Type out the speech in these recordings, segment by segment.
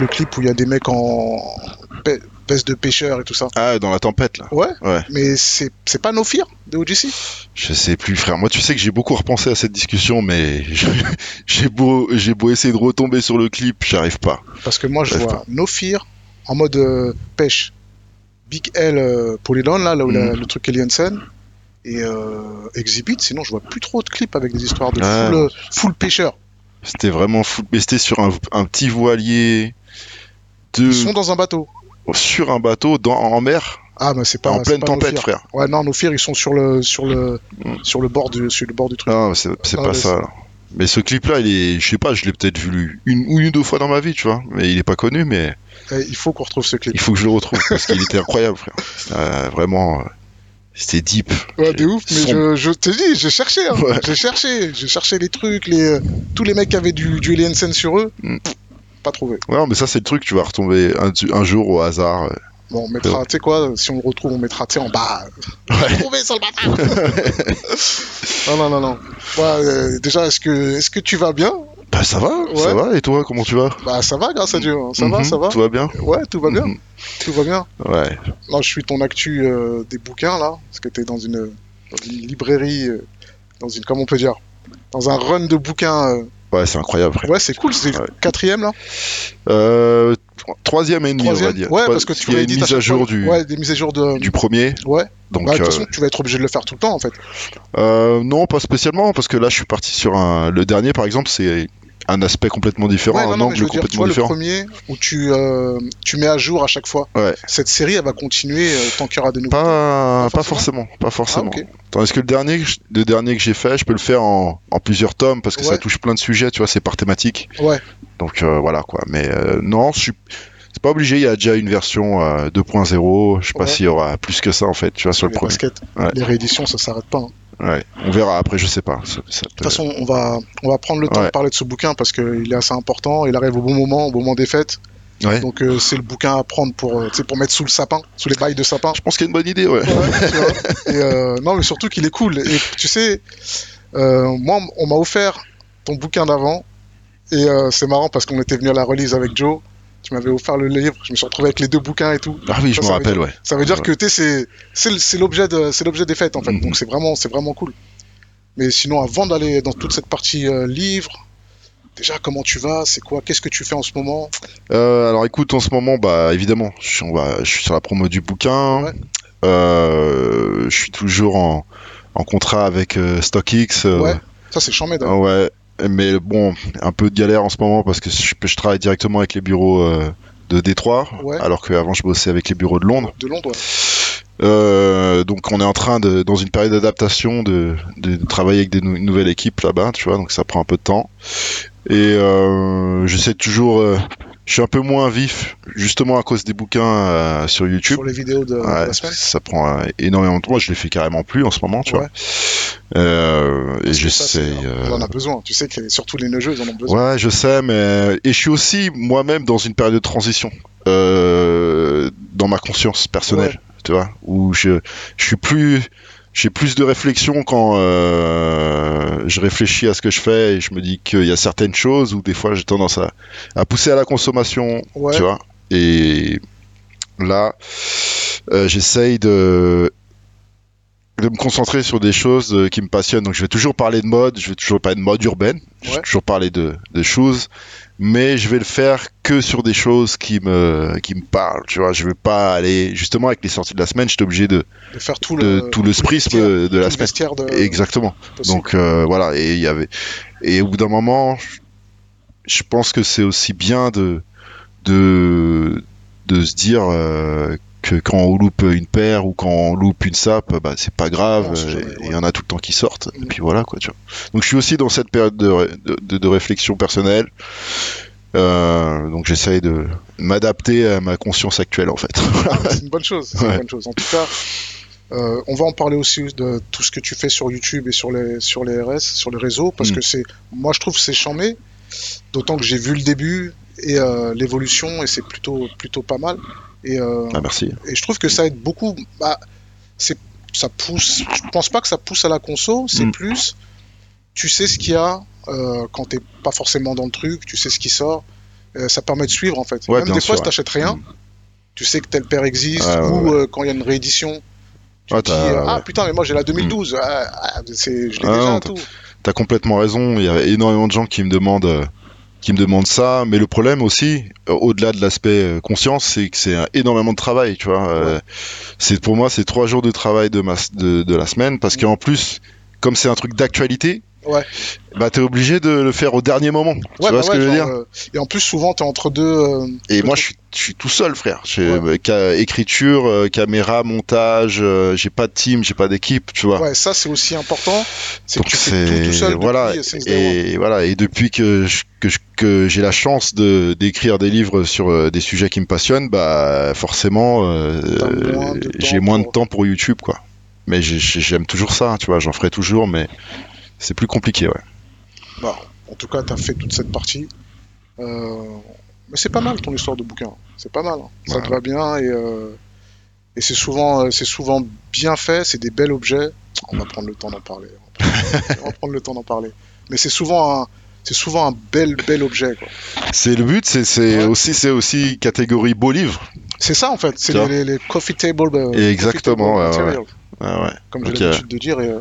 avec le clip où il y a des mecs en pe- veste de pêcheur et tout ça. Ah, dans la tempête, là. Ouais, Ouais. mais c'est pas No Fear de OGC Je sais plus, frère. Moi, tu sais que j'ai beaucoup repensé à cette discussion, mais j'ai beau, j'ai beau essayer de retomber sur le clip, j'arrive pas. Parce que moi, je vois No Fear en mode euh, pêche. Big L euh, Polygon, là, là où la- Mhm. le truc Aliensen. Et euh, Exhibit, sinon je vois plus trop de clips avec des histoires de Ah. full, euh, full pêcheur. C'était vraiment fou. Mais c'était sur un, un petit voilier de, Ils sont dans un bateau. sur un bateau dans, en mer, Ah, mais c'est pas en pleine pas tempête, frère. Ouais, non, No Fear, ils sont sur le, sur le, Mhm. sur le, bord, du, sur le bord du truc. Non, c'est c'est Ah, pas ça. là. Mais ce clip-là, il est, je sais pas, je l'ai peut-être vu une ou une deux fois dans ma vie, tu vois. Mais il est pas connu, mais Eh, il faut qu'on retrouve ce clip. il faut que je le retrouve parce qu'il était incroyable, frère. C'était, euh, vraiment, euh, c'était deep. Ouais, de ouf, mais Sombre. je, je te dis, j'ai cherché, hein. Ouais. j'ai cherché, j'ai cherché les trucs, les, euh, tous les mecs qui avaient du, du sur eux, Mm. Pas trouvé. Ouais, mais ça, c'est le truc, tu vas retomber un, un jour au hasard. Bon, on mettra, tu sais quoi, si on le retrouve, on mettra, tu sais, en bas. Ouais. Trouvé sur le bâtard Non, non, non, non. Ouais, euh, déjà, est-ce que, est-ce que tu vas bien? Bah, ça va, ça va. Et toi, comment tu vas? Bah, ça va, grâce à Dieu. hein. Ça va, Mhm, ça va Tout va bien Ouais, tout va bien, Mhm. tout va bien. Ouais. Là, je suis ton actu euh, des bouquins, là, parce que t'es dans une, dans une librairie, euh, dans une, comment on peut dire, dans un run de bouquins. Ouais, c'est incroyable, frère. Ouais, c'est cool, c'est Ouais. quatrième, là Euh, tro- troisième et demi, on va dire. Ouais, parce que tu y a une mise à jour du, Ouais, des mises à jour de. du premier. Ouais. Donc, Bah, de toute euh, façon, tu vas être obligé de le faire tout le temps, en fait. euh, non, pas spécialement, parce que là, je suis parti sur un. Le dernier, par exemple, c'est un aspect complètement différent, Ouais, non, un non, angle dire, complètement vois, le différent. premier où tu, euh, tu mets à jour à chaque fois. Ouais. Cette série, elle va continuer euh, tant qu'il y aura des nouveaux. Pas, Pas forcément, pas forcément. Ah, ok. Tandis que le dernier, le dernier que j'ai fait, je peux le faire en, en plusieurs tomes parce que ça touche plein de sujets, tu vois, c'est par thématique. Ouais. Donc euh, voilà quoi. Mais non, je suis. C'est pas obligé, il y a déjà une version euh, 2.0. Je sais pas s'il y aura plus que ça en fait, tu vois, sur le les premier. baskets, Ouais. les rééditions, ça s'arrête pas. hein. Ouais. On verra après, je sais pas. Ça- ça De toute façon, on va, on va prendre le temps Ouais. de parler de ce bouquin parce qu'il est assez important. Il arrive au bon moment, au moment des fêtes. Ouais. Donc, euh, c'est le bouquin à prendre pour, euh, pour mettre sous le sapin, sous les bails de sapin. Je pense qu'il y a une bonne idée, ouais. Et, euh, non, mais surtout qu'il est cool. Et tu sais, moi, on m'a offert ton bouquin d'avant. Et c'est marrant parce qu'on était venu à la release avec Joe. Tu m'avais offert le livre. Je me suis retrouvé avec les deux bouquins et tout. Ah oui, je me rappelle, ouais. Ça veut dire Ouais. que tu c'est- l'objet de, c'est l'objet des fêtes en fait. Mhm. Donc c'est vraiment, c'est vraiment cool. Mais sinon, avant d'aller dans toute cette partie euh, livre, déjà comment tu vas? C'est quoi? Qu'est-ce que tu fais en ce moment? Euh, alors écoute, en ce moment, bah évidemment, je suis, on va, je suis sur la promo du bouquin. Ouais. Euh, je suis toujours en, en contrat avec euh, StockX. Ouais. Ça c'est chambé. Ouais, mais bon, un peu de galère en ce moment parce que je, je travaille directement avec les bureaux euh, de Détroit, Ouais. alors qu'avant je bossais avec les bureaux de Londres. De Londres. Euh, donc on est en train de, dans une période d'adaptation, de, de travailler avec des nou- une nouvelle équipe là-bas, tu vois, donc ça prend un peu de temps. Et euh, j'essaie toujours, euh, je suis un peu moins vif, justement à cause des bouquins euh, sur YouTube. Sur les vidéos de, de Ouais, la semaine. ça prend euh, énormément de temps. Moi, je les fais carrément plus en ce moment, tu Ouais. vois. Euh, et j'essaie. euh, On en a besoin. Tu sais que surtout les neigeux, ils en ont besoin. Ouais, je sais, mais et je suis aussi moi-même dans une période de transition dans ma conscience personnelle, tu vois, où je je suis plus j'ai plus de réflexion quand euh, je réfléchis à ce que je fais et je me dis qu'il y a certaines choses où des fois j'ai tendance à, à pousser à la consommation, Ouais. tu vois. Et là, euh, j'essaye de de me concentrer sur des choses euh, qui me passionnent. Donc je vais toujours parler de mode, je vais toujours parler de mode urbaine, je vais Ouais. toujours parler de, de choses, mais je vais le faire que sur des choses qui me qui me parlent. Tu vois, je vais pas aller justement avec les sorties de la semaine, j'étais obligé de, De faire tout de le, tout le sprisme de, la semaine. de. Exactement. possible. Donc euh, voilà, et il y avait et au bout d'un moment, je- je pense que c'est aussi bien de de de se dire euh, que quand on loupe une paire ou quand on loupe une sape, bah c'est pas grave, euh, il ouais. y en a tout le temps qui sortent. Et Mm. puis voilà quoi, tu vois. Donc je suis aussi dans cette période de de, réflexion personnelle. Euh, donc j'essaye de m'adapter à ma conscience actuelle en fait. Ah, c'est une bonne chose. C'est Ouais. une bonne chose. En tout cas, euh, on va en parler aussi de tout ce que tu fais sur YouTube et sur les sur les RS, sur les réseaux, parce Mm. que c'est, moi je trouve que c'est chambé. D'autant que j'ai vu le début et euh, l'évolution et c'est plutôt plutôt pas mal. Et, euh, ah merci. et je trouve que ça aide beaucoup. Bah, c'est ça pousse. Je pense pas que ça pousse à la conso. C'est Mm. plus, tu sais ce qu'il y a euh, quand t'es pas forcément dans le truc. Tu sais ce qui sort. euh, ça permet de suivre en fait. Ouais, Même des fois, sûr, si t'achètes rien, Mm. tu sais que tel paire existe, Ouais, ouais, ou ouais. quand il y a une réédition, tu Ouais, dis t'as- ah ouais. putain mais moi j'ai la 2012, ah, ah, c'est- je l'ai Ah, déjà non, tout. T'as complètement raison. Il y a énormément de gens qui me demandent, qui me demandent ça. Mais le problème aussi, euh, au-delà de l'aspect euh, conscience, c'est que c'est énormément de travail. Tu vois, Euh, c'est pour moi, c'est trois jours de travail de, ma, de, de la semaine parce qu'en plus, comme c'est un truc d'actualité, Ouais. bah t'es obligé de le faire au dernier moment. tu Ouais, vois bah ce ouais, que je veux dire? euh, et en plus souvent t'es entre deux. euh, Et moi, je suis, je suis tout seul, frère. Euh, écriture, caméra, montage. j'ai pas de team, j'ai pas d'équipe, tu vois. Ouais, ça c'est aussi important, c'est que tu fais tout tout seul voilà et voilà et depuis que je- que je- que j'ai la chance de d'écrire des livres sur euh, des sujets qui me passionnent bah forcément euh, j'ai moins de temps pour YouTube quoi mais j'ai- j'ai- j'aime toujours ça tu vois j'en ferai toujours mais c'est plus compliqué ouais Bah, en tout cas, t'as fait toute cette partie. Euh, Mais c'est pas mal ton histoire de bouquin. C'est pas mal. hein. Ça Ouais. te va bien et, euh, et c'est souvent, euh, c'est souvent bien fait. C'est des bels objets. On va prendre le temps d'en parler. On va prendre- on va prendre le temps d'en parler. Mais c'est souvent un, c'est souvent un bel, bel objet. c'est le but c'est Ouais. aussi c'est aussi catégorie beau livre C'est ça en fait. C'est les, les, les coffee table. euh, Et exactement, coffee table ouais, material, ouais Comme j'ai l'habitude de dire. Et, euh,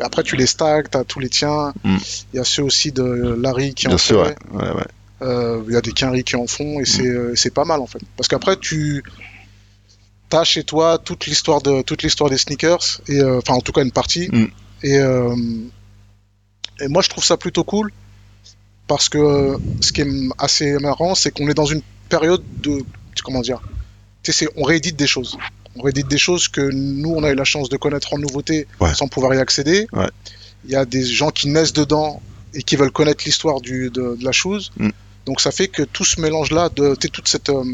après, tu les stacks. T'as tous les tiens. Il Mm. y a ceux aussi de Larry qui en bien sûr fait. ouais. Ouais, ouais. Euh, Il y a des quinries qui en font et c'est Mm. euh, c'est pas mal en fait. Parce qu'après tu as chez toi toute l'histoire de toute l'histoire des sneakers et euh, enfin en tout cas une partie Mm. et euh, et moi je trouve ça plutôt cool parce que ce qui est assez marrant c'est qu'on est dans une période de comment dire tu sais c'est- on réédite des choses on réédite des choses que nous on a eu la chance de connaître en nouveauté Ouais. sans pouvoir y accéder Ouais. il y a des gens qui naissent dedans et qui veulent connaître l'histoire de, de la chose Mm. donc ça fait que tout ce mélange-là, de toute cette, euh,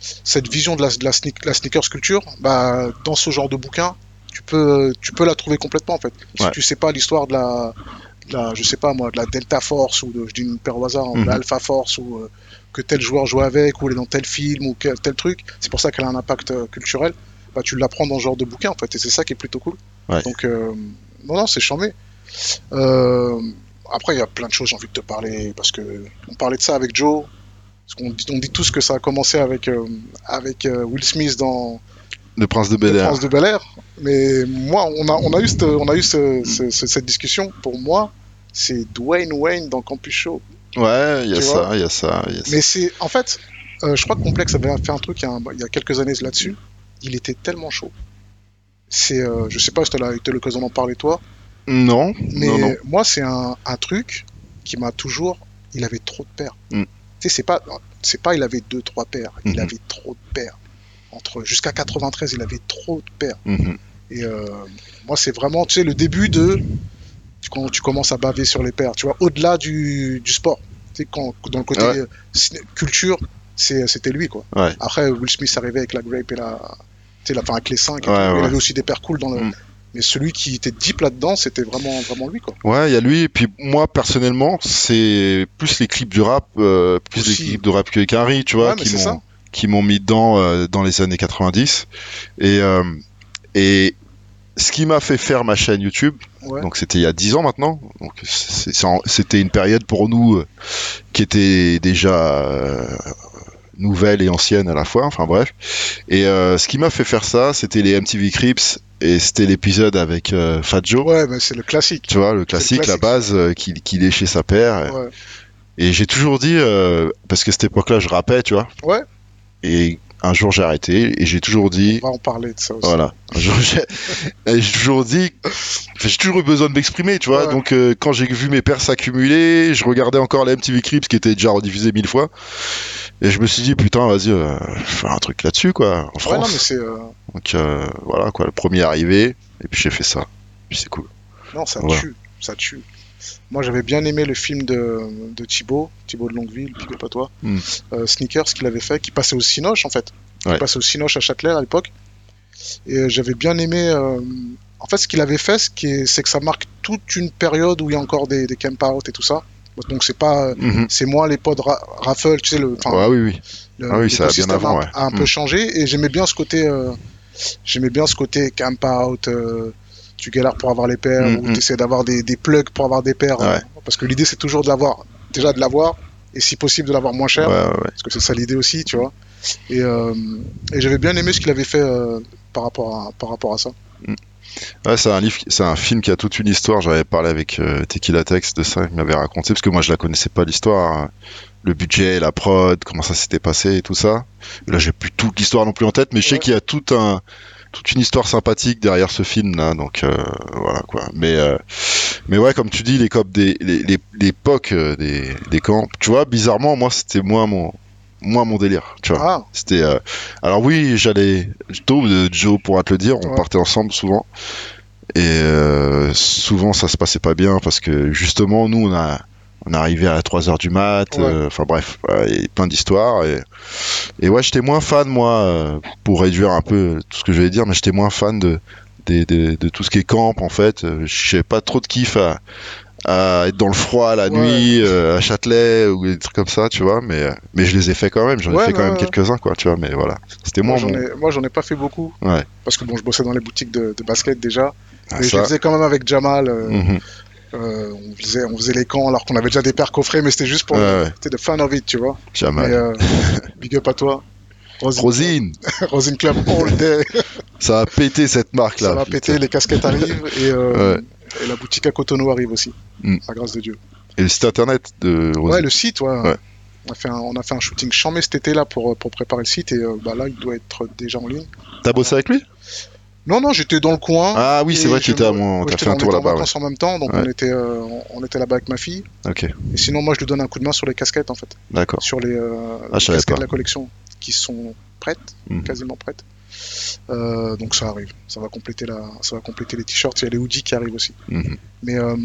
cette vision de la, de la, sneak- la sneakers culture, bah, dans ce genre de bouquin, tu peux, tu peux la trouver complètement en fait. Si tu sais pas l'histoire de la, de la, je sais pas moi, de la Delta Force ou de, je dis une paire au hasard, hein, de Mhm. la Alpha Force ou euh, que tel joueur joue avec ou elle est dans tel film ou quel- tel truc, c'est pour ça qu'elle a un impact euh, culturel. Bah, tu l'apprends dans ce genre de bouquin en fait, et c'est ça qui est plutôt cool. Ouais. Donc, euh, non, non, c'est charmé. Euh, après, il y a plein de choses, j'ai envie de te parler, parce que on parlait de ça avec Joe. Parce qu'on dit, on dit tous que ça a commencé avec, euh, avec Will Smith dans le prince de The Bel Air Prince de Bel Air. Mais moi, on a, on a eu, cette, on a eu ce- ce- ce- cette discussion. Pour moi, c'est Dwayne Wayne dans Campus Show. ouais il y a ça il y a ça il y a ça. Mais c'est, en fait, euh, je crois que Complex avait fait un truc il y a, un- il y a quelques années là-dessus. Il était tellement chaud. C'est, euh, je sais pas si tu as eu l'occasion d'en parler toi, non mais non non moi, c'est un, un truc qui m'a toujours. Il avait trop de paires. Mm. Tu sais, c'est pas, c'est pas il avait deux, trois paires. Il Mhm. avait trop de paires. Entre jusqu'à 93, il avait trop de paires. Mhm. Et euh, moi, c'est vraiment, tu sais, le début de quand tu commences à baver sur les paires. Tu vois, au-delà du, du sport. Tu sais, quand dans le côté Ouais. euh, culture, c'était lui quoi. Ouais. Après, Will Smith arrivait avec la grape et la, la fin avec les 5 Ouais, Il avait aussi des paires cool dans le. Mm. Mais celui qui était deep là-dedans, c'était vraiment, vraiment lui quoi. Ouais, il y a lui, et puis moi personnellement, c'est plus les clips du rap, euh, plus Aussi. les clips de rap que Harry, tu vois, qui m'ont qui m'ont mis dedans euh, dans les années 90. Et euh, et ce qui m'a fait faire ma chaîne YouTube, Ouais. donc c'était il y a 10 ans maintenant, donc c'était une période pour nous euh, qui était déjà nouvelle et ancienne à la fois, enfin bref. Et euh, ce qui m'a fait faire ça, c'était les MTV Crips et c'était l'épisode avec euh, Fat Joe. Ouais, mais c'est le classique. Tu vois, le classique, la classique. base, euh, qu'il qu'il léchait sa. Ouais. Et j'ai toujours dit, parce que cette époque-là, je rappais, tu vois. Ouais. Et un jour, j'ai arrêté et j'ai toujours dit, On va en parler de ça aussi. voilà. Un jour, j'ai toujours dit, j'ai toujours eu besoin de m'exprimer, tu vois. Ouais. Donc, euh, quand j'ai vu mes paires s'accumuler, je regardais encore la MTV Crips qui était déjà rediffusée mille fois. Et je me suis dit, putain, vas-y, euh, faire un truc là-dessus, quoi, en Ouais, non, France. mais c'est. euh, Donc, euh, voilà, quoi, le premier arrivé. Et puis, j'ai fait ça. Puis, c'est cool. Non, ça tue. Ça tue. Moi, j'avais bien aimé le film de, de Thibaut, Thibaut de Longueville, up à toi. Mm. Euh, Sneakers qu'il avait fait, qui passait au Cinoche en fait. Qui Ouais. passait au Cinoche à Châtelet à l'époque. Et euh, j'avais bien aimé. euh, En fait, ce qu'il avait fait, ce c'est que ça marque toute une période où il y a encore des, des camp out et tout ça. Donc c'est pas, euh, Mhm. c'est moins les pods ra- raffle, tu sais le. Ouais, oui, oui. le- Ah oui, ça a bien l'écosystème avant, a, ouais. a un peu Mm. changé et j'aimais bien ce côté euh, j'aimais bien ce côté camp out euh, tu galères pour avoir les paires Mm, ou mm. tu essaies d'avoir des, des plugs pour avoir des paires Ouais. euh, parce que l'idée c'est toujours de l'avoir déjà de l'avoir et si possible de l'avoir moins cher, Ouais, ouais, ouais. parce que c'est ça l'idée aussi, tu vois. Et, euh, et j'avais bien aimé ce qu'il avait fait euh, par, rapport à, par rapport à ça. Ouais, c'est un livre, c'est un film qui a toute une histoire. J'avais parlé avec euh, Tequila Tex de ça, il m'avait raconté parce que moi je la connaissais pas l'histoire, hein. le budget, la prod, comment ça s'était passé et tout ça. Là, j'ai plus toute l'histoire non plus en tête, mais je sais Ouais. qu'il y a tout un toute une histoire sympathique derrière ce film là, donc euh, voilà quoi. Mais euh, mais ouais, comme tu dis, les copes des les les- l'époque euh, des des camps, tu vois, bizarrement, moi c'était moins mon moins mon délire, tu vois. Ah, C'était euh, alors oui, j'allais tôt de Joe pourra te le dire, on Ouais. partait ensemble souvent et euh, souvent ça se passait pas bien parce que justement nous on a on arrivait à 3 heures du mat, Ouais. euh, enfin bref, plein d'histoires et et ouais, j'étais moins fan moi euh, pour réduire un peu tout ce que je vais dire, mais j'étais moins fan de de, de tout ce qui est camp en fait, Euh, j'ai pas trop de kiff à à être dans le froid la Ouais. nuit euh, à Châtelet ou des trucs comme ça tu vois mais mais je les ai fait quand même j'en ai fait quand même ouais. quelques-uns quoi tu vois mais voilà c'était moi j'en ai, moi, j'en ai pas fait beaucoup. Ouais. Parce que bon, je bossais dans les boutiques de, de basket déjà. Ah, mais je ça. le faisais quand même avec Jamal. euh, Mhm. Euh, on, faisait, on faisait les camps alors qu'on avait déjà des paires coffrées, mais c'était juste pour. Ouais. C'était de fun of it, tu vois. Jamais. Mais, euh, big up à toi. Rosine, Rosine Club all day. ça a pété cette marque là ça va péter, les casquettes arrivent et, euh, Ouais. et la boutique à Cotonou arrive aussi. Mm. À grâce de Dieu. et le site internet de Rosine Ouais, le site, ouais. Ouais. On, a fait un, on a fait un shooting chambé cet été là pour, pour préparer le site et euh, bah, là il doit être déjà en ligne. t'as bossé avec lui? Non, non, j'étais dans le coin. ah oui c'est vrai tu étais à ouais, t'as fait un tour on était en là-bas ouais. en même temps, donc Ouais. on était, euh, on- était là-bas avec ma fille. ok Et sinon, moi, je lui donne un coup de main sur les casquettes, en fait, d'accord sur les, euh, Ah, les casquettes pas. de la collection qui sont prêtes, Mhm. quasiment prêtes. Euh, donc ça arrive, ça va compléter la, ça va compléter les t-shirts. Il y a les hoodies qui arrivent aussi. Mhm. Mais euh,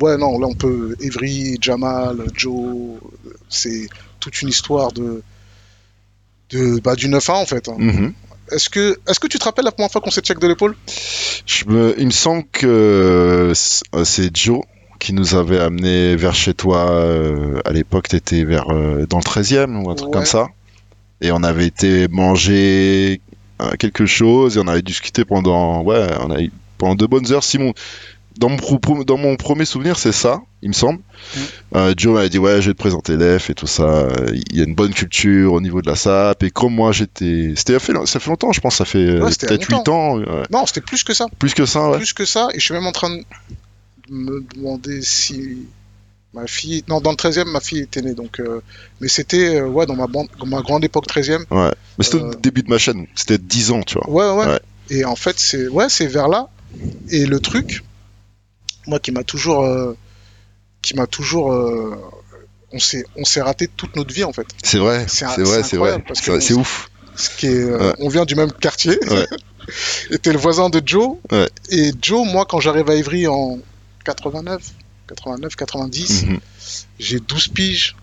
ouais, non, là on peut Evry, Jamal, Joe, c'est toute une histoire de, de bah, du 9-1 en fait. hein. Mhm. Est-ce que, est-ce que tu te rappelles la première fois qu'on s'est check de l'épaule? Je me... il me semble que c'est euh, c'est Joe qui nous avait amené vers chez toi euh, à l'époque t'étais vers euh, dans le 13e ou un truc Ouais. comme ça. Et on avait été manger quelque chose et on avait discuté pendant ouais on a eu pendant deux bonnes heures. Simon dans mon, pro- dans mon premier souvenir c'est ça il me semble Mm. Euh, Joe m'avait dit ouais je vais te présenter l'EF et tout ça il y a une bonne culture au niveau de la SAP et comme moi j'étais c'était ça fait, longtemps je pense ça fait euh, Ouais, peut-être 8 ans ouais. Non, c'était plus que ça. plus que ça ouais Plus que ça. Et je suis même en train de me demander si ma fille. Non, dans le 13e, ma fille était née. Donc, euh, Mais c'était euh, ouais, dans, ma bande... dans ma grande époque 13e. Ouais. Mais c'était au début de ma chaîne, c'était 10 ans, tu vois. Ouais, ouais. Ouais. Et en fait, c'est ouais, c'est vers là. Et le truc, moi, qui m'a toujours, euh, qui m'a toujours, euh, on s'est, on s'est raté toute notre vie en fait. C'est vrai, C'est vrai, c'est vrai. C'est ouf. Ce qui est, Ouais. on vient du même quartier. Ouais. et t'es le voisin de Joe. Ouais. Et Joe, moi, quand j'arrive à Ivry en 89, 89, 90, Mhm. j'ai 12 piges.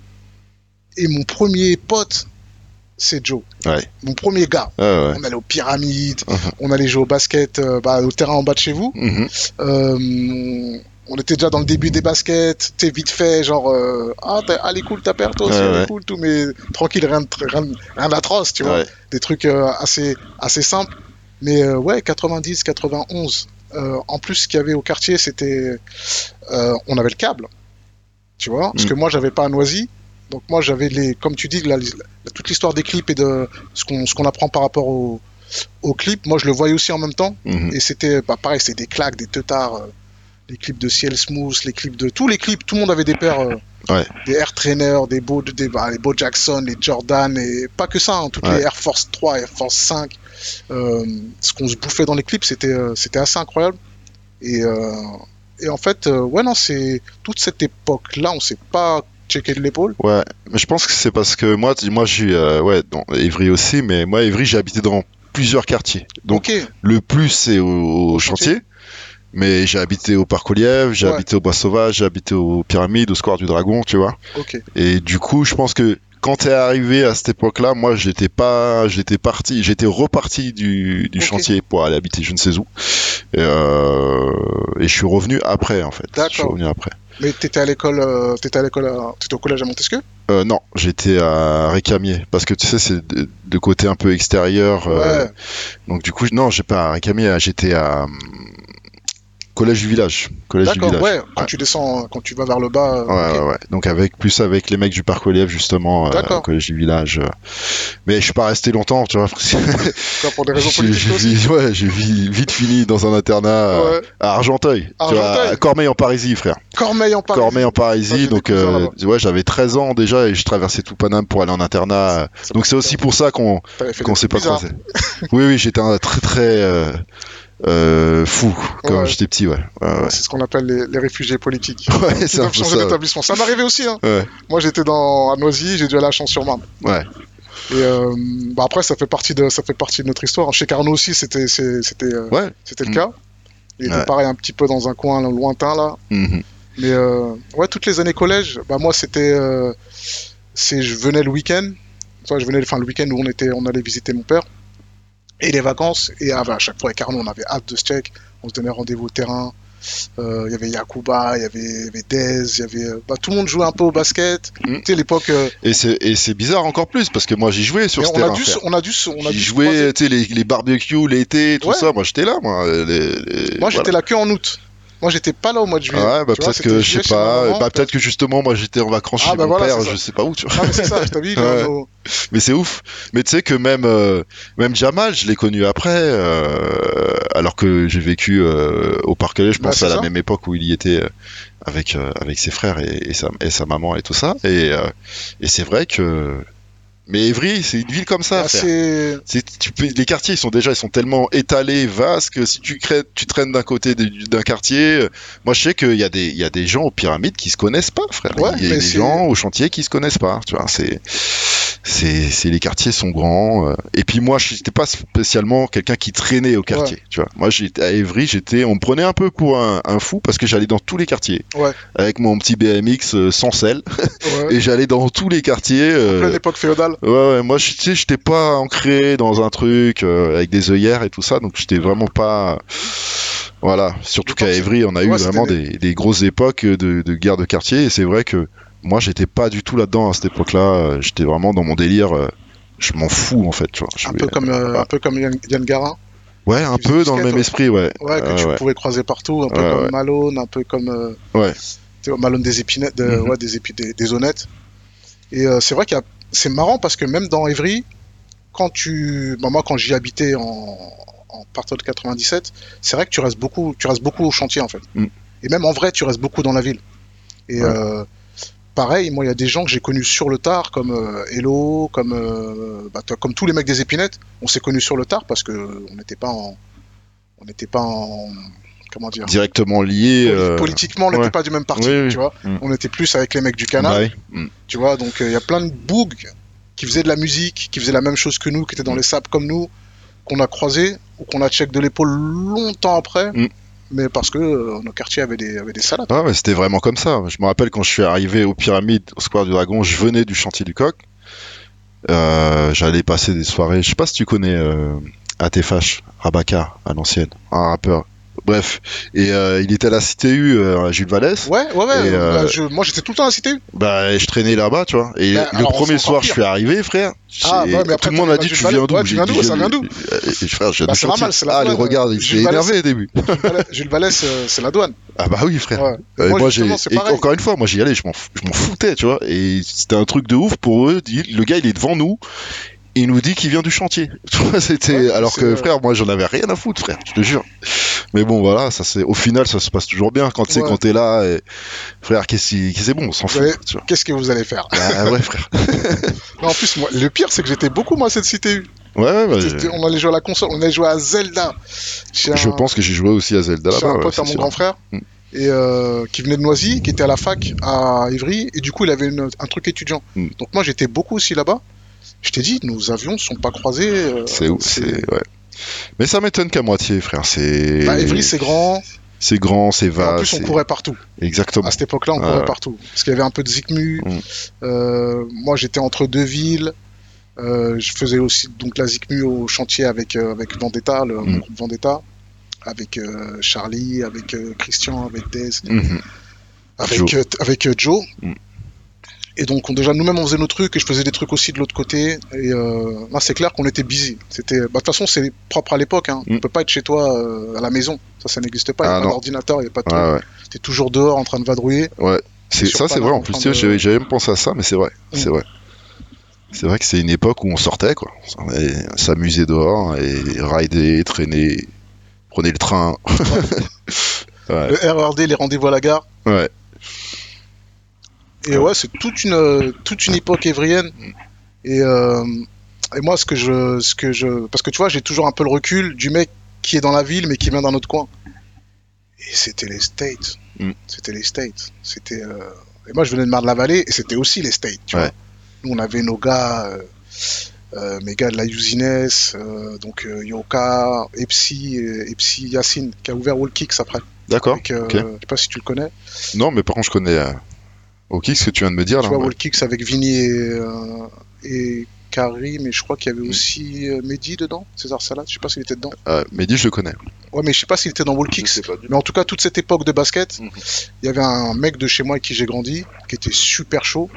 Et mon premier pote, c'est Joe. Ouais. Mon premier gars. Ouais. On allait aux pyramides, Mhm. on allait jouer au basket euh, bah, au terrain en bas de chez vous. Mhm. Euh, on était déjà dans le début des baskets, t'es vite fait, genre, euh, ah, t'as- est cool ta paire, toi aussi, Ouais, elle est ouais. cool, tout, mais tranquille, rien, rien, rien d'atroce, tu vois. Des trucs assez, assez simples. Mais ouais, 90, 91. Euh, en plus, ce qu'il y avait au quartier, c'était. on avait le câble, tu vois, parce Mm. que moi, j'avais pas à Noisy. Donc moi, j'avais les. Comme tu dis, la- toute l'histoire des clips et de ce qu'on apprend par rapport au, au clip, moi, je le voyais aussi en même temps. Mhm. Et c'était bah, pareil, c'était des claques, des teutards, euh, les clips de Ciel Smooth, les clips de tous les clips, tout le monde avait des paires, euh, Ouais. des Air Trainer, des Bo, des, bah, les Bo Jackson, les Jordan, et pas que ça, hein, toutes Ouais. les Air Force 3, Air Force 5. Euh, ce qu'on se bouffait dans les clips, c'était c'était assez incroyable. Et, et en fait, ouais, non, c'est toute cette époque-là, on s'est pas checké de l'épaule? Ouais, mais je pense que c'est parce que moi, moi, j'ai, euh, ouais, dans Évry aussi, mais moi, Évry, j'ai habité dans plusieurs quartiers. Donc, le plus, c'est au, chantier. Mais j'ai habité au Parc aux Lièvres, j'ai Ouais. habité au Bois Sauvage, j'ai habité aux Pyramides, au Square du Dragon, tu vois. Et du coup, je pense que quand t'es arrivé à cette époque-là, moi, j'étais pas, j'étais parti, j'étais reparti du, du chantier pour aller habiter je ne sais où. Et, euh, et je suis revenu après, en fait. D'accord. Je suis revenu après. Mais t'étais à l'école, euh, t'étais à l'école, à- t'étais au collège à Montesquieu? Euh, non, j'étais à Récamier parce que tu sais, c'est de, de côté un peu extérieur. euh, Ouais. donc du coup, non, j'ai pas à Récamier, j'étais à collège du village. Collège du D'accord, village. ouais, quand tu descends, quand tu vas vers le bas. euh, Ouais, ouais, ouais. Donc avec plus avec les mecs du parc Olive justement, euh, D'accord. au collège du village. euh. Mais je suis pas resté longtemps, tu vois. pour des raisons politiques j'ai ouais, j'ai vi- vite fini dans un internat euh, Ouais. à Argenteuil, tu vois, Argenteuil. à Cormeil en Parisie, frère. Cormeil en Paris. Cormeil en Parisie, donc euh, ouais, j'avais 13 ans déjà et je traversais tout Paname pour aller en internat. C'est Donc c'est aussi pour ça qu'on qu'on s'est pas croisé. oui, oui, j'étais un très très euh, euh, fou quand Ouais. j'étais petit, ouais. Ouais, ouais. C'est ce qu'on appelle les, les réfugiés politiques. Ouais, c'est un peu changer d'établissement. Ça m'arrivait aussi. Hein. Moi, j'étais dans à Noisy, j'ai dû aller à Champs-sur-Marne. Ouais. Et euh, bah après, ça fait partie de ça fait partie de notre histoire. Chez Carnot aussi, c'était euh, c'était le Mm. cas. Il était pareil un petit peu dans un coin lointain là. Mhm. Mais euh, ouais, toutes les années collège, bah moi c'était, c'est, je venais le week-end. Soit je venais, enfin le week-end où on était, on allait visiter mon père. Et les vacances. Et ah, bah, à chaque fois avec Arnaud, on avait hâte de se check. On se donnait rendez-vous au terrain. Euh, Il y avait Yakuba, il y avait, Dez, il y avait, euh, bah, tout le monde jouait un peu au basket. Mm. Tu sais l'époque. euh, Et c'est bizarre encore plus parce que moi j'y jouais sur ce on a terrain. dû, on a dû, on a dû jouais, tu sais, les, les barbecues l'été, tout Ouais. ça. Moi j'étais là, moi. les- les- Moi j'étais voilà. là que en août. Moi j'étais pas là au mois de juillet. Ouais, bah peut-être que je sais pas. maman. Bah peut-être que justement moi j'étais en vacances Ah, chez bah mon voilà, père, je sais pas où, tu vois. Non mais c'est ça, je. Ouais. Mais c'est ouf. Mais tu sais que même euh, même Jamal, je l'ai connu après, euh, alors que j'ai vécu euh, au Parc je pense à la ça. même époque où il y était euh, avec euh, avec ses frères et, et sa et sa maman et tout ça. Et euh, et c'est vrai que mais Évry, c'est une ville comme ça. Ah, frère. c'est C'est- tu peux- les quartiers ils sont déjà ils sont tellement étalés, vastes que si tu crées, tu traînes d'un côté d'un quartier, euh, moi je sais qu'il y a des il y a des gens aux pyramides qui se connaissent pas, frère. Ouais, il y a des gens au chantier qui se connaissent pas, tu vois. C'est c'est les quartiers sont grands. euh, et puis moi j'étais pas spécialement quelqu'un qui traînait au quartier, tu vois. Moi j'étais à Évry, j'étais on me prenait un peu pour un, un fou parce que j'allais dans tous les quartiers Ouais. avec mon petit BMX euh, sans selle ouais. et j'allais dans tous les quartiers. euh, pleine époque féodale. Ouais, ouais, moi, je- tu sais, j'étais pas ancré dans un truc euh, avec des œillères et tout ça, donc j'étais vraiment pas. Voilà, surtout qu'à Évry, on a eu ouais, vraiment des, des grosses époques de, de guerre de quartier, et c'est vrai que moi, j'étais pas du tout là-dedans à cette époque-là, j'étais vraiment dans mon délire. euh, Je m'en fous en fait, tu vois. Je Un vais- peu comme, euh, un peu comme Yann, Yann Garin, Ouais, un peu dans le même esprit, ouais. ouais, que tu ouais. pouvais croiser partout, un peu Ouais, comme ouais. Malone, un peu comme Ouais. Malone des épinettes, de- Mhm. ouais, des, épi- des, des honnêtes. Et euh, c'est vrai qu'il y a, c'est marrant parce que même dans Évry, quand tu, bah, moi quand j'y habitais en, en partant de 97, c'est vrai que tu restes beaucoup, tu restes beaucoup au chantier en fait. Mm. Et même en vrai, tu restes beaucoup dans la ville. Et Ouais. euh, pareil, moi il y a des gens que j'ai connus sur le tard, comme euh, Hello, comme euh, bah, comme tous les mecs des épinettes, on s'est connus sur le tard parce que on n'était pas en, on n'était pas en, comment dire, Directement lié. Euh, politiquement, on n'était ouais. pas du même parti, Oui, oui. tu vois. Mm. On était plus avec les mecs du canal. Mm. tu vois. Donc il y a plein de bougs qui faisaient de la musique, qui faisaient la même chose que nous, qui étaient dans Mm. les sables comme nous, qu'on a croisés ou qu'on a check de l'épaule longtemps après, Mm. mais parce que euh, nos quartiers avaient des, avaient des salades. Ouais, mais c'était vraiment comme ça. Je me rappelle quand je suis arrivé aux pyramides, au Square du Dragon, je venais du chantier du coq. Euh, J'allais passer des soirées. Je sais pas si tu connais euh, ATFH, Rabaka, à l'ancienne, un rappeur. Bref, et euh, il était à la CTU euh, à Jules Vallès. Ouais, ouais, ouais. Et, euh, bah, je- moi j'étais tout le temps à la cité. Bah, je traînais là-bas, tu vois. Et Bah, le premier soir, je suis arrivé, frère. Ah, ouais, mais après, tout le monde a t'as dit tu viens d'où? Ouais, tu viens d'où? Ça vient d'où? Et frère, je Bah, c'est normal, c'est la Ah, les regarde, il s'est énervé au début. Jules Vallès- c'est la douane. Ah bah oui, frère. Moi, j'ai encore une fois, moi j'y allais, je m'en foutais, tu vois. Et c'était un truc de ouf pour eux. Le gars, il est devant nous. Il nous dit qu'il vient du chantier. C'était Ouais, alors que frère, moi j'en avais rien à foutre, frère. Je te jure. Mais bon, voilà, ça c'est au final, ça se passe toujours bien quand tu sais Ouais. quand t'es là. Et... Frère, qu'est-ce qui c'est bon, on s'en fout. Ouais. Qu'est-ce que vous allez faire? Ah ouais, frère. Non, En plus, moi, le pire, c'est que j'étais beaucoup moi à cette cité. Ouais, ouais, bah, On allait jouer à la console, on allait jouer à Zelda. Je pense que j'ai joué aussi à Zelda là-bas. un pote à mon sûr. grand frère. Mm. Et euh, qui venait de Noisy, qui était à la fac à Ivry, et du coup il avait une- un truc étudiant. Mm. Donc moi j'étais beaucoup aussi là-bas. Je t'ai dit, nos avions sont pas croisés. euh, C'est ouf, c'est ouais. Mais ça m'étonne qu'à moitié, frère. C'est Bah, Ivry c'est grand, c'est grand, c'est et en vaste. plus on courait partout. Exactement. À cette époque-là, on Ah courait partout. Parce qu'il y avait un peu de Zikmu. Mm. Euh, moi, j'étais entre deux villes. Euh, je faisais aussi donc la Zikmu au chantier avec, avec Vendetta, le Mm. groupe Vendetta, avec Charlie, avec Christian, avec Dez, avec Joe. euh, avec Joe. Et donc, on, déjà, nous-mêmes, on faisait nos trucs et je faisais des trucs aussi de l'autre côté. Et euh, là, c'est clair qu'on était busy. C'était, bah, de toute façon, c'est propre à l'époque. Hein. Mm. On peut pas être chez toi euh, à la maison. Ça, ça n'existe pas. Il n'y Ah, a pas non. d'ordinateur, il n'y a pas de truc. Ouais. T'es toujours dehors en train de vadrouiller. Ouais. C'est, ça, c'est vrai. En plus, de- j'avais, même pensé à ça, mais c'est vrai. C'est Mm. vrai. C'est vrai que c'est une époque où on sortait, quoi. On s'amuser dehors et rider, traîner, prenez le train. ouais. Le RERD, les rendez-vous à la gare. ouais. Et ouais, c'est toute une, toute une époque évrienne. Et, euh, et moi, ce que je, ce que je, parce que tu vois, j'ai toujours un peu le recul du mec qui est dans la ville mais qui vient d'un autre coin. Et c'était les States. Mm. C'était les States. C'était. euh, Et moi, je venais de Marne-la-Vallée et c'était aussi les States. Tu Ouais. vois. Nous, on avait nos gars, euh, euh, mes gars de la Usines, donc Yoka, Epsi, Epsi Yacine, qui a ouvert Wall Kicks après. D'accord. Avec, euh, ok. Je sais pas si tu le connais. Non, mais par contre, je connais. Euh... Ok, ce que tu viens de me dire Tu là. vois, ouais. Wall Kicks avec Vinny et, euh, et Karim, mais je crois qu'il y avait aussi euh, Mehdi dedans, César Salat, je sais pas s'il était dedans. Euh, Mehdi, je le connais. Ouais, mais je sais pas s'il était dans Wall Kicks. Mais en tout cas, toute cette époque de basket, Mhm. il y avait un mec de chez moi avec qui j'ai grandi, qui était super chaud,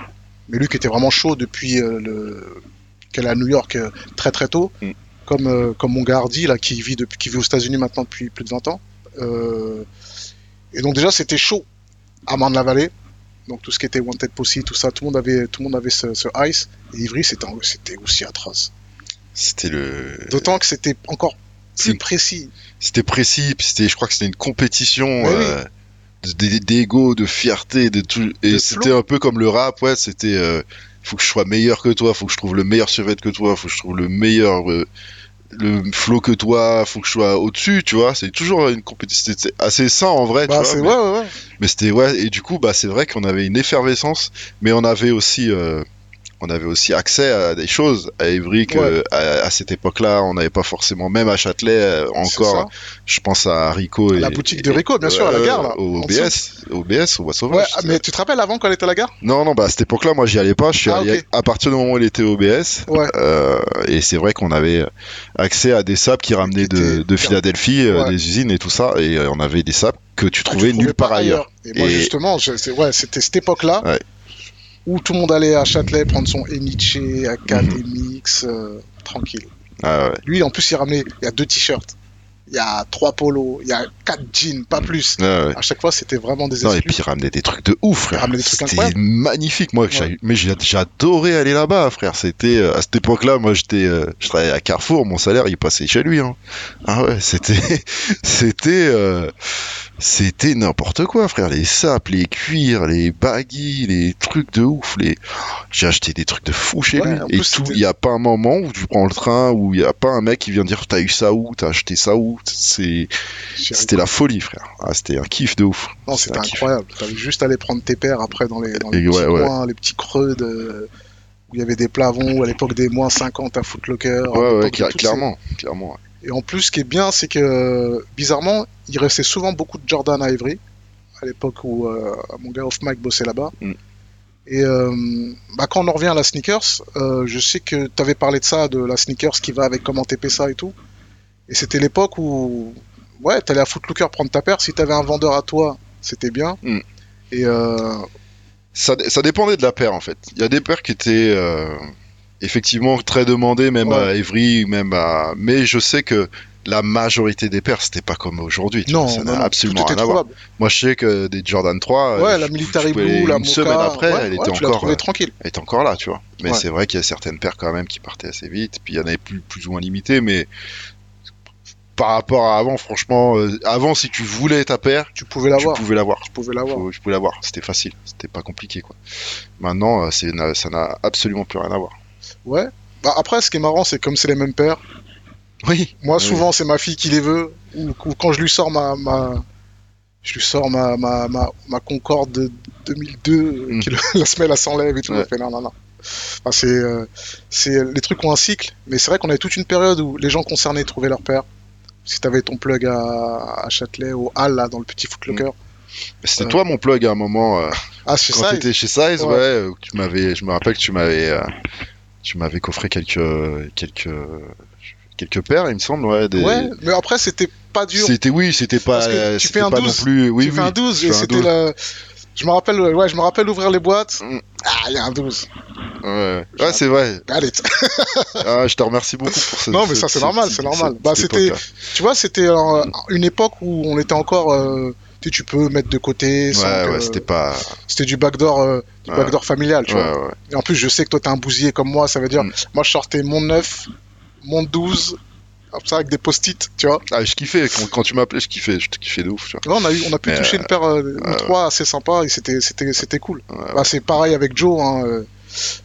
mais lui qui était vraiment chaud depuis euh, le... qu'elle est à New York euh, très très tôt, comme, euh, comme mon gars Hardy, là, qui vit, depuis... qui vit aux États-Unis maintenant depuis plus de 20 ans. Euh, Et donc, déjà, c'était chaud à Marne-la-Vallée. Donc, tout ce qui était Wanted Pussy, tout ça, tout le monde avait, tout le monde avait ce, ce ice. Et Ivry, c'était aussi atroce. C'était le. D'autant que c'était encore plus C'est- précis. C'était précis, puis c'était, je crois que c'était une compétition oui. euh, de- de- d'ego, de fierté, de tout. Et c'était un peu comme le rap, ouais. C'était, euh, faut que je sois meilleur que toi, faut que je trouve le meilleur survêt que toi, faut que je trouve le meilleur, euh, le flow que toi, faut que je sois au-dessus, tu vois. C'est toujours une compétition. Assez sain en vrai, Bah, tu vois. mais, ouais, ouais. mais c'était ouais. Et du coup, bah, c'est vrai qu'on avait une effervescence, mais on avait aussi. euh, on avait aussi accès à des choses à Évry que Ouais. à, à cette époque-là on n'avait pas forcément même à Châtelet euh, encore je pense à Rico et La boutique de Rico, bien sûr, à la gare, là, au BS au BS au Bois Sauvage. Ah, mais tu te rappelles avant quand elle était à la gare? Non non bah à cette époque-là moi j'y allais pas. Je suis Ah, allé à partir du moment où il était au BS Ouais. euh, et c'est vrai qu'on avait accès à des sables qui ramenaient de, Philadelphie euh, Ouais. des usines et tout ça. Et euh, on avait des sables que tu que trouvais tu nulle part ailleurs. Et moi, justement, ouais, c'était cette époque-là. Ouais. Où tout le monde allait à Châtelet prendre son Eniche, Academix, euh, tranquille. Ah, ouais. Lui, en plus, il ramenait, il y a deux t-shirts, il y a trois polos, il y a quatre jeans, pas plus. Ah, ouais. À chaque fois, c'était vraiment des Non, et exclus. puis il ramenait des trucs de ouf, frère. ramenait des trucs C'était magnifique, moi. Ouais. Mais j'ai- j'adorais aller là-bas, frère. C'était euh, à cette époque-là, moi, j'étais, euh, je travaillais à Carrefour, mon salaire, il passait chez lui. Hein. Ah ouais, c'était, c'était, euh, c'était n'importe quoi, frère. Les sapes, les cuirs, les baggy, les trucs de ouf. Les, j'ai acheté des trucs de fou chez Ouais, lui. Et tout, il y a pas un moment où tu prends le train où il y a pas un mec qui vient dire t'as eu ça où, t'as acheté ça où? C'est, c'était la folie, frère. Ah, c'était un kiff de ouf. Non, c'était incroyable. T'avais juste à aller prendre tes paires après dans les, dans les Et petits ouais, ouais. coins, les petits creux de... où il y avait des plavons, à l'époque des moins 50 à Footlocker. Ouais, ouais, ces- clairement, clairement. Et en plus, ce qui est bien, c'est que bizarrement, il restait souvent beaucoup de Jordan à Ivry, à l'époque où euh, mon gars Off Mike bossait là-bas. Mm. Et euh, bah, quand on en revient à la sneakers, euh, je sais que tu avais parlé de ça, de la sneakers qui va avec comment TP ça et tout. Et c'était l'époque où, ouais, t'allais à Footlooker prendre ta paire. Si t'avais un vendeur à toi, c'était bien. Mm. Et euh, Ça, ça dépendait de la paire en fait. Il y a des paires qui étaient euh, effectivement très demandées, même Ouais. à Evry, même à. Mais je sais que la majorité des paires, c'était pas comme aujourd'hui. tu non, vois, ça n'a absolument rien à voir. Moi, je sais que des Jordan 3, Ouais, euh, la je- Military je pouvais- Blue, la une semaine après, ouais, elle était ouais, tu encore, euh, tranquille. elle était encore là, tu vois. Mais Ouais. c'est vrai qu'il y a certaines paires quand même qui partaient assez vite. Puis il y en avait plus, plus ou moins limitées, mais par rapport à avant, franchement, euh, avant, si tu voulais ta paire, Tu pouvais tu l'avoir. pouvais l'avoir. Tu pouvais l'avoir. Je pouvais l'avoir, c'était facile, c'était pas compliqué quoi. Maintenant, euh, ça n'a absolument plus rien à voir. Ouais. Bah, après, ce qui est marrant, c'est comme c'est les mêmes paires. Oui. Moi, Oui. souvent, c'est ma fille qui les veut. Ou, ou quand je lui sors ma, ma, je lui sors ma, ma, ma, ma Concorde de 2002, Mm. qui le- la semelle elle s'enlève et tout. Ouais. Fait non, non, non. Enfin, c'est, euh, c'est, les trucs ont un cycle, mais c'est vrai qu'on avait toute une période où les gens concernés trouvaient leur père. Si t'avais ton plug à, à Châtelet, au Hall, là, dans le petit footlocker. C'était Ouais. toi mon plug à un moment euh, Ah, c'est quand t'étais chez Size, ouais. Ouais. euh, tu m'avais, je me rappelle que tu m'avais, euh, tu m'avais coffré quelques, quelques, quelques paires, il me semble, ouais. Des... Ouais, mais après, c'était pas dur. C'était oui, c'était pas, euh, tu fais un pas 12, non plus, oui, tu oui. fais un 12 tu et fais un c'était 12. la... Je me rappelle, ouais, je me rappelle ouvrir les boîtes. Mm. Ah, il y a un 12. Ouais, ouais c'est vrai. Allez. ah, je te remercie beaucoup pour ce. Non, mais ça, c'est normal, c'est normal. Bah, c'était. Tu vois, c'était une époque où on était encore. Euh, tu peux mettre de côté. Ouais, ouais, c'était pas. C'était du backdoor, euh, du backdoor familial, tu vois. Et en plus, je sais que toi, t'es un bousier comme moi, ça veut dire, mm. moi, je sortais mon 9, mon 12, ça avec des post-it, tu vois. Ah, je kiffais quand, tu m'appelais, je kiffais, je te kiffais de ouf. Tu vois. on a eu, on a pu toucher une paire euh, ou trois assez sympa et c'était, c'était, c'était cool. Bah, c'est pareil avec Joe. Hein, euh,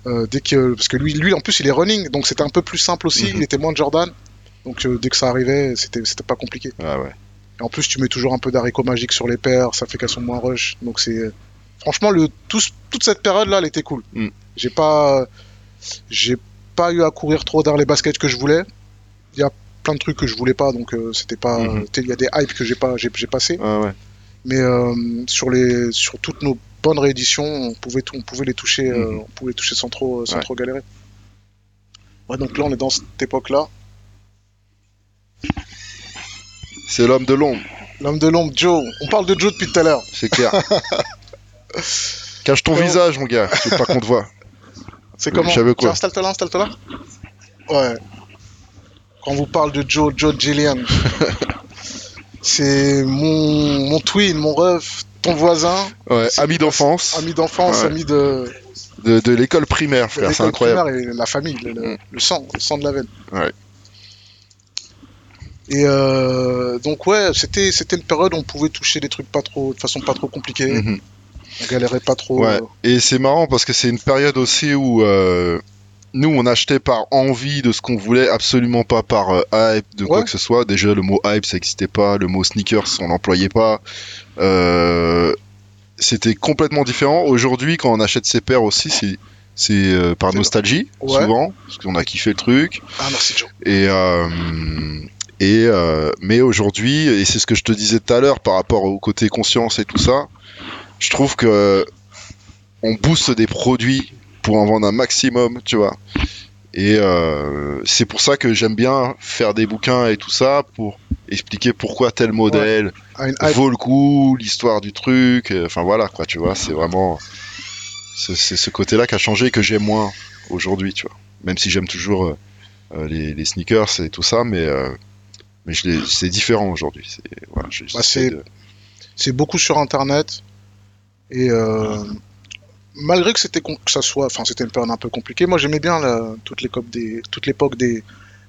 euh, dès que, parce que lui, lui, en plus, il est running, donc c'était un peu plus simple aussi. Mhm. Il était moins de Jordan, donc dès que ça arrivait, c'était, c'était pas compliqué. Ah ouais. Et en plus, tu mets toujours un peu d'haricot magique sur les paires, ça fait qu'elles sont moins rush. Donc c'est, franchement, le, toute cette période-là, elle était cool. Mm. J'ai pas, j'ai pas eu à courir trop dans les baskets que je voulais. Il y a plein de trucs que je voulais pas, donc euh, c'était pas. Mhm. Il y a des hypes que j'ai pas, j'ai, passé. Ah Mais euh, sur les, sur toutes nos bonnes rééditions, on pouvait, on pouvait les toucher, euh, mhm. on pouvait les toucher sans trop, sans trop galérer. Ouais, donc là on est dans cette époque-là. C'est l'homme de l'ombre. L'homme de l'ombre, Joe. On parle de Joe depuis tout à l'heure. C'est clair. Cache ton visage, mon gars. Je veux pas qu'on te voit. C'est comment Installe-toi là, installe-toi là. Ouais quand on vous parle de Joe, Joe Gillian. c'est mon, mon twin, mon ref, ton voisin. Ouais, ami d'enfance. Ami d'enfance, ami de. De, l'école primaire, frère, c'est incroyable. et la famille, le, mm. sang, le sang de la veine. Ouais. Et euh, donc ouais, c'était c'était une période où on pouvait toucher des trucs pas trop de façon pas trop compliquée. Mm-hmm. On galérait pas trop. Ouais. Et c'est marrant parce que c'est une période aussi où euh, nous, on achetait par envie de ce qu'on voulait, absolument pas par euh, hype de quoi que ce soit. Déjà, le mot hype, ça n'existait pas. Le mot sneakers, on n'employait pas. C'était complètement différent. Aujourd'hui, quand on achète ses paires aussi, c'est c'est euh, par nostalgie souvent parce qu'on a kiffé le truc. Ah merci Joe. Et et mais aujourd'hui, et c'est ce que je te disais tout à l'heure par rapport au côté conscience et tout ça, je trouve que on booste des produits pour en vendre un maximum, tu vois. Et euh, c'est pour ça que j'aime bien faire des bouquins et tout ça pour expliquer pourquoi tel modèle vaut le coup, l'histoire du truc. Enfin voilà quoi, tu vois, c'est vraiment c'est ce côté-là qui a changé et que j'aime moins aujourd'hui, tu vois. Même si j'aime toujours euh, euh, les, sneakers et tout ça, mais mais c'est différent aujourd'hui. C'est voilà, bah, c'est beaucoup sur internet et malgré que c'était que ça soit, enfin c'était une période un peu compliquée. Moi j'aimais bien toute l'époque des toute l'époque des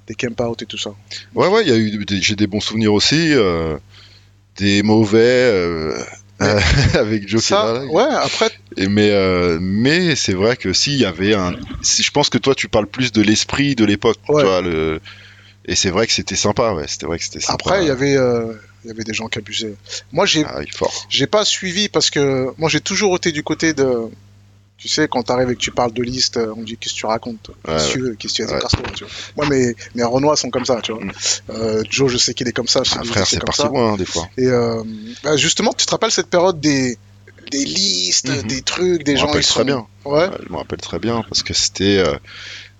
des camp out et tout ça. Ouais ouais, il y a eu j'ai des bons souvenirs aussi, euh, des mauvais euh, avec Joe. Ça, ouais après. Et mais euh, mais c'est vrai que s'il y avait un, si, je pense que toi tu parles plus de l'esprit de l'époque, ouais. le et c'est vrai que c'était sympa, ouais, c'était vrai que c'était sympa. Après il y avait il y avait des gens qui abusaient. Moi, j'ai, ah, j'ai pas suivi parce que moi, j'ai toujours été du côté de, tu sais, quand t'arrives et que tu parles de liste, on me dit qu'est-ce que tu racontes Qu'est-ce que tu veux Qu'est-ce que tu as tu vois Moi, mes, mes Renois sont comme ça, tu vois. Mm. Euh, Joe, je sais qu'il est comme ça. Ah, frère, c'est parti loin, des fois. Et euh, bah, justement, tu te rappelles cette période des, des listes, mm-hmm. des trucs, des gens. Je me très bien. Ouais. Je me rappelle très bien parce que c'était. Euh,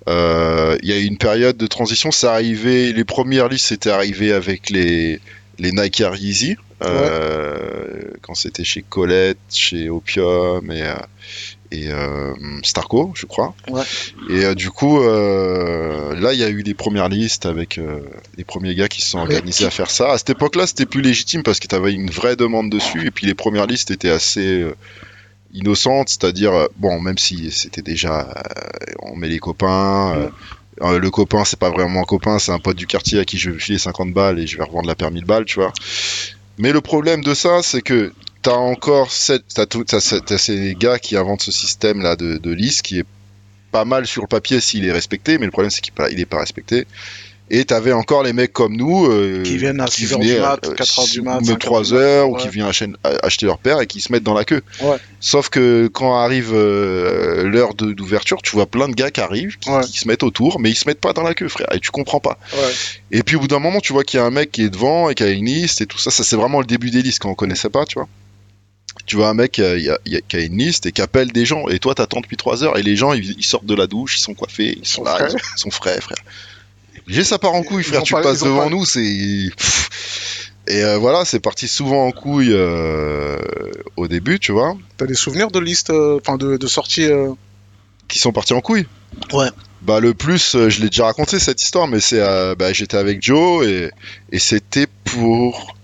il y a eu une période de transition, ça arrivait, les premières listes c'était arrivé avec les, les Nike Air Yeezy, quand c'était chez Colette, chez Opium et, et euh, Starco, je crois. Et euh, du coup, euh, là, il y a eu les premières listes avec les premiers gars qui se sont organisés à faire ça. À cette époque-là, c'était plus légitime parce que tu avais une vraie demande dessus. Et puis les premières listes étaient assez innocentes, c'est-à-dire, bon, même si c'était déjà, on met les copains. le copain, c'est pas vraiment un copain, c'est un pote du quartier à qui je vais filer 50 balles et je vais revendre la paire 1000 balles, tu vois. Mais le problème de ça, c'est que t'as encore cette, t'as, ces gars qui inventent ce système là de, de liste qui est pas mal sur le papier s'il est respecté, mais le problème c'est qu'il il est pas respecté. Et t'avais encore les mecs comme nous euh, qui viennent à 6h du mat, 4h du mat, 3h ou qui viennent acheter leur paire et qui se mettent dans la queue. Sauf que quand arrive euh, l'heure d'ouverture, tu vois plein de gars qui arrivent, qui, se mettent autour, mais ils se mettent pas dans la queue, frère, et tu comprends pas. Et puis au bout d'un moment, tu vois qu'il y a un mec qui est devant et qui a une liste et tout ça. Ça c'est vraiment le début des listes quand on connaissait pas, tu vois tu vois un mec qui a, une liste et qui appelle des gens et toi t'attends depuis 3 heures et les gens ils, sortent de la douche, ils sont coiffés, ils sont là, ils sont, frais frère. J'ai ça part en couille frère, tu passes devant nous, c'est Et euh, voilà, c'est parti souvent en couille euh, au début, tu vois. T'as des souvenirs de listes, euh, enfin de, de sorties Qui sont partis en couille. Ouais. Bah le plus, je l'ai déjà raconté cette histoire, mais c'est, bah, j'étais avec Joe et, et c'était pour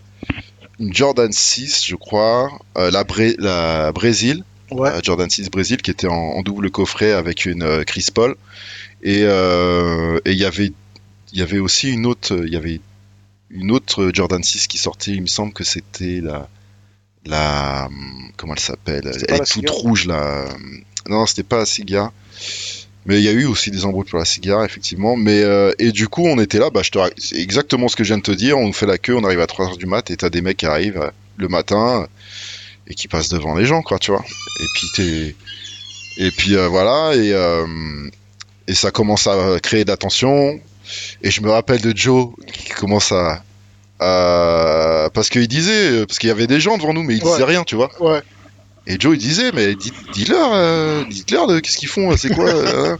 une Jordan 6, je crois, la, Bré- la Brésil, Ouais. Jordan 6 Brésil, qui était en, en double coffret avec une Chris Paul. Et il y avait, il y avait aussi une autre, il y avait une autre Jordan 6 qui sortait. Il me semble que c'était la, la, comment elle s'appelle? Elle est toute rouge là. Non, c'était pas la cigare. Mais il y a eu aussi des embrouilles pour la cigare, effectivement. Mais euh, et du coup, on était là. Bah, je te, c'est exactement ce que je viens de te dire. On nous fait la queue, on arrive à 3h du mat, et t'as des mecs qui arrivent euh, le matin et qui passent devant les gens, quoi, tu vois. Et puis t'es, et puis euh, voilà, et euh, et ça commence à créer de la tension. Et je me rappelle de Joe qui commence à, à- parce qu'il disait, euh, parce qu'il y avait des gens devant nous, mais il Ouais. disait rien, tu vois. Ouais. Et Joe il disait, mais dis- dis-leur, euh, dites-leur qu'est-ce qu'ils font, c'est quoi euh, hein.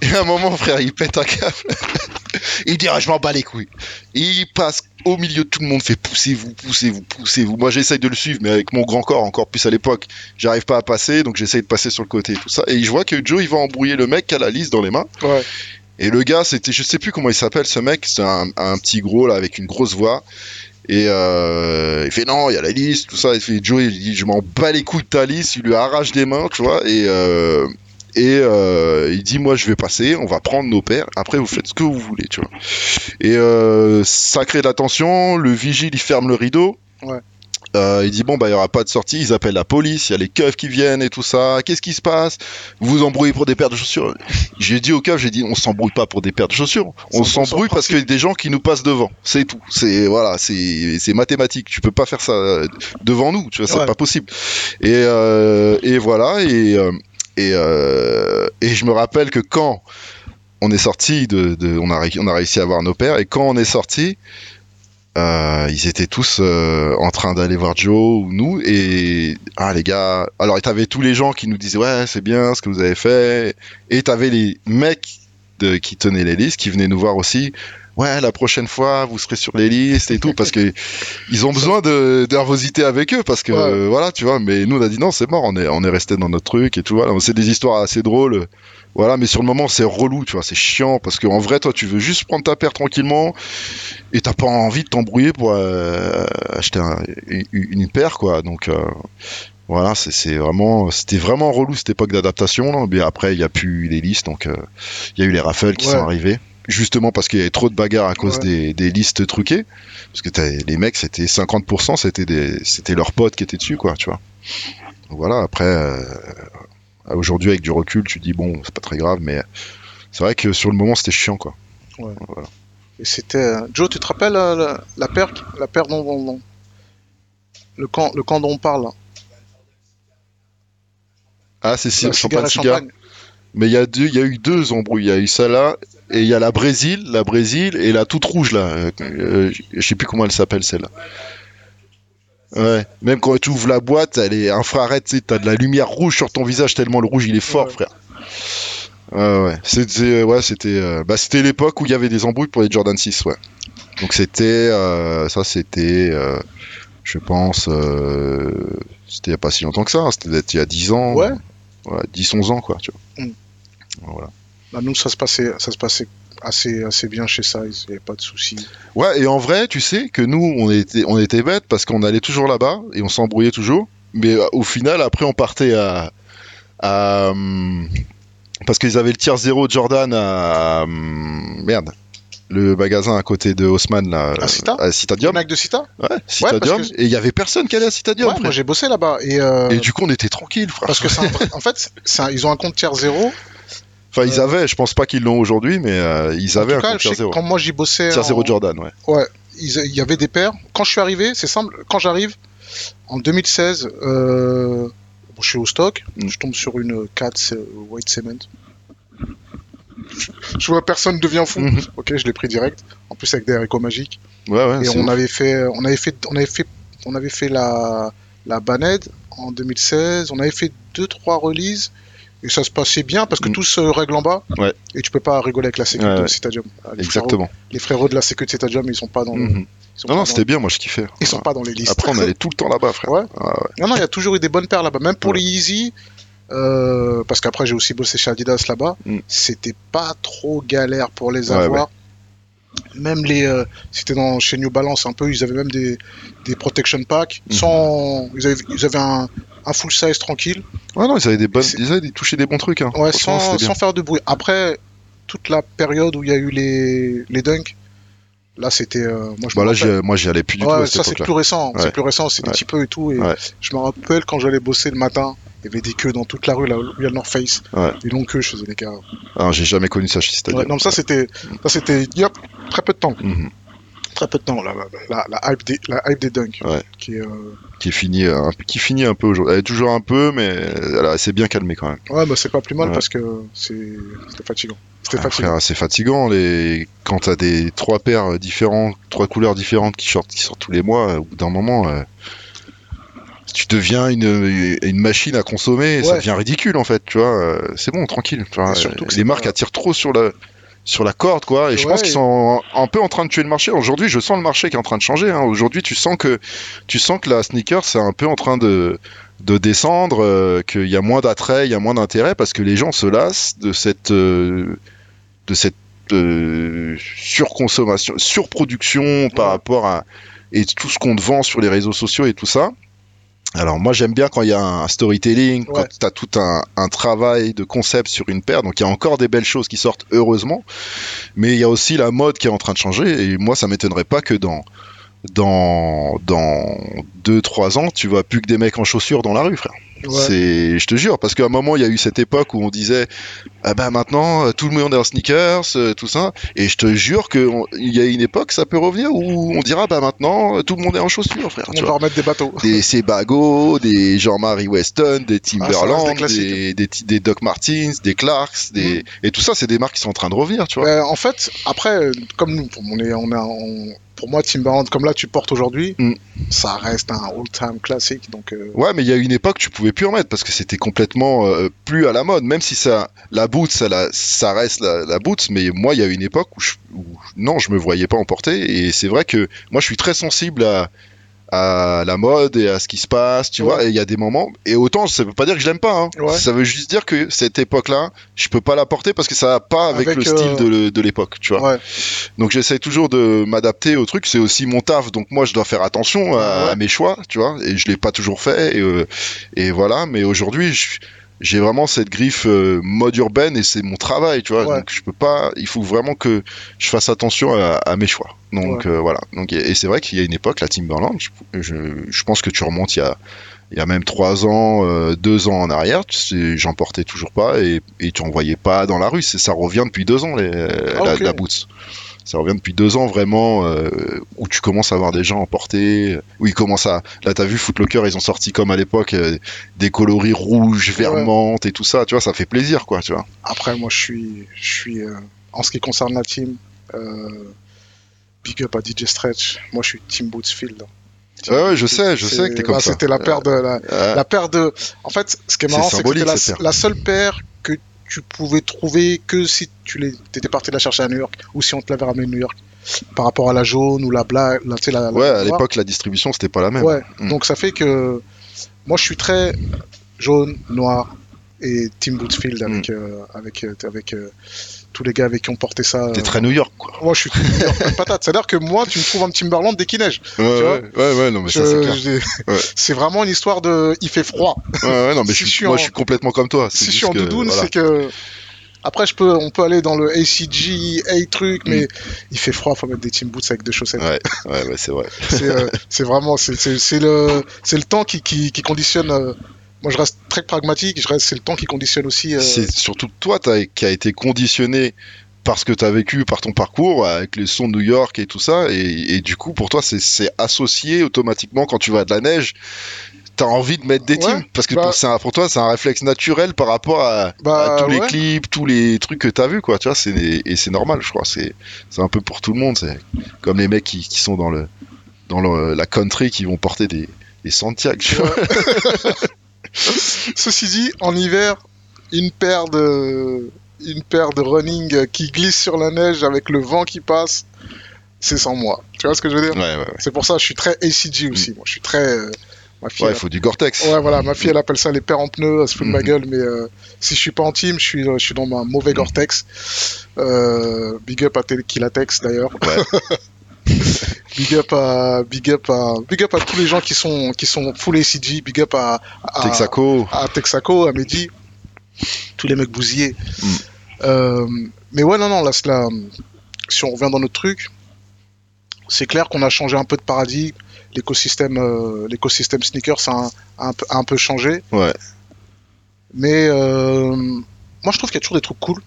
Et à un moment, frère, il pète un câble. il dit, ah, je m'en bats les couilles. Et il passe au milieu de tout le monde, fait poussez-vous, poussez-vous, poussez-vous. Moi, j'essaye de le suivre, mais avec mon grand corps, encore plus à l'époque, j'arrive pas à passer, donc j'essaye de passer sur le côté et tout ça. Et je vois que Joe, il va embrouiller le mec qui a la liste dans les mains. Ouais. Et le gars, c'était, je sais plus comment il s'appelle ce mec, c'est un, petit gros là avec une grosse voix. Et euh, il fait non, il y a la liste, tout ça. Il fait Joe, il dit je m'en bats les couilles de ta liste. Il lui arrache des mains, tu vois. Et euh, et euh, il dit moi je vais passer, on va prendre nos paires. Après vous faites ce que vous voulez, tu vois. Et ça crée de la. Le vigile il ferme le rideau. Euh, il dit bon bah il y aura pas de sortie, ils appellent la police, il y a les keufs qui viennent et tout ça. Qu'est-ce qui se passe? Vous vous embrouillez pour des paires de chaussures? J'ai dit au keuf, j'ai dit on s'embrouille pas pour des paires de chaussures, on s'embrouille parce qu'il y a des gens qui nous passent devant. C'est tout. C'est voilà, c'est c'est mathématique. Tu peux pas faire ça euh, devant nous, tu vois, c'est Ouais. pas possible. Et euh, et voilà et et euh, et je me rappelle que quand on est sorti de, de on a on a réussi à avoir nos paires et quand on est sorti euh, ils étaient tous euh, en train d'aller voir Joe ou nous et ah les gars alors t'avais tous les gens qui nous disaient ouais c'est bien ce que vous avez fait et t'avais les mecs de, qui tenaient les listes qui venaient nous voir aussi ouais la prochaine fois vous serez sur les listes et tout parce que ils ont besoin de nervosité avec eux parce que Ouais. euh, voilà tu vois mais nous on a dit non c'est mort on est on est resté dans notre truc et tout voilà c'est des histoires assez drôles voilà mais sur le moment c'est relou tu vois c'est chiant parce qu'en vrai toi tu veux juste prendre ta paire tranquillement et t'as pas envie de t'embrouiller pour euh, acheter un- une, une paire quoi. Donc euh, voilà c'est vraiment c'était vraiment relou cette époque d'adaptation mais après il y a plus les listes donc euh, il y a eu les raffles qui Ouais. sont arrivés. Justement parce qu'il y avait trop de bagarres à cause Ouais. des, des listes truquées. Parce que les mecs c'était 50% c'était leurs potes qui étaient dessus quoi tu vois. Donc voilà après euh, aujourd'hui avec du recul tu dis bon c'est pas très grave mais c'est vrai que sur le moment c'était chiant quoi Et c'était. euh, Joe, tu te rappelles euh, la, la paire, la paire dont, dont- dont- le camp, le camp dont on parle là? Ah c'est si La champagne champagne. Mais il y a deux, il y a eu deux embrouilles. Il y a eu celle-là et il y a la Brésil, la Brésil et la toute rouge là. Euh, euh, je sais plus comment elle s'appelle celle-là. Ouais. Même quand tu ouvres la boîte, elle est infrared. Tu sais, t'as de la lumière rouge sur ton visage tellement le rouge il est fort, Ouais. frère. Ouais, ouais. C'était, ouais, c'était, euh, bah, c'était l'époque où il y avait des embrouilles pour les Jordan 6, ouais. Donc c'était, euh, ça c'était, euh, je pense, euh, c'était il y a pas si longtemps que ça. hein. C'était il y a 10 ans. Ouais. Ouais, 10-11 ans, quoi, tu vois. Mm. Voilà. Bah, nous, ça se passait, ça se passait assez, assez bien chez Size, il n'y avait pas de soucis. Ouais, et en vrai, tu sais que nous, on était, on était bêtes parce qu'on allait toujours là-bas et on s'embrouillait toujours. Mais euh, au final, après, on partait à. à, hum, parce qu'ils avaient le tiers 0 Jordan à. hum, merde. Le magasin à côté de Haussmann, là. À Cita À Le Citadium. mec de Cita Ouais, Citadium. Et il y avait personne qui allait à Citadium, Ouais, moi j'ai bossé là-bas. Et, euh, Et du coup, on était tranquille, frère. Parce que un en fait, un- ils ont un compte tiers zéro. Enfin, ils avaient, je pense pas qu'ils l'ont aujourd'hui, mais euh, ils En avaient tout un cas, compte je tiers sais que 0. quand moi j'y bossais, Tiers 0 en- Jordan, ouais. ils- il y avait des paires. Quand je suis arrivé, c'est simple. Quand j'arrive en 2016, euh, bon, je suis au stock. Mm. Je tombe sur une 4 euh, White Cement. Je vois personne devient fou. Mhm. Ok, je l'ai pris direct. En plus avec des haricots magiques. Ouais, ouais. Et on ouf. avait fait, on avait fait, on avait fait, on avait fait la la Baned en 2016. On avait fait deux trois releases et ça se passait bien parce que Mm. tout se règle en bas. Ouais. Et tu peux pas rigoler avec la sécu Ouais, de ouais. Citadium. Ah, Les frérots, Exactement. les frérots de la sécu de Citadium, ils sont pas dans le- Mhm. Sont Non, non, c'était bien, moi je kiffais. Ils sont pas dans les listes. Après, on allait tout le temps là-bas, frère. Ouais. Ah ouais. Non, non, il y a toujours eu des bonnes paires là-bas. Même pour les Yeezy, euh, parce qu'après j'ai aussi bossé chez Adidas là-bas, Mm. c'était pas trop galère pour les avoir. Même les, euh, c'était dans chez New Balance un peu, ils avaient même des, des protection packs Mhm. sans, ils avaient, ils avaient un, un full size tranquille, Ouais, non, ils avaient des bonnes, ils avaient touché des bons trucs. Hein. ouais, sans, sans faire de bruit. Après toute la période où il y a eu les, les dunks, là c'était, euh, moi je Bah là, rappelle- moi, j'y allais plus du Ouais, tout à ça cette c'est plus récent, Ouais. c'est plus récent, c'est des petits peu et tout. Et je me rappelle quand j'allais bosser le matin, il y avait des queues dans toute la rue là où il y a le North Face. Ouais. Des longues queues, je faisais les gars. Ah, j'ai jamais connu ça chez Stadium. Ouais, non, mais ça c'était, ça c'était, il y a très peu de temps, Mhm. très peu de temps la, la, la hype des, la hype des dunks, Ouais. qui est, euh, Qui finit, euh, un peu- qui finit un peu aujourd'hui. Elle est toujours un peu, mais elle s'est bien calmée quand même. ouais, bah c'est pas plus mal parce que c'est, c'était fatigant. C'était fatigant. c'est fatigant les... quand t'as des trois paires différents, trois couleurs différentes qui sortent, qui sortent tous les mois. Au bout d'un moment, euh, tu deviens une, une machine à consommer. et Ça devient ridicule en fait. Tu vois, euh, c'est bon, tranquille. surtout que euh, les marques pas- attirent trop sur la sur la corde quoi et je pense qu'ils sont un peu en train de tuer le marché aujourd'hui je sens le marché qui est en train de changer hein. aujourd'hui tu sens que tu sens que la sneaker c'est un peu en train de de descendre euh, qu'il y a moins d'attrait il y a moins d'intérêt parce que les gens se lassent de cette euh, de cette euh, surconsommation, surproduction par Ouais. rapport à et tout ce qu'on te vend sur les réseaux sociaux et tout ça. Alors moi j'aime bien quand il y a un storytelling, Ouais. quand tu as tout un, un travail de concept sur une paire, donc il y a encore des belles choses qui sortent heureusement, mais il y a aussi la mode qui est en train de changer et moi ça m'étonnerait pas que dans dans dans 2 3 ans, tu vois plus que des mecs en chaussures dans la rue, frère. Ouais. C'est, je te jure, parce qu'à un moment il y a eu cette époque où on disait, ah ben maintenant euh, tout le monde est en sneakers, euh, tout ça, et je te jure que on- il y a une époque, ça peut revenir où on dira, bah maintenant euh, tout le monde est en chaussures, frère. tu On vois. va remettre des bateaux. Des Sebago, des Jean-Marie Weston, des Timberland, Ah, des classiques. des, des, Doc Martens, des Clarks, des... et tout ça, c'est des marques qui sont en train de revenir, tu vois. Ben, en fait, après, comme nous, on est, on est, on- pour moi, Timberland, comme là tu portes aujourd'hui, Mm. ça reste un all-time classique. Donc, euh, Ouais, mais il y a une époque, tu pouvais plus en mettre parce que c'était complètement euh, plus à la mode. Même si ça, la boots, ça, la- ça reste la, la boots, mais moi, il y a une époque où, je, où non, je me voyais pas en porter. Et c'est vrai que moi, je suis très sensible à, à la mode et à ce qui se passe, tu Ouais. vois. Et il y a des moments, et autant, ça veut pas dire que je l'aime pas. Hein. Ouais. Ça veut juste dire que cette époque-là, je peux pas la porter parce que ça va pas avec, Avec, le style euh, de, l'époque, tu vois. ouais. Donc j'essaie toujours de m'adapter au truc. C'est aussi mon taf, donc moi je dois faire attention à mes choix, tu vois. Et je l'ai pas toujours fait. Et, euh, et voilà. Mais aujourd'hui, je- j'ai vraiment cette griffe euh, mode urbaine et c'est mon travail, tu vois. Ouais. Donc je peux pas. Il faut vraiment que je fasse attention à, à mes choix. Donc euh, voilà. Donc et c'est vrai qu'il y a une époque, la Timberland. Je, je, je pense que tu remontes il y a il y a même trois ans, euh, deux ans en arrière, j'en portais toujours pas et, et tu en voyais pas dans la rue. Ça revient depuis deux ans les, la, la boots. Ça revient depuis deux ans vraiment euh, où tu commences à voir des gens en porter, où ils commencent à. Là, t'as vu Footlocker, ils ont sorti comme à l'époque euh, des coloris rouges, vert Ouais. menthe et tout ça. Tu vois, ça fait plaisir, quoi. Tu vois. Après, moi, je suis, je suis euh, en ce qui concerne la team, big up à DJ Stretch. Moi, je suis Team Bootsfield. Ouais, ouais, je sais, je sais que t'es comme là, ça. C'était la paire de la, Euh, la paire de. En fait, ce qui est marrant, c'est que c'était la, la seule paire tu pouvais trouver que si tu étais parti la chercher à New York ou si on te l'avait ramené de New York. Par rapport à la jaune ou la black, la, la, ouais, à l'époque, la distribution, c'était pas la même. Ouais, Mm. donc ça fait que moi je suis très jaune, noir et Team Bootsfield avec, euh, avec, euh, avec euh, tous les gars avec qui on portait ça. T'es euh, très New York, quoi. Moi je suis une patate. C'est-à-dire que moi tu me trouves un Timberland dès qu'il neige. Ouais, ouais, ouais, ouais, non, mais ça, c'est clair. C'est vraiment une histoire de. Il fait froid. Ouais, ouais, non, mais Si je suis, moi, en- je suis complètement comme toi. C'est Si je suis en que, doudoune, voilà. c'est que. Après, je peux, on peut aller dans le ACG, A truc, mais il fait froid, faut mettre des team boots avec des chaussettes. Mm. Ouais, ouais, ouais, c'est vrai. C'est euh, vraiment, c'est- le, c'est le temps qui, qui, qui conditionne. euh, moi, je reste très pragmatique. Je reste, c'est le temps qui conditionne aussi. euh, C'est surtout toi qui a été conditionné par ce que tu as vécu, par ton parcours, avec les sons de New York et tout ça, et, et du coup, pour toi, c'est- associé automatiquement quand tu vas à de la neige. T'as envie de mettre des Ouais, teams parce que bah- pour, c'est un- pour toi, c'est un réflexe naturel par rapport à, Bah, à tous les ouais. clips, tous les trucs que t'as vu, quoi. Tu vois, c'est et c'est normal, je crois. C'est c'est un peu pour tout le monde. C'est comme les mecs qui, qui sont dans le dans le- la country qui vont porter des des Santiago. Ceci dit, en hiver, une paire de, une paire de running qui glisse sur la neige avec le vent qui passe. c'est sans moi. Tu vois ce que je veux dire? Ouais, ouais, ouais. C'est pour ça que je suis très ACG aussi. Moi, je suis très. euh, ma fille, Ouais, elle- il faut du Gore-Tex. Ouais, voilà, ma fille elle appelle ça les pères en pneus, elle se fout de ma Mhm. gueule, mais euh, si je suis pas en team, je suis, je suis dans ma mauvais Gore-Tex. Euh, big up à Telekilatex d'ailleurs. big up à, big up à, big up à tous les gens qui sont, qui sont full ACG, big up à, à, Texaco. à Texaco, à Mehdi, tous les mecs bousillés. Mm. Euh, mais ouais, non, non, là, là, si on revient dans notre truc, c'est clair qu'on a changé un peu de paradigme. L'écosystème, euh, l'écosystème sneakers a un, a un peu, a un peu changé. Ouais. Mais euh, moi, je trouve qu'il y a toujours des trucs cool.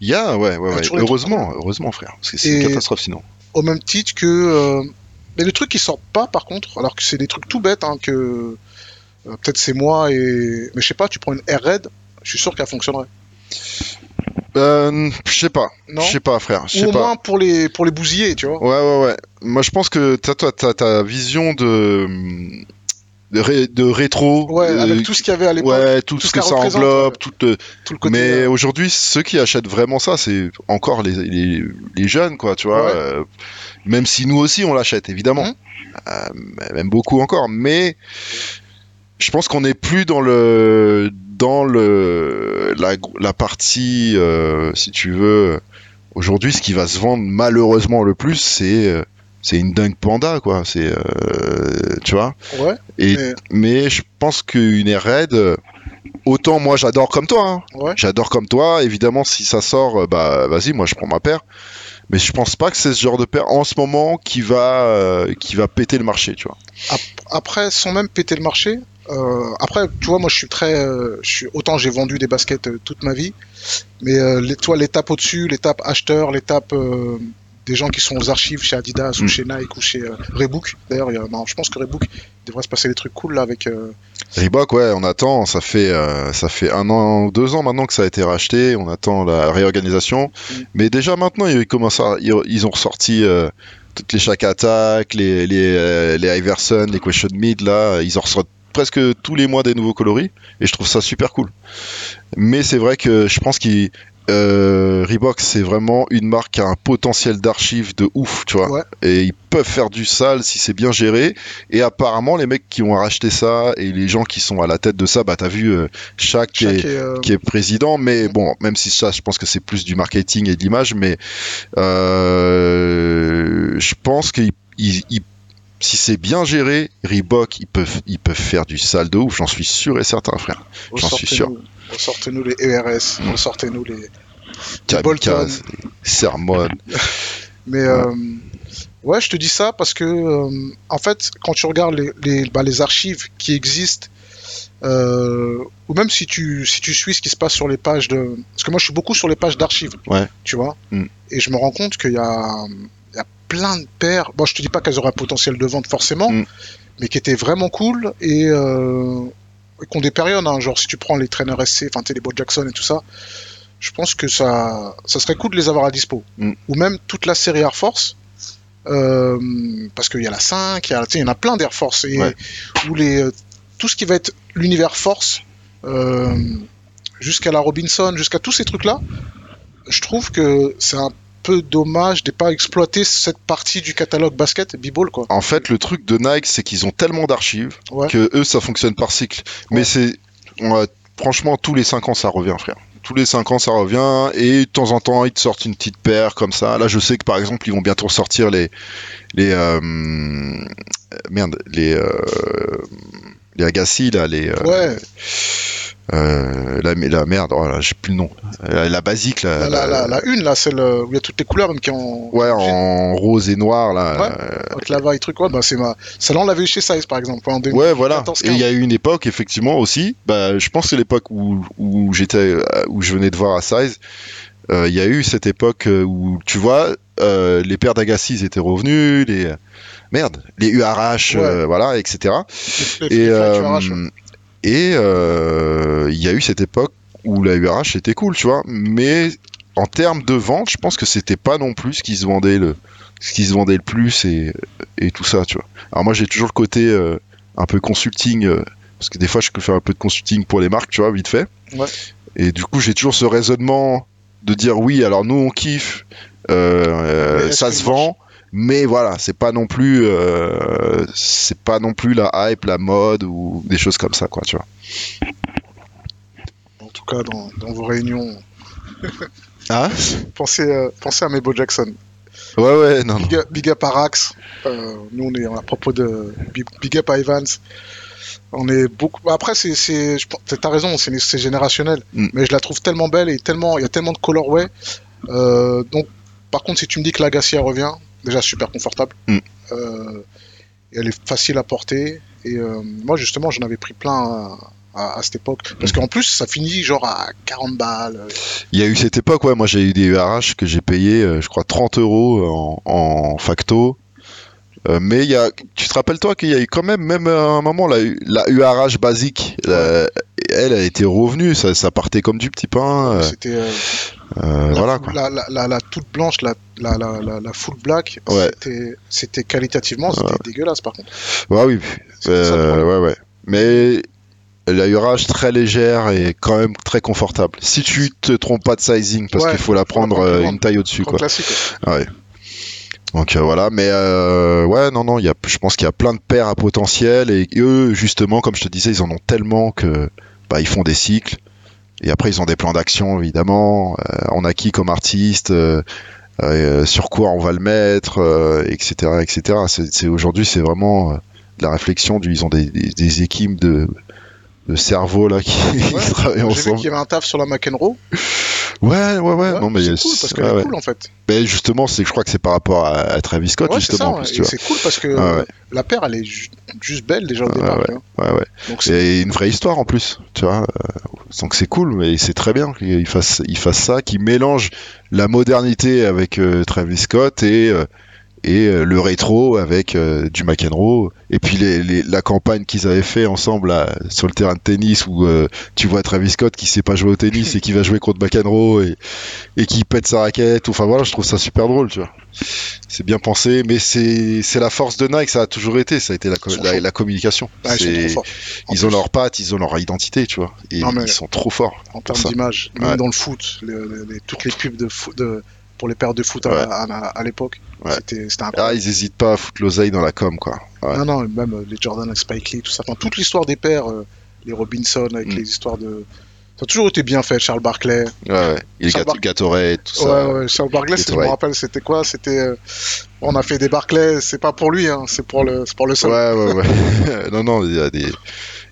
Il y a, ouais, ouais, ouais. Heureusement, heureusement, frère. Parce que c'est une catastrophe sinon. Au même titre que. euh, mais les trucs qui sortent pas, par contre, alors que c'est des trucs tout bêtes, hein, que euh, peut-être c'est moi et. Mais je sais pas, tu prends une Air Red, je suis sûr qu'elle fonctionnerait. Euh, je sais pas. Non Je sais pas, frère. Ou au pas. moins pour les, pour les bousiller, tu vois. Ouais, ouais, ouais. Moi, je pense que t'as, toi, t'as ta vision de, de, ré- de rétro. Ouais, euh, avec tout ce qu'il y avait à l'époque, ouais, tout, tout ce que ça englobe, tout. euh, tout le côté. mais euh, aujourd'hui, ceux qui achètent vraiment ça, c'est encore les, les, les jeunes, quoi, tu vois. Ouais. euh, même si nous aussi, on l'achète, évidemment. Euh, même beaucoup encore. Mais je pense qu'on n'est plus dans le dans le la, la partie, si tu veux. Aujourd'hui, ce qui va se vendre malheureusement le plus, c'est c'est une dingue panda, quoi. C'est euh, tu vois. ouais, Et mais- mais je pense qu'une euh, autant moi j'adore comme toi, hein. ouais. j'adore comme toi. Évidemment, si ça sort, euh, bah vas-y, moi je prends ma paire. Mais je pense pas que c'est ce genre de paire en ce moment qui va euh, qui va péter le marché, tu vois. Après, sans même péter le marché, euh, après, tu vois, moi je suis très. euh, je suis, autant j'ai vendu des baskets euh, toute ma vie, mais les, toi, l'étape au-dessus, l'étape acheteur, l'étape des gens qui sont aux archives chez Adidas ou Mm. chez Nike ou chez euh, Reebok. D'ailleurs, je pense que Reebok devrait se passer des trucs cool là avec. euh, Reebok, ouais, on attend. Ça fait euh, ça fait un an ou deux ans maintenant que ça a été racheté. On attend la réorganisation. Mm. Mais déjà maintenant, ils commencent à, ils, ont ressorti euh, toutes les Shack Attack, les les euh, les Iverson, les Question Mid là. Ils en ressortent presque tous les mois des nouveaux coloris et je trouve ça super cool. Mais c'est vrai que je pense qu'ils euh, Reebok c'est vraiment une marque qui a un potentiel d'archives de ouf, tu vois. Ouais. Et ils peuvent faire du sale si c'est bien géré. Et apparemment les mecs qui ont racheté ça et les gens qui sont à la tête de ça, bah t'as vu euh, Shaq est, euh, qui est président, mais bon, même si ça, je pense que c'est plus du marketing et de l'image, mais euh, je pense que si c'est bien géré, Reebok, ils peuvent, ils peuvent faire du sale de ouf, j'en suis sûr et certain, frère. j'en suis sûr. Ressortez-nous les ERS, ressortez-nous les. Kamikaze, Sermon. Mais euh, ouais, je te dis ça parce que, euh, en fait, quand tu regardes les, les, bah, les archives qui existent, euh, ou même si tu, si tu suis ce qui se passe sur les pages de. Parce que moi, je suis beaucoup sur les pages d'archives, Ouais. tu vois, Mm. et je me rends compte qu'il y a, il y a plein de paires. Bon, je te dis pas qu'elles auraient un potentiel de vente forcément, Mm. mais qui étaient vraiment cool et qui ont des périodes, hein, genre si tu prends les traîneurs SC, enfin, les Bo Jackson et tout ça. Je pense que ça, ça serait cool de les avoir à dispo. Mm. Ou même toute la série Air Force. Euh, parce qu'il y a la 5, il y, en a plein d'Air Force. Et, Ouais. où les, euh, tout ce qui va être l'univers Force, euh, jusqu'à la Robinson, jusqu'à tous ces trucs-là, je trouve que c'est un peu dommage de pas exploiter cette partie du catalogue basket, b-ball, quoi. En fait, le truc de Nike, c'est qu'ils ont tellement d'archives Ouais. que eux, ça fonctionne par cycle. Mais c'est, franchement, tous les 5 ans, ça revient, frère. Tous les 5 ans, ça revient. Et de temps en temps, ils te sortent une petite paire comme ça. Là, je sais que par exemple, ils vont bientôt sortir les. les euh, merde, les. Euh, les Agassi, là, les. euh, Ouais, euh, la, la merde, oh j'ai plus le nom. La, la basique, la, la, une, là, celle où il y a toutes les couleurs, même qui ont. Ouais, en rose et noir, là. Ouais. euh, Clava et truc, ouais, bah c'est ma. Celle-là, on l'avait eu chez Size, par exemple, en 2000. Ouais, voilà. 14, Et il y a eu une époque, effectivement, aussi. Bah, je pense que l'époque où, où j'étais, euh, où je venais de voir à Size, euh, il y a eu cette époque où, tu vois, les paires d'Agassi ils étaient revenus, les merde, les URH, euh, voilà, etc. Les- les- Et les flags, tu euh, arraches, ouais. Et euh, il y a eu cette époque où la URH était cool, tu vois. Mais en termes de vente, je pense que c'était pas non plus ce qui se vendait le, ce qui se vendait le plus et, et tout ça, tu vois. Alors moi j'ai toujours le côté euh, un peu consulting, euh, parce que des fois je peux faire un peu de consulting pour les marques, tu vois, vite fait. Ouais. Et du coup j'ai toujours ce raisonnement de dire oui, alors nous on kiffe, euh, ça se marche vend. Mais voilà, c'est pas non plus, euh, c'est pas non plus la hype, la mode ou des choses comme ça, quoi, tu vois. En tout cas, dans, dans vos réunions, Ah? Pensez, euh, pensez à Mebo Jackson. Ouais, ouais, non. Big up, big up à Rax. Euh, nous, on est à propos de big, big up à Evans. On est beaucoup. Après, c'est, c'est, t'as raison, c'est, c'est générationnel. Mm. Mais je la trouve tellement belle et tellement, il y a tellement de colorway. Donc, par contre, si tu me dis que la Garcia revient, déjà super confortable. Mm. Euh, et elle est facile à porter. Et euh, moi, justement, j'en avais pris plein à, à- à cette époque. Parce Mm. qu'en plus, ça finit genre à 40 balles. Il y a eu cette époque, ouais, moi j'ai eu des URH que j'ai payé, euh, je crois, 30 euros en, en facto. Euh, mais il y a, tu te rappelles toi qu'il y a eu quand même, même à un moment, la, la URH basique, la- elle a été revenue, ça, ça partait comme du petit pain. C'était euh, la, voilà quoi. la, la, la- la toute blanche, la, la, full black, Ouais. c'était, qualitativement, c'était dégueulasse par contre. Ouais, oui, euh, ouais, ouais. Mais la URH très légère et quand même très confortable. Si tu te trompes pas de sizing, parce Ouais, qu'il faut la prendre prendre euh, une taille au-dessus, quoi. Ouais. Donc euh, voilà, mais euh, ouais, non, non, il y a, je pense qu'il y a plein de paires à potentiel et eux, justement, comme je te disais, ils en ont tellement que bah, ils font des cycles et après ils ont des plans d'action évidemment. Euh, on a qui comme artiste, euh, euh, sur quoi on va le mettre, euh, etc., etc. C'est, c'est- aujourd'hui, c'est vraiment euh, de la réflexion. Du, ils ont des, des, des équipes de de cerveau là qui, qui Ouais, travaillent J'ai vu ensemble. qu'il y avait un taf sur la McEnroe. Ouais, ouais, ouais. Ouais, non, mais c'est cool parce qu'elle ouais, est cool en fait. Mais justement, c'est, je crois que c'est par rapport à, à Travis Scott Ouais, c'est justement. Et c'est cool parce que Ah la paire, elle est ju- juste belle déjà au Ah départ. ouais. Ouais. Donc c'est C'est une vraie histoire en plus, tu vois. euh, Donc c'est cool, mais c'est très bien qu'il fasse, il fasse ça, qu'il mélange la modernité avec euh, Travis Scott et euh, et euh, le rétro avec euh, du McEnroe. Et puis les, les- la campagne qu'ils avaient fait ensemble là, sur le terrain de tennis où euh, tu vois Travis Scott qui sait pas jouer au tennis et qui va jouer contre McEnroe et, et qui pète sa raquette. Enfin voilà, je trouve ça super drôle, tu vois. C'est bien pensé, mais c'est la force de Nike, ça a toujours été, ça a été la, communication. Ils sont trop ont leurs pattes, ils ont leur identité, tu vois. Et Non, mais- ils sont trop forts. en termes d'image, même Ouais. dans le foot, les- toutes les pubs de de, pour les paires de foot à, Ouais. à- à- à l'époque, Ouais. c'était c'était Ah, ils hésitent pas à foutre l'oseille dans la com, quoi. Ouais. Non, non, même euh, les Jordan avec Spike Lee, tout ça. Enfin, toute l'histoire des paires, euh, les Robinson avec Mm. les histoires de. Ça a toujours été bien fait, Charles Barclay. Ouais, ouais. Ça Gat-. Gatorade, tout ça. Ouais, ouais, Charles Barclay, si je me rappelle, c'était quoi? C'était. euh, On a fait des Barclay, c'est pas pour lui, hein, c'est pour le, pour le seul. Ouais, ouais, ouais. non, non, il y a des,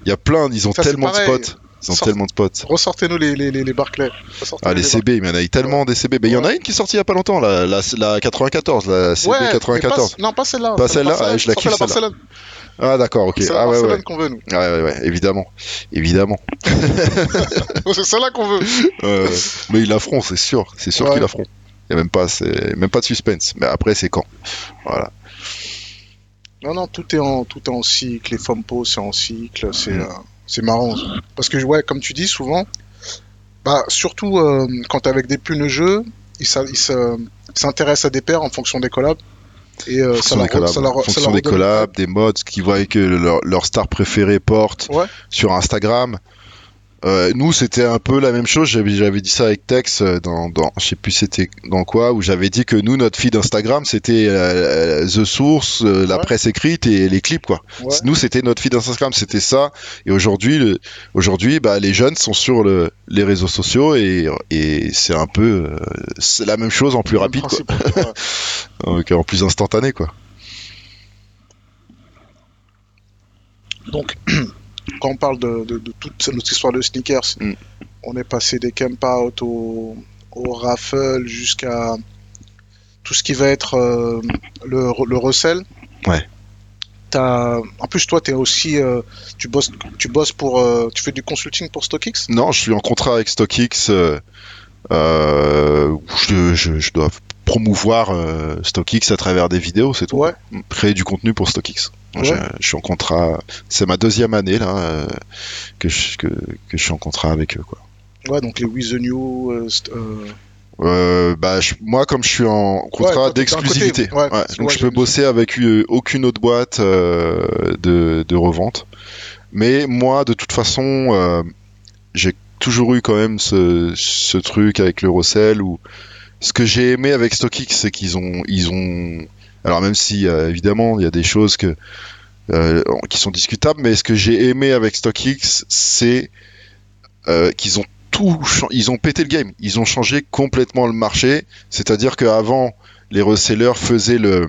il y a plein, ils ont Ça, tellement de spots. Ils ont Sort- tellement de spots. Ressortez-nous les, les, les, les Barclay. Ressortez-nous Ah, les les CB, il y en a eu tellement des CB. Mais il y en a une qui est sortie il y a pas longtemps, la, la, la 94, la CB Ouais, mais 94. pas- non, pas celle-là. Pas celle-là, ah, je la kiffe, celle-là. Ah, d'accord, ok. C'est la Ah, ouais, ouais. qu'on veut, nous. Ouais, ouais, ouais, évidemment. Évidemment. c'est celle-là qu'on veut. Euh, mais ils la feront, c'est sûr. C'est sûr Ouais. qu'ils la feront. Il n'y a même pas, même pas de suspense. Mais après, c'est quand? Voilà. Non, non, tout est en, tout est en cycle. Les FOMPO, c'est en cycle. C'est Mm. euh, c'est marrant. Parce que, ouais, comme tu dis souvent, bah, surtout euh, quand t'es avec des jeux, ils s'a- ils se- ils s'intéressent à des paires en fonction des collabs. Et euh, ça fonction leur, des collabs, ça leur- en ça fonction leur des collabs, des mods qu'ils voient que leur, leur star préférée porte Ouais. sur Instagram. Euh, nous, c'était un peu la même chose. J'avais, dit ça avec Tex euh, dans, dans, je sais plus c'était dans quoi, où j'avais dit que nous, notre feed Instagram, c'était euh, The Source, euh, la Ouais. presse écrite et les clips, quoi. Ouais. Nous, c'était notre feed Instagram, c'était ça. Et aujourd'hui, le- aujourd'hui, bah, les jeunes sont sur le, les réseaux sociaux et, et c'est un peu, c'est la même chose en plus rapide, quoi. Donc, en plus instantané, quoi. Donc, quand on parle de, de- de toute notre histoire de sneakers, Mm. on est passé des camp out au, au raffle jusqu'à tout ce qui va être euh, le, le recel. Ouais. En plus, toi, es aussi, euh, tu bosses, tu bosses pour, euh, tu fais du consulting pour StockX? Non, je suis en contrat avec StockX. Je, je- je dois promouvoir StockX à travers des vidéos, c'est tout. Ouais. Créer du contenu pour StockX. Ouais. je, je suis en contrat. C'est ma deuxième année là euh, que, je, que, que je suis en contrat avec eux. Quoi. Ouais, donc les With the New. euh, euh, bah, je- moi, comme je suis en contrat d'exclusivité, ouais, ouais, donc je peux bosser avec euh, aucune autre boîte euh, de, de revente. Mais moi, de toute façon, j'ai toujours eu quand même ce, ce truc avec le Rossel où ce que j'ai aimé avec StockX, c'est qu'ils ont, ils ont, Alors même si euh, évidemment il y a des choses que euh, qui sont discutables, mais ce que j'ai aimé avec StockX, c'est euh, qu'ils ont tout, ils ont pété le game. Ils ont changé complètement le marché. C'est-à-dire qu'avant, les resellers faisaient le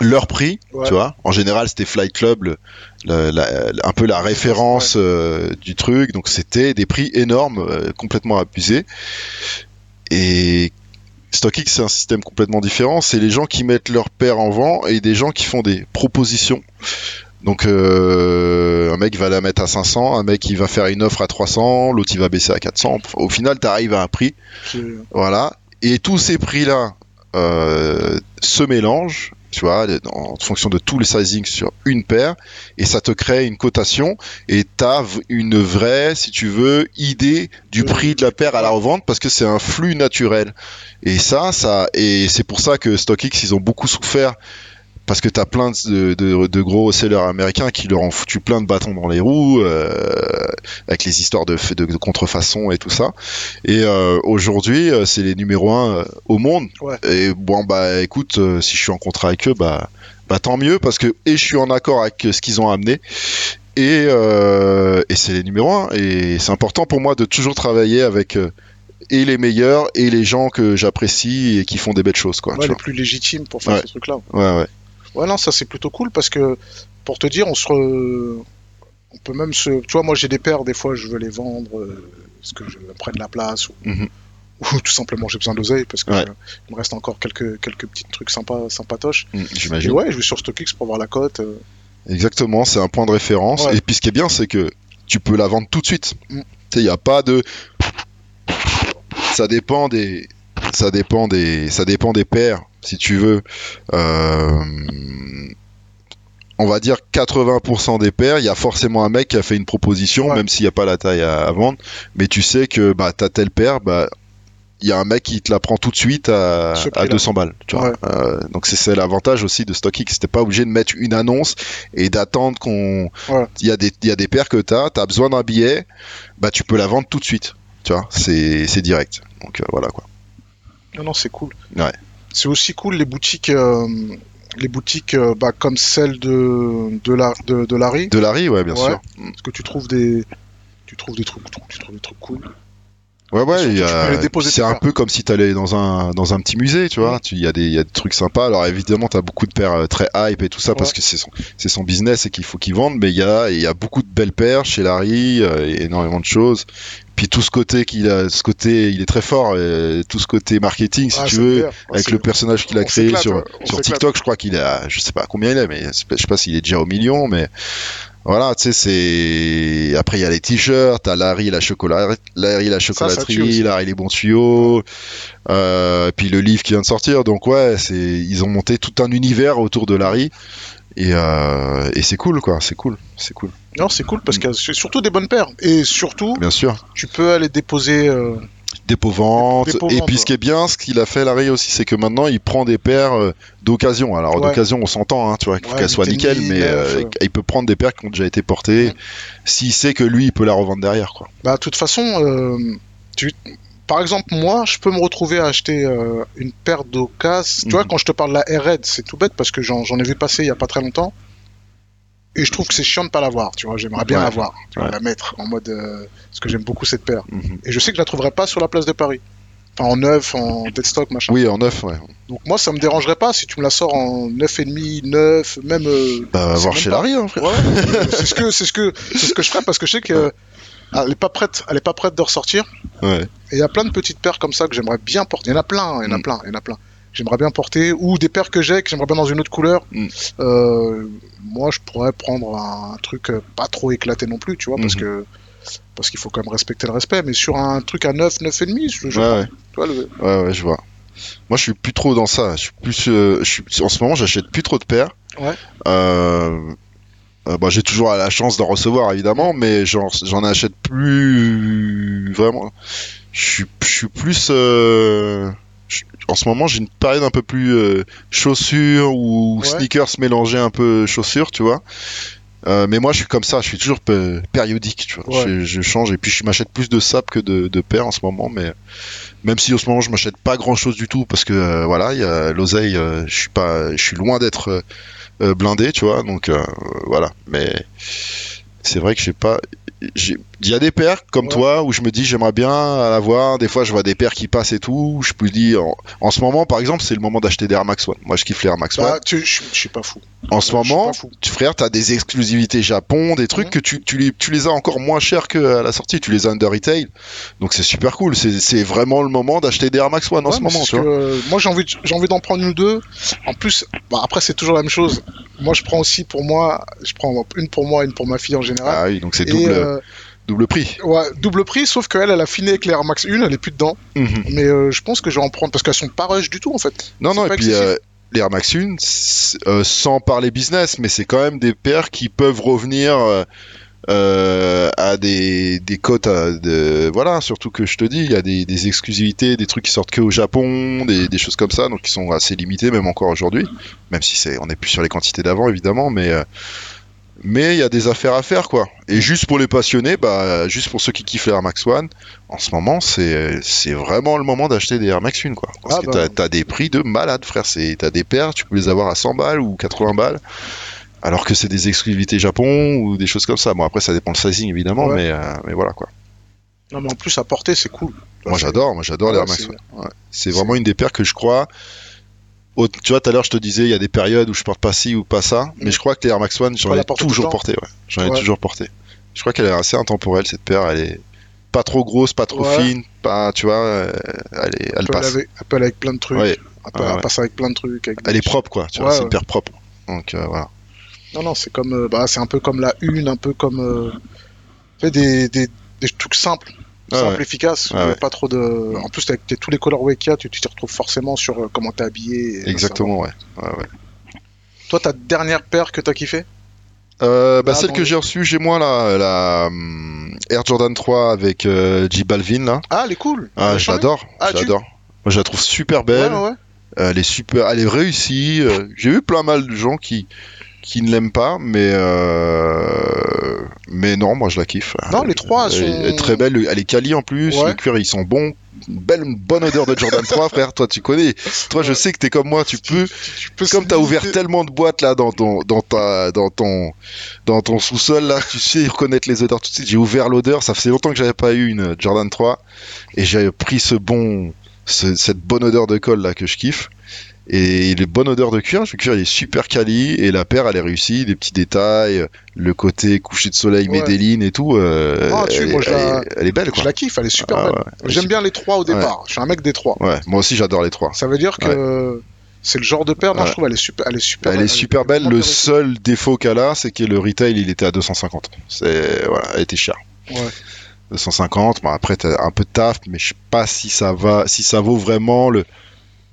leur prix, Ouais. tu vois. En général, c'était Flight Club, le- le- la- un peu la référence euh, du truc. Donc c'était des prix énormes, euh, complètement abusés. Et StockX, c'est un système complètement différent. C'est les gens qui mettent leur paire en vent et des gens qui font des propositions. Donc euh, un mec va la mettre à 500, un mec il va faire une offre à 300, l'autre il va baisser à 400. Au final, tu arrives à un prix, voilà. Et tous ces prix-là euh, se mélangent, tu vois, en fonction de tous les sizings sur une paire, et ça te crée une cotation, et tu as une vraie, si tu veux, idée du prix de la paire à la revente, parce que c'est un flux naturel. Et ça, ça, et c'est pour ça que StockX, ils ont beaucoup souffert parce que tu as plein de, de, de gros sellers américains qui leur ont foutu plein de bâtons dans les roues euh, avec les histoires de, de, de contrefaçon et tout ça. Et euh, aujourd'hui, euh, c'est les numéros 1 au monde. Ouais. Et bon, bah écoute, si je suis en contrat avec eux, bah, bah tant mieux parce que et je suis en accord avec ce qu'ils ont amené. Et, euh, et c'est les numéros 1. Et c'est important pour moi de toujours travailler avec euh, et les meilleurs et les gens que j'apprécie et qui font des belles choses. Quoi, ouais, tu les vois. plus légitimes pour faire Ouais. ce truc-là. Ouais, ouais. Ouais, non, ça c'est plutôt cool parce que, pour te dire, on se. re- On peut même se. Tu vois, moi j'ai des paires, des fois je veux les vendre euh, parce que je prends de la place ou, Mhm. ou tout simplement j'ai besoin d'oseille parce que Ouais. il me reste encore quelques, quelques petits trucs sympas, sympatoches. Mm, J'imagine. ouais, je vais sur StockX pour voir la cote. euh. Exactement, c'est un point de référence. Ouais. Et puis ce qui est bien, c'est que tu peux la vendre tout de suite. Mm. Tu sais, il n'y a pas de. Ça dépend des. Ça dépend des. Ça dépend des paires, si tu veux. Euh, On va dire 80% des paires, il y a forcément un mec qui a fait une proposition, Ouais. même s'il n'y a pas la taille à, à vendre. Mais tu sais que bah, t'as telle paire, bah, il y a un mec qui te la prend tout de suite à, à prix-là. 200 balles. Tu vois. Ouais. Euh, donc c'est l'avantage aussi de StockX. T'es pas obligé de mettre une annonce et d'attendre qu'on. Ouais. Il y a des y a des paires que t'as, t'as besoin d'un billet, bah tu peux la vendre tout de suite. Tu vois, c'est c'est direct. Donc euh, voilà quoi. Non, non, c'est cool. Ouais. C'est aussi cool les boutiques, euh, les boutiques euh, bah, comme celle de, de, la, de, de Larry, De Larry, ouais, bien Ouais. sûr. Parce que tu trouves des, tu trouves des trucs, tu trouves des trucs cool. Ouais, ouais, il y a- c'est un peu comme si t'allais dans un, dans un petit musée, tu vois. Tu- Il y, a des- il y a des trucs sympas. Alors évidemment, t'as beaucoup de paires euh, très hype et tout ça parce que c'est son, c'est son business et qu'il faut qu'il vende. Mais il y a, il y a beaucoup de belles paires chez Larry, euh, et énormément de choses. Puis tout ce côté qu'il a, ce côté, il est très fort. euh, tout ce côté marketing, si Ah, tu veux, clair. Avec le personnage qu'il a on créé sur, on sur. TikTok, je crois qu'il est à, je sais pas combien il est, mais je sais pas s'il est déjà au million, mais voilà, tu sais, c'est. Après, il y a les t-shirts, t'as Larry la chocolaterie, Larry la ça chocolaterie. Larry les bons tuyaux, euh, puis le livre qui vient de sortir. Donc ouais, c'est, ils ont monté tout un univers autour de Larry. Et, euh, et c'est cool, quoi. C'est cool, c'est cool. Non, c'est cool parce que c'est surtout des bonnes paires. Et surtout, Bien sûr. tu peux aller déposer. euh, Dépôt-vente, Et puis ce qui est bien, ce qu'il a fait Larry aussi, c'est que maintenant il prend des paires euh, d'occasion. Alors Ouais. d'occasion, on s'entend, hein, tu vois, qu'il faut Ouais, soient du nickel, mais euh, il peut prendre des paires qui ont déjà été portées. S'il sait que lui, il peut la revendre derrière, quoi. Bah, de toute façon, euh, tu... par exemple, moi, je peux me retrouver à acheter euh, une paire d'occasions. Tu vois, Mhm. quand je te parle de la R-Red, c'est tout bête parce que j'en j'en ai vu passer il y a pas très longtemps. Et je trouve que c'est chiant de pas l'avoir, tu vois. J'aimerais bien Ouais. l'avoir, tu vois, Ouais. la mettre en mode. euh, parce que j'aime beaucoup cette paire. Mhm. Et je sais que je la trouverai pas sur la place de Paris. Enfin, en neuf, en dead stock, machin. Oui, en neuf, ouais. Donc moi, ça me dérangerait pas si tu me la sors en 9,5, 9, même. euh, Bah, voir chez Larry, hein, frère. Ouais, c'est ce que c'est ce que c'est ce que je ferais parce que je sais que elle est pas prête, elle est pas prête de ressortir. Ouais. Et il y a plein de petites paires comme ça que j'aimerais bien porter. Il y en a plein, il y en a Mm. plein, il y en a plein. J'aimerais bien porter ou des paires que j'ai que j'aimerais bien dans une autre couleur. Mm. Euh, moi, je pourrais prendre un truc euh, pas trop éclaté non plus, tu vois, parce Mhm. que parce qu'il faut quand même respecter le respect. Mais sur un truc à 9, 9 et demi, je, je Ouais, ouais. le- Ouais, ouais, je vois. Moi, je suis plus trop dans ça. Je suis plus, euh, je suis, en ce moment, j'achète plus trop de paires. Ouais. Euh, euh, bah, j'ai toujours la chance d'en recevoir, évidemment, mais j'en, j'en achète plus vraiment. Je suis, je suis plus. euh, en ce moment, j'ai une période un peu plus euh, chaussures ou Ouais. sneakers mélangés un peu chaussures, tu vois. Euh, mais moi, je suis comme ça, je suis toujours périodique, tu vois. Ouais. Je, je change et puis je m'achète plus de sap que de, de paires en ce moment, mais même si en ce moment je m'achète pas grand chose du tout parce que euh, voilà, il y a l'oseille, euh, je suis pas, je suis loin d'être blindé, tu vois. Donc voilà, mais c'est vrai que j'ai pas. j'ai- Il y a des paires comme Ouais. toi où je me dis j'aimerais bien l'avoir. Des fois je vois des paires qui passent et tout. Je me dis en, en ce moment par exemple c'est le moment d'acheter des Air Max One. Moi je kiffe les Air Max One. Bah, tu, je, je suis pas fou. En ce je moment, tu, frère, t'as des exclusivités Japon, des trucs Mhm. que tu, tu, les, tu les as encore moins chers qu'à la sortie, tu les as under retail. Donc c'est super cool. C'est c'est vraiment le moment d'acheter des Air Max One en ce moment, c'est tu ce vois. que, euh, moi, j'ai envie, de- j'ai envie d'en prendre une ou deux. En plus, bah, après, c'est toujours la même chose. Moi, je prends aussi pour moi, je prends une pour moi, une pour ma fille en général. Ah oui, donc c'est Et, double, euh, double prix. ouais, double prix, sauf qu'elle, elle a fini avec les Air Max 1, elle est plus dedans. Mhm. Mais euh, je pense que je vais en prendre parce qu'elles sont pas rush du tout en fait. Non, non, et puis euh, les Air Max 1, c'est- euh, sans parler business, mais c'est quand même des paires qui peuvent revenir euh, à des, des cotes de voilà surtout que je te dis il y a des, des exclusivités des trucs qui sortent que au Japon des, des choses comme ça donc qui sont assez limitées même encore aujourd'hui même si c'est on n'est plus sur les quantités d'avant évidemment mais mais il y a des affaires à faire quoi et juste pour les passionnés bah juste pour ceux qui kiffent les Air Max One en ce moment c'est c'est vraiment le moment d'acheter des Air Max 1 quoi parce Ah que bah. t'as t'as des prix de malade frère c'est t'as des paires tu peux les avoir à 100 balles ou 80 balles alors que c'est des exclusivités Japon ou des choses comme ça. Bon, après, ça dépend le sizing évidemment, Ouais. mais, euh, mais voilà quoi. Non, mais en plus, à porter, c'est cool. Moi, j'adore, moi, j'adore les Ouais, Air Max One. Ouais. C'est vraiment une des paires que je crois. Au- Tu vois, tout à l'heure, je te disais, il y a des périodes où je porte pas ci ou pas ça, mais Mm. je crois que les Air Max One, j'en ai toujours porté. Ouais. J'en ai toujours porté. Je crois qu'elle est assez intemporelle cette paire. Elle est pas trop grosse, pas trop Ouais. fine, pas, tu vois, euh, elle, est, elle passe. avec, elle peut aller avec plein de trucs. Elle passe avec plein de trucs. avec Elle des- est propre, quoi. Tu vois, c'est une paire propre. Donc euh, voilà. Non, non, c'est comme, euh, bah, c'est un peu comme la une, un peu comme, euh, sais, des, des, des trucs simples, Ouais, simples, ouais. ouais. Pas trop de. En plus, avec tous les colorways qu'il y a, tu t'y retrouves forcément sur euh, comment t'es habillé. Exactement, ouais. ouais. Toi, ta dernière paire que t'as kiffé? Euh, bah, Ah, celle que j'ai reçue chez moi, là, la hum, Air Jordan 3 avec euh, J Balvin, là. Ah, elle est cool. Ah, je l'adore. Ah, j'adore. Moi, je la trouve super belle. Elle est super, elle est réussie. euh, J'ai vu plein mal de gens qui qui ne l'aiment pas, mais euh, mais non, moi je la kiffe. Non, les trois, sont- elle est très belle. Elle est quali en plus. Ouais. Les cuirs ils sont bons. Une belle, bonne odeur de Jordan 3, frère. Toi, tu connais. Toi, je sais que t'es comme moi. Tu peux, Tu peux comme t'as ouvert tellement de boîtes là dans ton, dans ta, dans ton, dans ton sous-sol là, tu sais reconnaître les odeurs tout de suite. J'ai ouvert l'odeur. Ça faisait longtemps que j'avais pas eu une Jordan 3 et j'avais pris ce bon, ce- cette bonne odeur de colle là que je kiffe. Et les bonnes odeurs de cuir, le cuir il est super quali et la paire elle est réussie, des petits détails, le côté coucher de soleil Ouais. Medellin et tout, euh, Ah, tu- elle, moi, est- la- est- elle est belle quoi. Je la kiffe, elle est super Ah, belle. ouais. Est J'aime bien les trois au départ. Je suis un mec des trois. Ouais, moi aussi j'adore les trois. Ça veut dire que c'est le genre de paire, non, je trouve, elle est super, elle est super Elle belle. est super belle. Le seul défaut qu'elle a, c'est que le retail, il était à 250. C'est voilà, elle était chère. Ouais. 250. Bon, après, t'as un peu de taf, mais je sais pas si ça va, si ça vaut vraiment le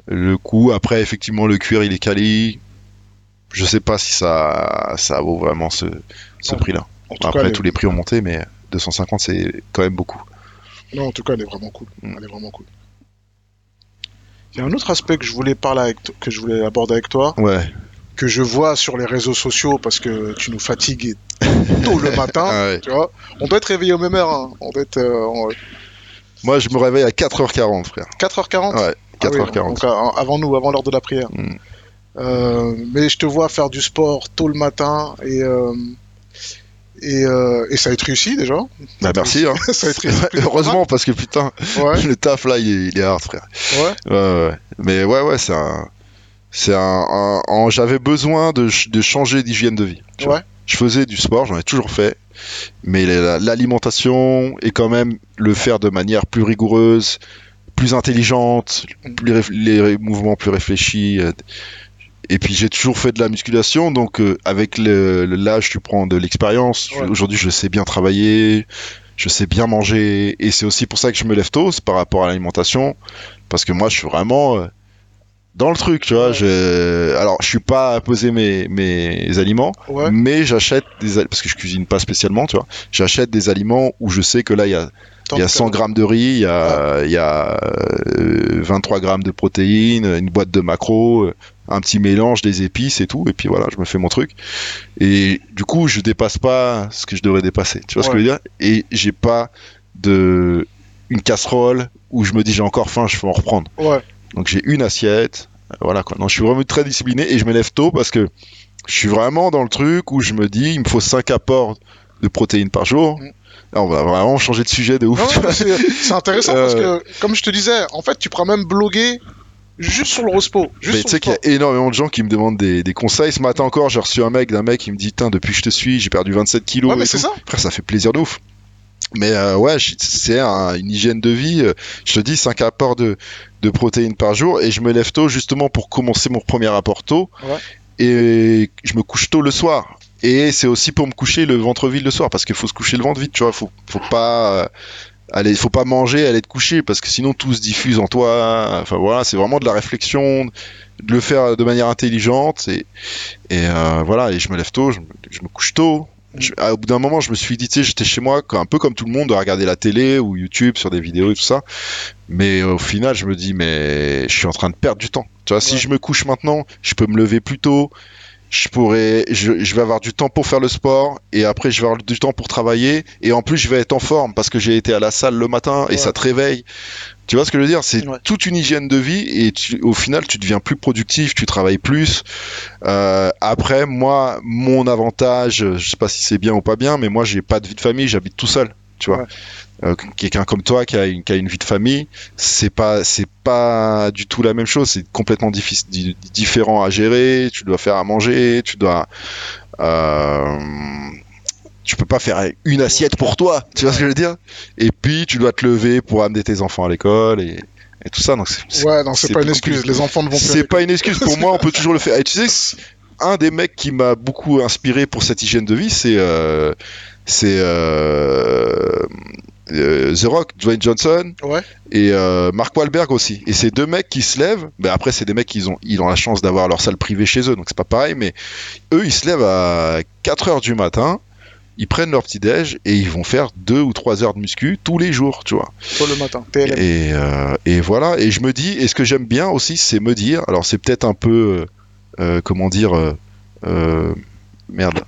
le coup. Après, effectivement, le cuir, il est quali. Je sais pas si ça ça vaut vraiment ce ce prix-là. Après, cas, tous les prix ont monté, mais 250, c'est quand même beaucoup. Non, en tout cas, elle est vraiment cool. Mm. Elle est vraiment cool. Il y a un autre aspect que je voulais parler avec que je voulais aborder avec toi, Ouais. que je vois sur les réseaux sociaux parce que tu nous fatigues tôt le matin. Ah ouais. Tu vois, on doit être réveillé au même heure. hein. On doit être euh, Moi, je me réveille à 4h40, frère. 4h40. Ouais, Ah oui, 4h40. donc, euh, avant nous, avant l'heure de la prière. Mm. Euh, mais je te vois faire du sport tôt le matin et euh, et, euh, et ça a été réussi déjà. Bah, merci. Hein. ça a été réussi. plutôt Heureusement, parce que putain, le taf là, il est, il est hard, frère. Ouais. Mais ouais, ouais, c'est un. C'est un. J'avais besoin de, de changer d'hygiène de vie. tu vois. Ouais. Je faisais du sport, j'en ai toujours fait. Mais la- l'alimentation et quand même le faire de manière plus rigoureuse, plus intelligente, les mouvements plus réfléchis. euh, Et puis j'ai toujours fait de la musculation, donc euh, avec l'âge, tu prends de l'expérience. Ouais. Aujourd'hui, je sais bien travailler, je sais bien manger, et c'est aussi pour ça que je me lève tôt, c'est par rapport à l'alimentation, parce que moi, je suis vraiment euh, dans le truc, tu vois. Ouais. je- Alors, je suis pas à poser mes, mes aliments, Ouais. mais j'achète des parce que je cuisine pas spécialement, tu vois. J'achète des aliments où je sais que là, il y a il y a 100 grammes de riz, il y a, il y a euh, 23 grammes de protéines, une boîte de macros. un petit mélange des épices et tout, et puis voilà, je me fais mon truc. Et du coup, je dépasse pas ce que je devrais dépasser. Tu vois ce que je veux dire? Et j'ai pas de une casserole où je me dis j'ai encore faim, je peux en reprendre. Ouais. Donc j'ai une assiette, voilà quoi. Non, je suis vraiment très discipliné et je me lève tôt parce que je suis vraiment dans le truc où je me dis il me faut 5 apports de protéines par jour. Mm. On va vraiment changer de sujet de ouf. C'est intéressant parce Euh. que, comme je te disais, en fait, tu pourras même bloguer juste sur le Rospo. Juste Mais tu sais qu'il y a énormément de gens qui me demandent des, des conseils. Ce matin encore, j'ai reçu un mec d'un mec qui me dit Tain, depuis que je te suis, j'ai perdu 27 kilos. Ouais, mais c'est ça. Frère, ça fait plaisir de ouf. Mais euh, ouais, c'est un- une hygiène de vie. euh, Je te dis, 5 apports de, de protéines par jour. Et je me lève tôt justement pour commencer mon premier apport tôt. Ouais. Et je me couche tôt le soir. Et c'est aussi pour me coucher le ventre vide le soir. Parce qu'il faut se coucher le ventre vide, tu vois. Faut, faut pas. euh, Aller, faut pas manger, aller te coucher parce que sinon tout se diffuse en toi. Enfin voilà, c'est vraiment de la réflexion, de le faire de manière intelligente et, et euh, voilà. Et je me lève tôt, je me, je me couche tôt. Je- à- au bout d'un moment, je me suis dit, tu sais, j'étais chez moi, un peu comme tout le monde, à regarder la télé ou YouTube sur des vidéos et tout ça. Mais euh, au final, je me dis, mais je suis en train de perdre du temps. Tu vois, si je me couche maintenant, je peux me lever plus tôt. Je pourrais, je, je vais avoir du temps pour faire le sport et après je vais avoir du temps pour travailler et en plus je vais être en forme parce que j'ai été à la salle le matin et Ouais. ça te réveille. Tu vois ce que je veux dire? C'est Ouais. toute une hygiène de vie et tu- au final tu deviens plus productif, tu travailles plus. Euh, après moi, mon avantage, je sais pas si c'est bien ou pas bien, mais moi j'ai pas de vie de famille, j'habite tout seul. Tu vois. Ouais. Euh, quelqu'un comme toi qui a une, qui a une vie de famille, c'est pas c'est pas du tout la même chose. C'est complètement difficile, différent à gérer. Tu dois faire à manger, tu dois euh, tu peux pas faire une assiette pour toi, tu vois ce que je veux dire? Et puis tu dois te lever pour amener tes enfants à l'école et, et tout ça. Donc c'est- Ouais, non, c'est pas une excuse. compliqué. Les enfants ne vont c'est pas une excuse pour moi, on peut toujours le faire. Et tu sais, un des mecs qui m'a beaucoup inspiré pour cette hygiène de vie, c'est euh, c'est euh, euh, The Rock, Dwayne Johnson Ouais. et euh, Mark Wahlberg aussi. Et ces deux mecs qui se lèvent, ben après c'est des mecs qui ont ils ont la chance d'avoir leur salle privée chez eux, donc c'est pas pareil. Mais eux, ils se lèvent à 4 heures du matin. Ils prennent leur petit déj et ils vont faire deux ou trois heures de muscu tous les jours, tu vois. Tôt le matin. TLM. Et, euh, et voilà, et je me dis, et ce que j'aime bien aussi, c'est me dire, alors c'est peut-être un peu, euh, euh, comment dire, merde,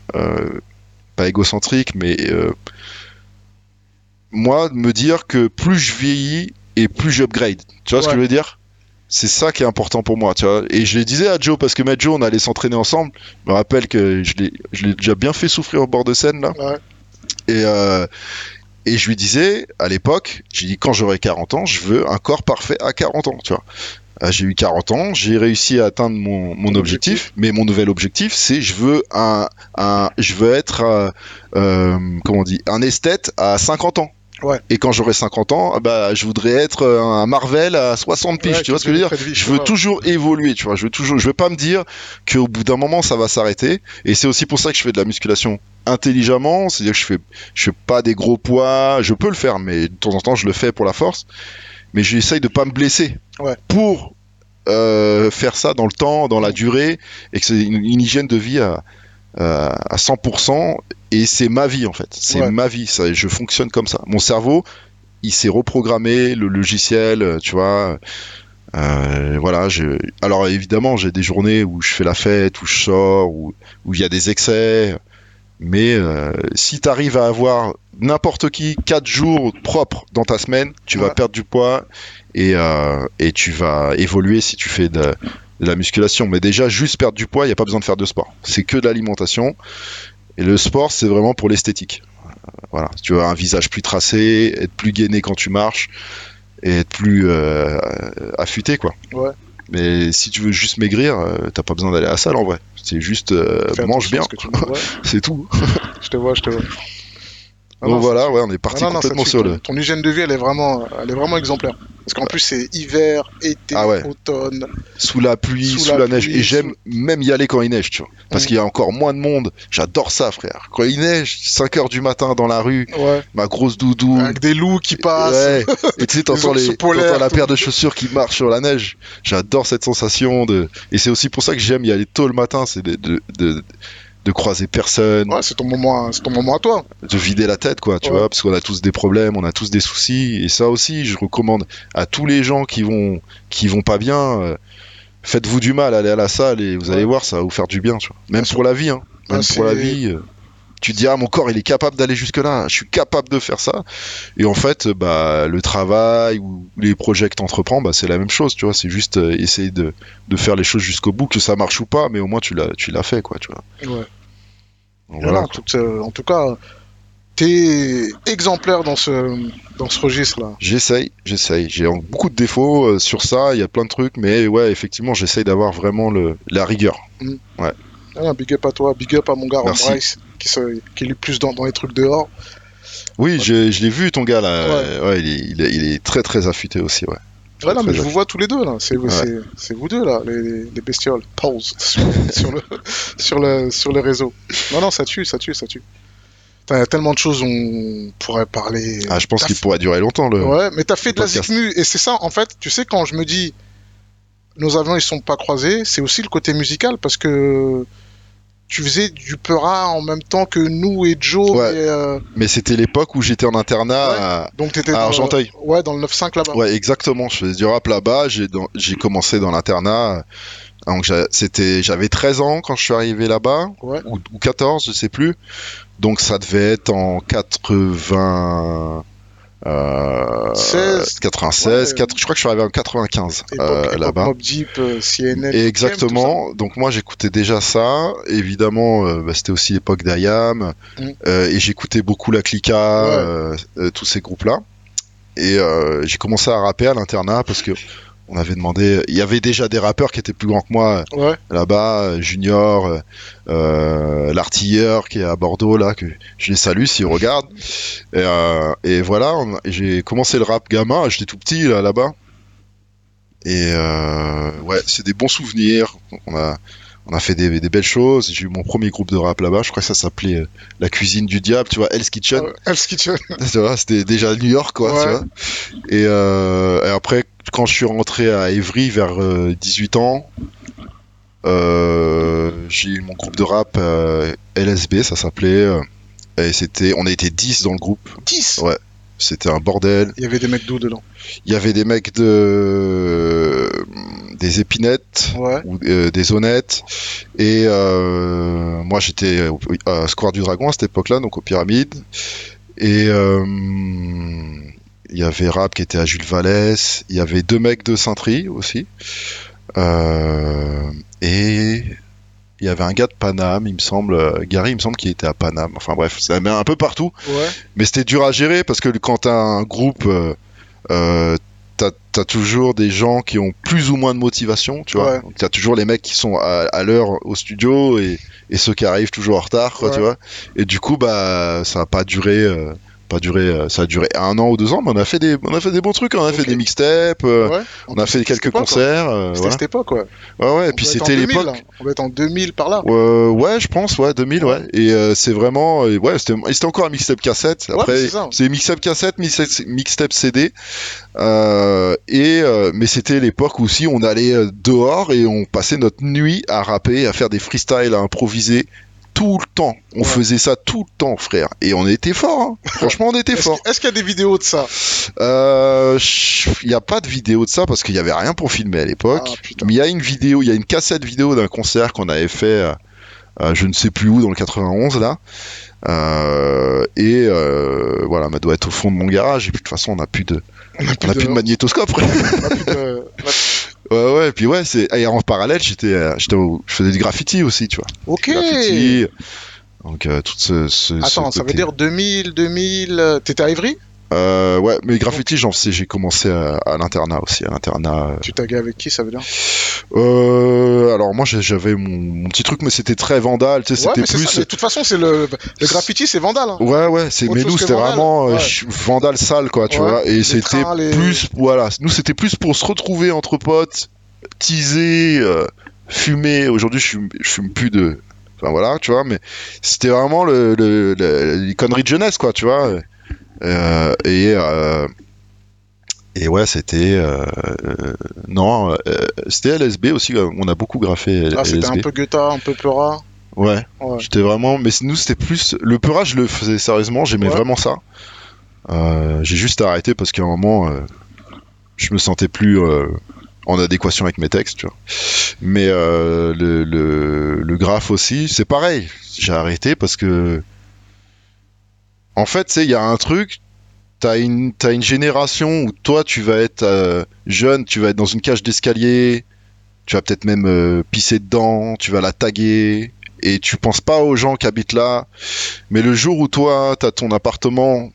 pas égocentrique, mais moi, me dire que plus je vieillis et plus j'upgrade. Tu vois ce que je veux dire? C'est ça qui est important pour moi, tu vois. Et je le disais à Joe, parce que met Joe, on allait s'entraîner ensemble. Je me rappelle que je l'ai déjà bien fait souffrir au bord de scène, là. Ouais. Et, euh, et je lui disais, à l'époque, j'ai dit, quand j'aurai 40 ans, je veux un corps parfait à 40 ans, tu vois. Euh, J'ai eu 40 ans, j'ai réussi à atteindre mon, mon objectif, mais mon nouvel objectif, c'est je veux un, un je veux être, euh, euh, comment on dit, un esthète à 50 ans. Ouais. Et quand j'aurai 50 ans, bah, je voudrais être euh, un Marvel à 60 piges, Ouais, tu vois ce que je veux dire? vie, Je veux toujours évoluer, tu vois. Je veux toujours, je veux pas me dire qu'au bout d'un moment ça va s'arrêter. Et c'est aussi pour ça que je fais de la musculation intelligemment, c'est-à-dire que je fais, je fais pas des gros poids. Je peux le faire, mais de temps en temps je le fais pour la force. Mais j'essaye de pas me blesser Ouais. pour euh, faire ça dans le temps, dans la durée, et que c'est une, une hygiène de vie à, à, à 100%. Et c'est ma vie en fait. C'est Ouais. ma vie. Ça, je fonctionne comme ça. Mon cerveau, il s'est reprogrammé, le logiciel, euh, tu vois. Euh, voilà, je... alors évidemment, j'ai des journées où je fais la fête, où je sors, où il y a des excès. Mais euh, si tu arrives à avoir n'importe qui 4 jours propres dans ta semaine, tu vas perdre du poids et, euh, et tu vas évoluer si tu fais de, de la musculation. Mais déjà, juste perdre du poids, il n'y a pas besoin de faire de sport. C'est que de l'alimentation. Et le sport, c'est vraiment pour l'esthétique. Voilà, tu veux un visage plus tracé, être plus gainé quand tu marches, et être plus euh, affûté, quoi. Ouais. Mais si tu veux juste maigrir, euh, t'as pas besoin d'aller à la salle en vrai. C'est juste euh, mange bien, ouais. c'est tout. Je te vois, je te vois. Ah Donc non, voilà, ouais, on est parti Ah non, complètement sur le. Ton, ton hygiène de vie, elle est vraiment, elle est vraiment exemplaire. Parce qu'en plus, c'est hiver, été, Ah ouais. automne. Sous la pluie, Sous sous, la la, neige. Et j'aime même y aller quand il neige, tu vois. Parce Mm. qu'il y a encore moins de monde. J'adore ça, frère. Quand il neige, 5 heures du matin dans la rue, Ouais. ma grosse doudou. Avec des loups qui passent. Ouais. Et tu sais, t'entends, ours les, polaires, t'entends la paire de chaussures qui marche sur la neige. J'adore cette sensation de. Et c'est aussi pour ça que j'aime y aller tôt le matin, c'est de, de, de, de croiser personne, Ouais, c'est ton moment, c'est ton moment à toi. de vider la tête, quoi, tu Ouais. vois, parce qu'on a tous des problèmes, on a tous des soucis. Et ça aussi, je recommande à tous les gens qui vont, qui vont pas bien. euh, faites-vous du mal, allez à la salle et vous Ouais. allez voir, ça va vous faire du bien, tu vois. Même Bien pour la vie, hein. Même pour la vie. euh, tu te dis, ah, mon corps, il est capable d'aller jusque-là, je suis capable de faire ça. Et en fait, bah, le travail ou les projets que tu entreprends, bah, c'est la même chose, tu vois. C'est juste euh, essayer de, de faire les choses jusqu'au bout, que ça marche ou pas, mais au moins tu l'as, tu l'as fait, quoi, tu vois. Ouais. Voilà, voilà. en, tout, euh, en tout cas, t'es exemplaire dans ce, dans ce registre-là. J'essaye, j'essaye. J'ai beaucoup de défauts euh, sur ça, il y a plein de trucs, mais ouais, effectivement, j'essaye d'avoir vraiment le, la rigueur. Ah, big up à toi, big up à mon gars Merci. Bryce, qui, se, qui est plus dans, dans les trucs dehors. Oui, je, je l'ai vu, ton gars, là. Ouais, il, est, il, est, il est très, très affûté aussi, ouais. Ouais, non, mais je vous vois tous les deux, là. C'est Ouais. vous deux, là, les, les- les bestioles. Pause sur, sur, le, sur, le, sur le réseau. Non, non, ça tue, ça tue, ça tue. Il y a tellement de choses où on pourrait parler. Ah, je pense qu'il fait- pourrait durer longtemps, le. Ouais, mais t'as fait de la zikmu, et c'est ça, en fait, tu sais, quand je me dis nos avions ils sont pas croisés, c'est aussi le côté musical, parce que tu faisais du Peura en même temps que nous et Joe, Ouais. mais, euh, Mais c'était l'époque où j'étais en internat Ouais. à, donc t'étais à dans, Argenteuil. ouais, dans le 9-5 là-bas. Ouais, exactement. Je faisais du rap là-bas. J'ai commencé dans l'internat. Donc j'a- c'était, j'avais 13 ans quand je suis arrivé là-bas, Ouais. ou, ou 14, je sais plus. Donc ça devait être en 80. Euh, 16. 96, Ouais. 4 je crois que je suis arrivé en 95 Époque, euh, là-bas. Euh, exactement. Donc moi j'écoutais déjà ça. Évidemment, euh, bah, c'était aussi l'époque d'Ayam. Mm. Euh, et j'écoutais beaucoup la Clica, Ouais. euh, euh, tous ces groupes-là. Et euh, j'ai commencé à rapper à l'internat parce que on avait demandé. Il y avait déjà des rappeurs qui étaient plus grands que moi. Ouais. là-bas, Junior, euh, l'artilleur qui est à Bordeaux là, que je les salue s'ils regardent. Et, euh, et voilà, j'ai commencé le rap gamin, j'étais tout petit là là-bas. Et euh, ouais, c'est des bons souvenirs. On a on a fait des, des belles choses. J'ai eu mon premier groupe de rap là-bas. Je crois que ça s'appelait euh, La Cuisine du Diable, tu vois, Hell's Kitchen. Euh, Hell's Kitchen. Tu vois, c'était déjà New York, quoi. Ouais. Tu vois. Et, euh, et après, quand je suis rentré à Évry vers euh, 18 ans, euh, j'ai eu mon groupe de rap euh, LSB, ça s'appelait. euh, et c'était, on a été 10 dans le groupe. 10 Ouais. C'était un bordel. Il y avait des mecs d'où dedans Il y avait des mecs de des épinettes Ouais. ou euh, des honnêtes et euh, moi j'étais à Square du Dragon à cette époque-là donc aux pyramides et euh, il y avait Rap qui était à Jules Vallès il y avait deux mecs de Saint-Tri aussi Euh, et il y avait un gars de Paname il me semble euh, Gary il me semble qu'il était à Paname enfin bref ça met un peu partout Ouais. mais c'était dur à gérer parce que quand t'as un groupe, euh, euh, t'as as toujours des gens qui ont plus ou moins de motivation, tu vois. Ouais. T'as toujours les mecs qui sont à, à l'heure au studio et, et ceux qui arrivent toujours en retard, quoi, Ouais. tu vois. Et du coup, bah, ça a pas duré. euh, pas duré, euh, ça a duré un an ou deux ans, mais on a fait des, on a fait des bons trucs, hein. on a fait des mixtapes, euh, ouais. on a fait quelques époque, concerts, euh, C'était voilà. cette époque, ouais. Ouais, ouais, et On puis doit être en c'était 2000, l'époque. là. On doit être en 2000 par là. Euh, ouais, je pense, ouais, 2000, ouais. Et euh, c'est vraiment, euh, ouais, c'était c'était encore un mixtape cassette. Ouais, Après, c'est ça. c'est mixtape cassette, mixtape, mixtape CD. Euh, et euh, mais c'était l'époque où aussi on allait euh, dehors et on passait notre nuit à rapper, à faire des freestyles, à improviser tout le temps. On Ouais. faisait ça tout le temps, frère. Et on était fort. Hein. Franchement, on était fort. est-ce qu'il y a des vidéos de ça Euh, Il n'y a pas de vidéo de ça parce qu'il y avait rien pour filmer à l'époque. Ah. Mais il y a une vidéo, il y a une cassette vidéo d'un concert qu'on avait fait, euh, euh, je ne sais plus où, dans le 91 là. Euh, et euh, voilà, elle doit être au fond de mon garage. Et puis de toute façon, on n'a plus de, On a plus de magnétoscope. frère. on a plus de- on a- ouais, ouais. Et puis ouais, c'est et en parallèle, j'étais, euh, j'étais, au- je faisais du graffiti aussi, tu vois. Ok. Graffiti. Donc euh, tout ce, ce, ce Attends, ça veut dire 2000, 2000. euh, T'étais à Ivry Euh, ouais, mais graffiti, j'en sais, j'ai commencé à, à l'internat aussi, à l'internat. euh, Tu taguais avec qui, ça veut dire? Euh, alors moi j'avais mon, mon petit truc, mais c'était très vandal, tu sais, Ouais, c'était plus. ça. De toute façon, c'est le, le graffiti, c'est vandal. hein. Ouais, ouais, c'est, mais nous c'était vraiment ouais. vandal sale, quoi, tu Ouais, vois, et c'était les- plus, voilà, nous c'était plus pour se retrouver entre potes, teaser, euh, fumer. Aujourd'hui je fume, je fume plus de. Enfin voilà, tu vois, mais c'était vraiment le, le, le- les conneries de jeunesse, quoi, tu vois. Euh, et. euh, et ouais, c'était euh, euh, non, euh, c'était LSB aussi. On a beaucoup graffé Ah, c'était un peu Guetta, un peu Peura. Ouais, Ouais. j'étais vraiment. Mais nous, c'était plus. Le peurage, je le faisais sérieusement, j'aimais Ouais. vraiment ça. J'ai juste arrêté parce qu'à un moment, je me sentais plus. en adéquation avec mes textes, tu vois. Mais le, le, le graphe aussi, c'est pareil. J'ai arrêté parce que, en fait, sais, il y a un truc. T'as une, t'as une génération où toi, tu vas être euh, jeune, tu vas être dans une cage d'escalier, tu vas peut-être même euh, pisser dedans, tu vas la taguer, et tu penses pas aux gens qui habitent là. Mais le jour où toi, t'as ton appartement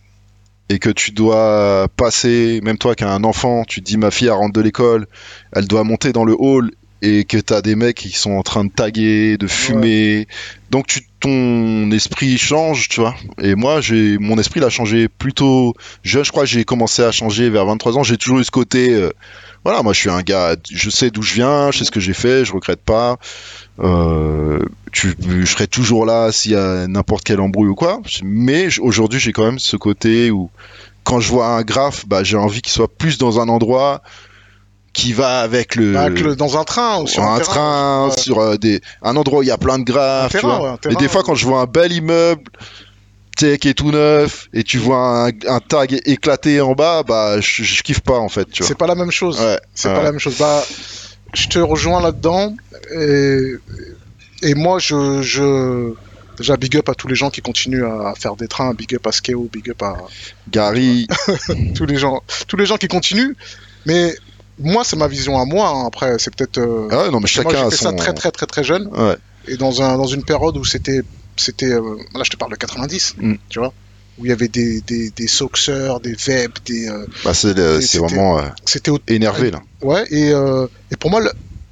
et que tu dois passer, même toi qui as un enfant, tu te dis ma fille elle rentre de l'école, elle doit monter dans le hall et que t'as des mecs qui sont en train de taguer, de fumer. Donc tu, ton esprit change, tu vois. Et moi, j'ai mon esprit l'a changé plutôt jeune. Je crois que j'ai commencé à changer vers 23 ans. J'ai toujours eu ce côté. euh, voilà, moi je suis un gars, je sais d'où je viens, je sais ce que j'ai fait, je regrette pas. Euh, tu, je serai toujours là s'il y a n'importe quelle embrouille ou quoi. Mais aujourd'hui, j'ai quand même ce côté où, quand je vois un graphe, bah, j'ai envie qu'il soit plus dans un endroit qui va avec le, dans un train ou sur un, un terrain. train, Ouais. sur euh, des, un endroit où il y a plein de graphes. Tu terrain, vois. ouais, un et des fois, quand je vois un bel immeuble, tu sais, qui est tout neuf, et tu vois un, un tag éclaté en bas, bah, je, je kiffe pas en fait, tu vois. C'est pas la même chose. Ouais, C'est pas la même chose. Bah, je te rejoins là-dedans. Et, et moi, je, je. Déjà, big up à tous les gens qui continuent à faire des trains. Big up à Skeo, big up à Gary, tous les gens, tous les gens qui continuent. Mais moi, c'est ma vision à moi. hein. Après, c'est peut-être. euh, ah ouais, non, mais moi, chacun j'ai a fait son. ça très, très, très, très jeune. Ouais. Et dans, un, dans une période où c'était. c'était euh, là, je te parle de 90. Mm. Tu vois Où il y avait des, des, des Soxers, des Veb, des. euh, Bah, c'est c'était- vraiment euh, c'était énervé là. Ouais, et, euh, et pour moi, le,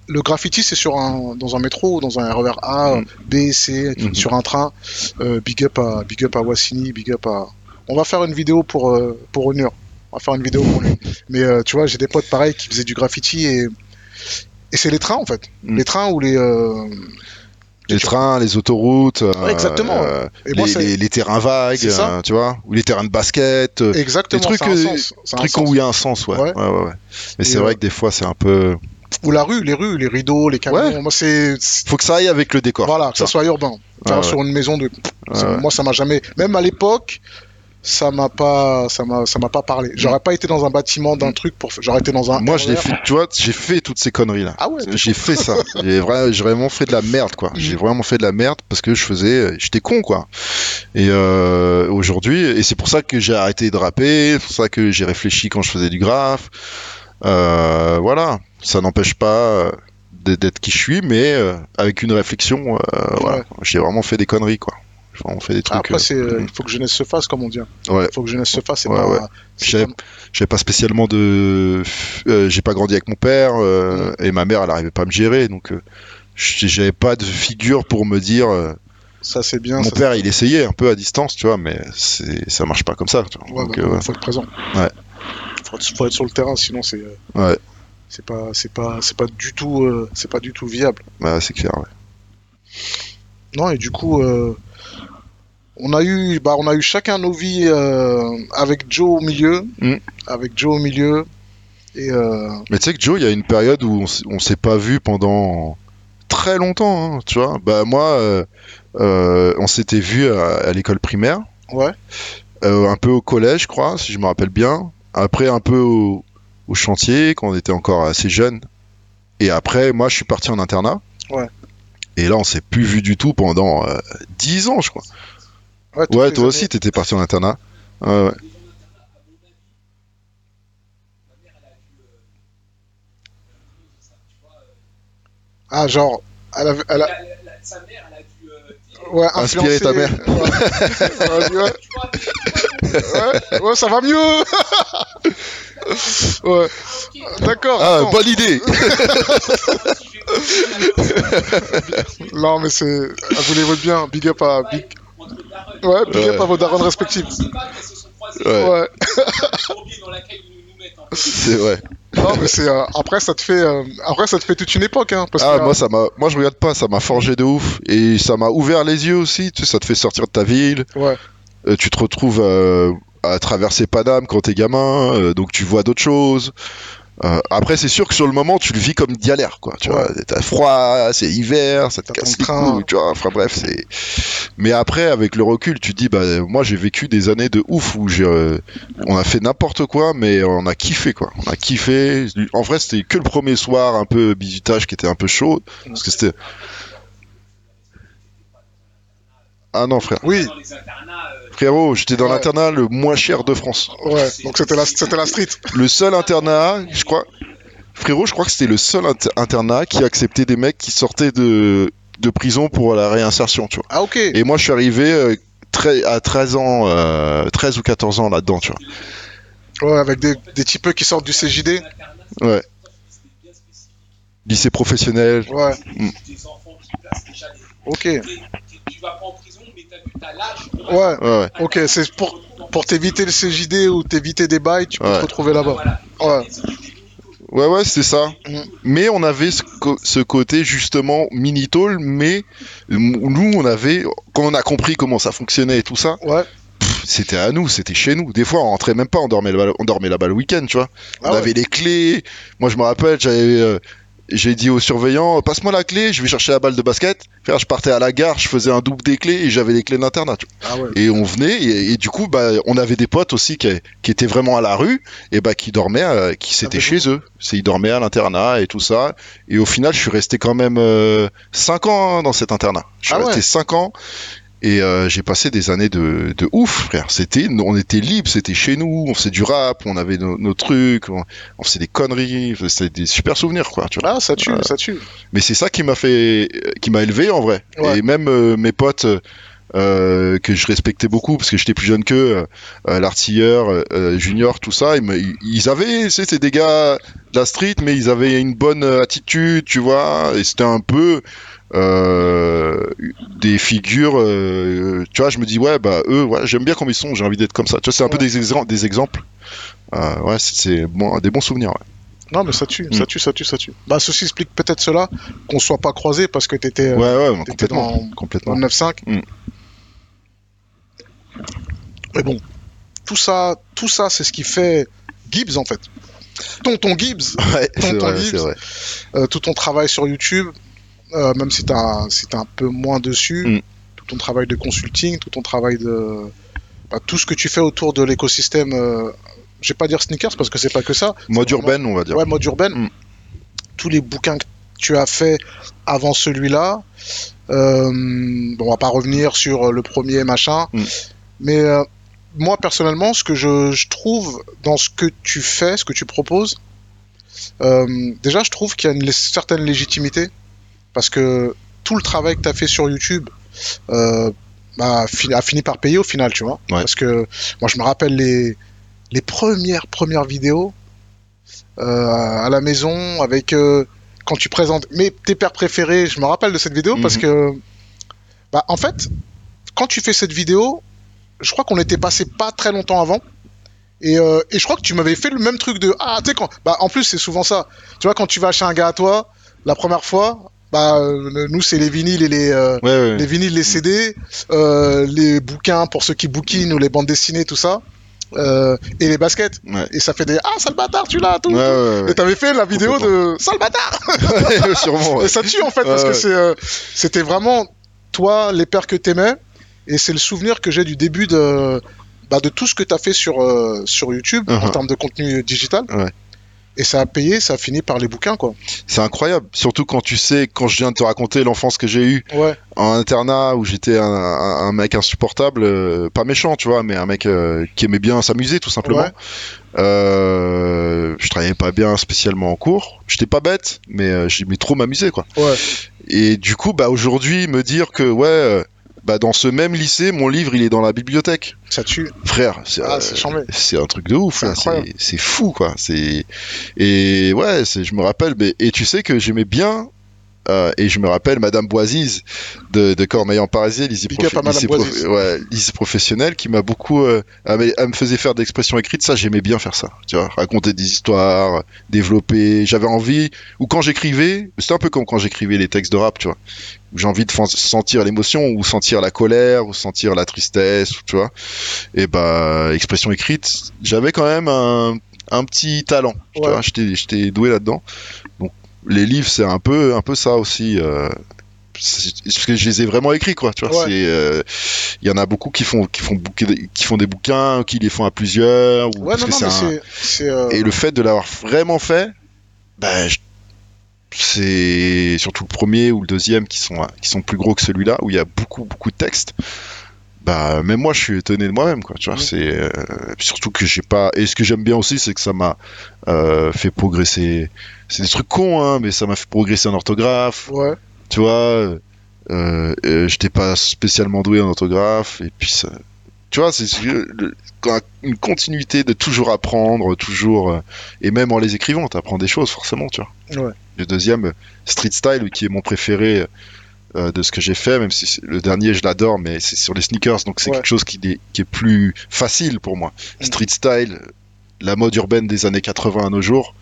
le graffiti, c'est sur un, dans un métro, dans un RER A, Mm. B, C, Mhm. sur un train. Euh, big, up à, big up à Wassini, big up à. On va faire une vidéo pour, euh, pour Onur. On va faire une vidéo pour lui. Mais euh, tu vois, j'ai des potes pareils qui faisaient du graffiti et. Et c'est les trains en fait. Mm. Les trains ou les. euh, Les tu- trains, les autoroutes, euh, Ouais, exactement. euh, Et les, les- les terrains vagues, tu vois, ou les terrains de basket, Exactement, des trucs, trucs où il y a un sens, ouais. Ouais. ouais. Mais c'est vrai que des fois, c'est un peu. Ou la rue, les rues, les rideaux, les camions. Ouais. Moi, c'est. Faut que ça aille avec le décor. Voilà, que ça Ça. soit urbain. Ouais, Sur une maison de. Ouais. Moi, ça m'a jamais. Même à l'époque, ça m'a pas, ça m'a, ça m'a pas parlé. J'aurais pas été dans un bâtiment d'un truc pour. J'aurais été dans un. Mm. Moi, je l'ai fait, tu vois, j'ai fait toutes ces conneries là. Ah ouais. J'ai fait ça. J'ai vra- j'ai vraiment fait de la merde, quoi. J'ai Mhm. vraiment fait de la merde parce que je faisais, j'étais con, quoi. Et euh, aujourd'hui, et c'est pour ça que j'ai arrêté de rapper, c'est pour ça que j'ai réfléchi quand je faisais du graphe. Euh, voilà, ça n'empêche pas euh, d'être qui je suis, mais avec une réflexion. euh, voilà, j'ai vraiment fait des conneries, quoi. J'ai vraiment fait des trucs. Après, euh, il faut que jeunesse se fasse, comme on dit. Ouais. Il faut que jeunesse se fasse. Ouais, pas. ouais. c'est J'avais pas- spécialement de euh, j'ai pas grandi avec mon père euh, et ma mère elle arrivait pas à me gérer donc euh, j'avais pas de figure pour me dire Ça, c'est bien. mon ça, père il essayait un peu à distance tu vois mais ça marche pas comme ça tu vois. Ouais, Donc, bah, faut être présent. Ouais. Faut être, faut être sur le terrain, sinon c'est. Ouais. C'est pas, c'est pas, c'est pas du tout, c'est pas du tout viable. Bah, c'est clair ouais. Non, et du coup, on a eu, bah, on a eu chacun nos vies euh, avec Joe au milieu, Mm. avec Joe au milieu, et euh, mais tu sais que Joe il y a une période où on, on s'est pas vu pendant très longtemps hein, tu vois bah moi euh, on s'était vu à, à l'école primaire ouais, un peu au collège, je crois, si je me rappelle bien. Après, un peu au, au chantier, quand on était encore assez jeune. Et après, moi, je suis parti en internat. Ouais. Et là, on s'est plus vu du tout pendant euh, 10 ans, je crois. Ouais, les toi années. aussi, t'étais parti en internat. Ouais, ouais. Ah, genre, elle a, elle a- sa mère, elle a dû. euh, ouais, Inspirer ta mère. Ouais. Ouais, ouais, ça va mieux. ouais, ok, d'accord. Ah, bonne idée Non, mais c'est, elle voulait votre bien. Big up à, big. Ouais, big Ouais. à vos darons respectifs. Ouais. C'est vrai. Non, mais c'est euh, après ça te fait euh, après ça te fait toute une époque hein parce Ah, que moi, ça m'a, moi, je regarde pas, ça m'a forgé de ouf. Et ça m'a ouvert les yeux aussi, tu sais, ça te fait sortir de ta ville. ouais Euh, tu te retrouves euh, à traverser Paname quand t'es gamin, donc tu vois d'autres choses. Euh, après, c'est sûr que sur le moment, tu le vis comme galère, quoi. Tu vois, t'as froid, c'est hiver, ça te casse les couilles, tu vois. Enfin bref, c'est. Mais après, avec le recul, tu te dis, bah, moi, j'ai vécu des années de ouf où j'ai, euh, on a fait n'importe quoi, mais on a kiffé, quoi. On a kiffé. En vrai, c'était que le premier soir, un peu bisutage, qui était un peu chaud, parce que c'était. Ah non, frère. Oui, euh, Frérot, j'étais dans Ouais. l'internat le moins cher de France. ouais. Donc c'était la, c'était la street. Le seul internat, je crois, frérot, je crois que c'était le seul inter- internat qui acceptait des mecs qui sortaient de, de prison pour la réinsertion, tu vois. Ah ok. Et moi, je suis arrivé euh, très- à 13 ans, euh, 13 ou 14 ans là-dedans, tu vois. Ouais, avec des, des types qui sortent du CJD. Ouais. Lycée professionnel. Ouais. Des. Ok. Ouais. Ouais, ouais. Ok, c'est pour pour t'éviter le CJD ou t'éviter des bails, tu peux Ouais. te retrouver là-bas. Voilà. Ouais. Ouais, ouais, c'est ça. Mhm. Mais on avait ce, ce côté justement mini-tôle, mais nous, on avait, quand on a compris comment ça fonctionnait et tout ça, Ouais. c'était à nous, c'était chez nous. Des fois, on rentrait même pas, on dormait là-bas, on le week-end, tu vois. On Ah ouais. avait les clés. Moi, je me rappelle, j'avais, euh, j'ai dit au surveillant, passe-moi la clé, je vais chercher la balle de basket. Frère, je partais à la gare, je faisais un double des clés et j'avais les clés de l'internat. tu vois. Ah ouais. Et on venait et, et du coup, bah, on avait des potes aussi qui, qui étaient vraiment à la rue et bah qui dormaient, euh, qui c'était Avec chez eux. C'est ils dormaient à l'internat et tout ça. Et au final, je suis resté quand même 5 ans hein, dans cet internat. Je suis Ah ouais. resté 5 ans. Et euh, j'ai passé des années de, de ouf, frère. C'était, on était libre, c'était chez nous, on faisait du rap, on avait nos, nos trucs, on, on faisait des conneries, c'était des super souvenirs, quoi. Tu vois. Ah, ça tue, Ouais. ça tue. Mais c'est ça qui m'a fait, euh, qui m'a élevé en vrai. Ouais. Et même euh, mes potes euh, que je respectais beaucoup parce que j'étais plus jeune qu'eux, euh, l'artilleur, euh, euh, junior, tout ça, ils, me- ils avaient, c'est des gars de la street, mais ils avaient une bonne euh, attitude, tu vois. Et c'était un peu euh, des figures, euh, tu vois. Je me dis ouais, bah eux, ouais, j'aime bien comme ils sont, j'ai envie d'être comme ça. Tu vois, c'est un peu des, exem- des exemples. Euh, ouais, c'est- bon, des bons souvenirs. ouais. Non, mais ça tue, Mm. ça tue, ça tue, ça tue. Bah, ceci explique peut-être cela, qu'on soit pas croisés parce que t'étais Ouais, t'étais complètement, dans- complètement. dans le 9-5. Mm. Mais bon, tout ça, tout ça, c'est ce qui fait Gibbs en fait. Tonton Gibbs, Ouais, Tonton vrai, Gibbs. euh, tout ton travail sur YouTube, euh, même si si t'as un peu moins dessus, Mm. tout ton travail de consulting, tout ton travail de bah, tout ce que tu fais autour de l'écosystème. Euh, je vais pas dire sneakers parce que c'est pas que ça. Mode urbaine, on va dire. Ouais, mode urbaine. Mm. Tous les bouquins que tu as fait avant celui-là. Euh, bon, on va pas revenir sur le premier machin. Mm. Mais euh, moi, personnellement, ce que je, je trouve dans ce que tu fais, ce que tu proposes, euh, déjà, je trouve qu'il y a une certaine légitimité. Parce que tout le travail que tu as fait sur YouTube euh, bah, a fini par payer au final, tu vois. Ouais. Parce que moi, je me rappelle les, les premières, premières vidéos euh, à la maison avec euh, quand tu présentes mes tes pères préférés. Je me rappelle de cette vidéo parce Mhm. que, bah, en fait, quand tu fais cette vidéo, je crois qu'on était passé pas très longtemps avant. Et, euh, et je crois que tu m'avais fait le même truc de ah tu sais quand bah en plus c'est souvent ça tu vois quand tu vas chez un gars à toi la première fois bah euh, nous c'est les vinyles et les euh, Ouais, ouais. les vinyles, les CD, euh, les bouquins pour ceux qui bouquinent ou les bandes dessinées, tout ça, euh, et les baskets. Et ça fait des ah sale bâtard, tu l'as tout. Ouais. Et t'avais fait la vidéo de sale bâtard. Sûrement. Et ça tue en fait parce que c'était vraiment toi les pères que t'aimais et c'est le souvenir que j'ai du début de bah, de tout ce que t'as fait sur sur YouTube en Uh-huh. termes de contenu digital. Et ça a payé, ça a fini par les bouquins quoi. C'est incroyable. Surtout quand tu sais, quand je viens de te raconter l'enfance que j'ai eue Ouais. en internat où j'étais un, mec insupportable, euh, pas méchant, tu vois, mais un mec euh, qui aimait bien s'amuser tout simplement. Ouais. Euh, je travaillais pas bien spécialement en cours. J'étais pas bête, mais euh, j'aimais trop m'amuser, quoi. Ouais. Et du coup, bah aujourd'hui, me dire que ouais, bah dans ce même lycée, mon livre il est dans la bibliothèque, Ça tue. frère. C'est Ah, euh, un truc de ouf C'est fou quoi c'est et ouais c'est je me rappelle mais et tu sais que j'aimais bien euh, et je me rappelle Madame Boisise de, de Cormeilles en Parisien, lycée, Madame lycée, Boisise. ouais, lycée professionnel, qui m'a beaucoup, euh, elle, me- elle me faisait faire d'expressions écrites, ça j'aimais bien faire ça, tu vois, raconter des histoires, développer, j'avais envie, ou quand j'écrivais, c'était un peu comme quand j'écrivais les textes de rap, tu vois, où j'ai envie de sentir l'émotion, ou sentir la colère, ou sentir la tristesse, tu vois, et bah, expression écrite, j'avais quand même un, un petit talent. Tu Ouais. j'étais doué là-dedans. Les livres, c'est un peu, un peu ça aussi. euh, parce que je les ai vraiment écrits, quoi. Tu vois, Ouais. c'est, euh, il y en a beaucoup qui font, qui font, bouquet- qui font des bouquins, qui les font à plusieurs. Ou Ouais, parce non, que non, c'est mais un- c'est. c'est, euh, Et le fait de l'avoir vraiment fait, ben, je- c'est surtout le premier ou le deuxième qui sont, qui sont plus gros que celui-là, où il y a beaucoup, beaucoup de textes. Bah, même moi, je suis étonné de moi-même, quoi. Tu vois, c'est euh, surtout que j'ai pas. Et ce que j'aime bien aussi, c'est que ça m'a fait progresser. C'est des trucs cons, hein, mais ça m'a fait progresser en orthographe. Ouais. Tu vois, euh, euh, j'étais pas spécialement doué en orthographe, et puis ça. Tu vois, c'est une continuité de toujours apprendre, toujours. euh, et même en les écrivant, t'apprends des choses, forcément, tu vois. Ouais. Le deuxième, Street Style, qui est mon préféré euh, de ce que j'ai fait, même si le dernier, je l'adore, mais c'est sur les sneakers, donc c'est Ouais. quelque chose qui est, qui est plus facile pour moi. Mm. Street Style, la mode urbaine des années 80 à nos jours,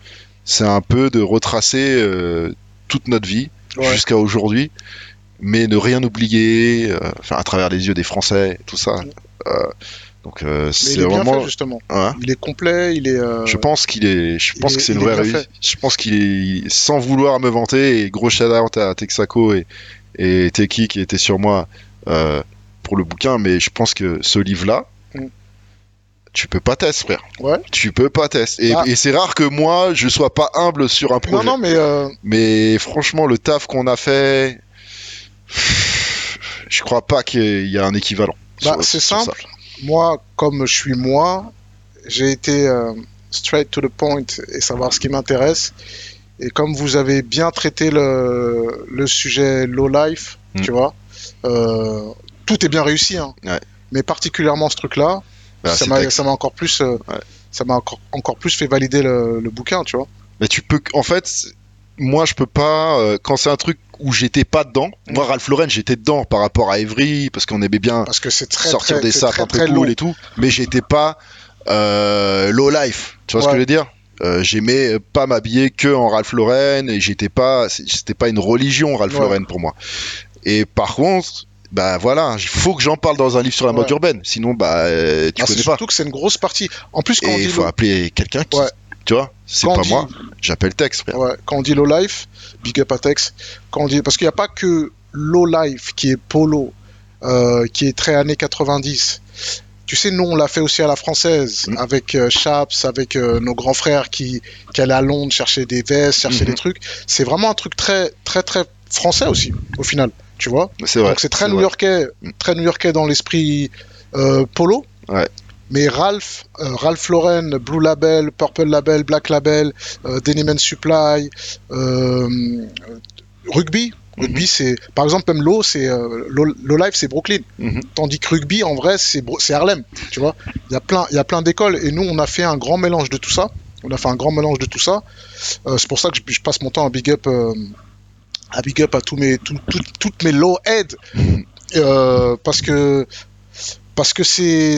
c'est un peu de retracer euh, toute notre vie Ouais. jusqu'à aujourd'hui, mais ne rien oublier, euh, à travers les yeux des Français, tout ça. Euh, donc c'est vraiment. fait, justement. Hein Il est complet, il est. je pense qu'il est, je pense que c'est une vraie réussite. Je pense qu'il est, sans vouloir me vanter, et gros shout out à Texaco et, et Teki qui étaient sur moi pour le bouquin, mais je pense que ce livre-là, Mm. Tu peux pas tester, frère. Ouais. Tu peux pas tester. Et, Ah. et c'est rare que moi, je sois pas humble sur un projet. Non, non, mais. euh, Mais franchement, le taf qu'on a fait, je crois pas qu'il y a un équivalent. Bah, c'est ça. simple. Moi, comme je suis moi, j'ai été euh, straight to the point et savoir ce qui m'intéresse. Et comme vous avez bien traité le, le sujet low life, Mm. tu vois, euh, tout est bien réussi. Hein. Ouais. Mais particulièrement ce truc-là, Bah, ça m'a encore plus, euh, Ouais. ça m'a encore, encore plus fait valider le, le bouquin, tu vois. Mais tu peux, en fait, moi je peux pas, euh, quand c'est un truc où j'étais pas dedans, moi Mm. Ralph Lauren j'étais dedans par rapport à Evry, parce qu'on aimait bien Parce que c'est très, sortir très, des très, un peu cool long. et tout, mais j'étais pas euh, low life, tu vois ce que je veux dire? Euh, J'aimais pas m'habiller que en Ralph Lauren et j'étais pas, c'était pas une religion Ralph Ouais. Lauren pour moi. Et par contre, bah voilà, il faut que j'en parle dans un livre sur la mode Ouais. urbaine, sinon bah euh, tu Ah, connais pas. surtout que c'est une grosse partie. En plus, quand on dit il faut appeler quelqu'un qui, Ouais. tu vois, c'est pas dit- moi, j'appelle Tex. Ouais, quand on dit low life, big up à Tex. Quand on dit, parce qu'il n'y a pas que low life qui est polo, euh, qui est très années 90. Tu sais, nous, on l'a fait aussi à la française, Mm. avec euh, Chaps, avec euh, nos grands frères qui, qui allaient à Londres chercher des vestes, chercher Mhm. des trucs. C'est vraiment un truc très, très, très français aussi, au final. Tu vois C'est vrai. Donc c'est très new-yorkais, très new-yorkais dans l'esprit euh, polo. Ouais. Mais Ralph, euh, Ralph Lauren, Blue Label, Purple Label, Black Label, euh, Denim and Supply, euh, rugby. Mhm. Rugby, c'est par exemple même Low, c'est Low Life, c'est Brooklyn. Mhm. Tandis que rugby, en vrai, c'est Harlem. Tu vois, il y a plein, il y a plein d'écoles et nous, on a fait un grand mélange de tout ça. On a fait un grand mélange de tout ça. C'est pour ça que je, je passe mon temps à big up, à big up à tous mes, tout- tout- toutes mes low heads, Mhm. Euh, parce que parce que c'est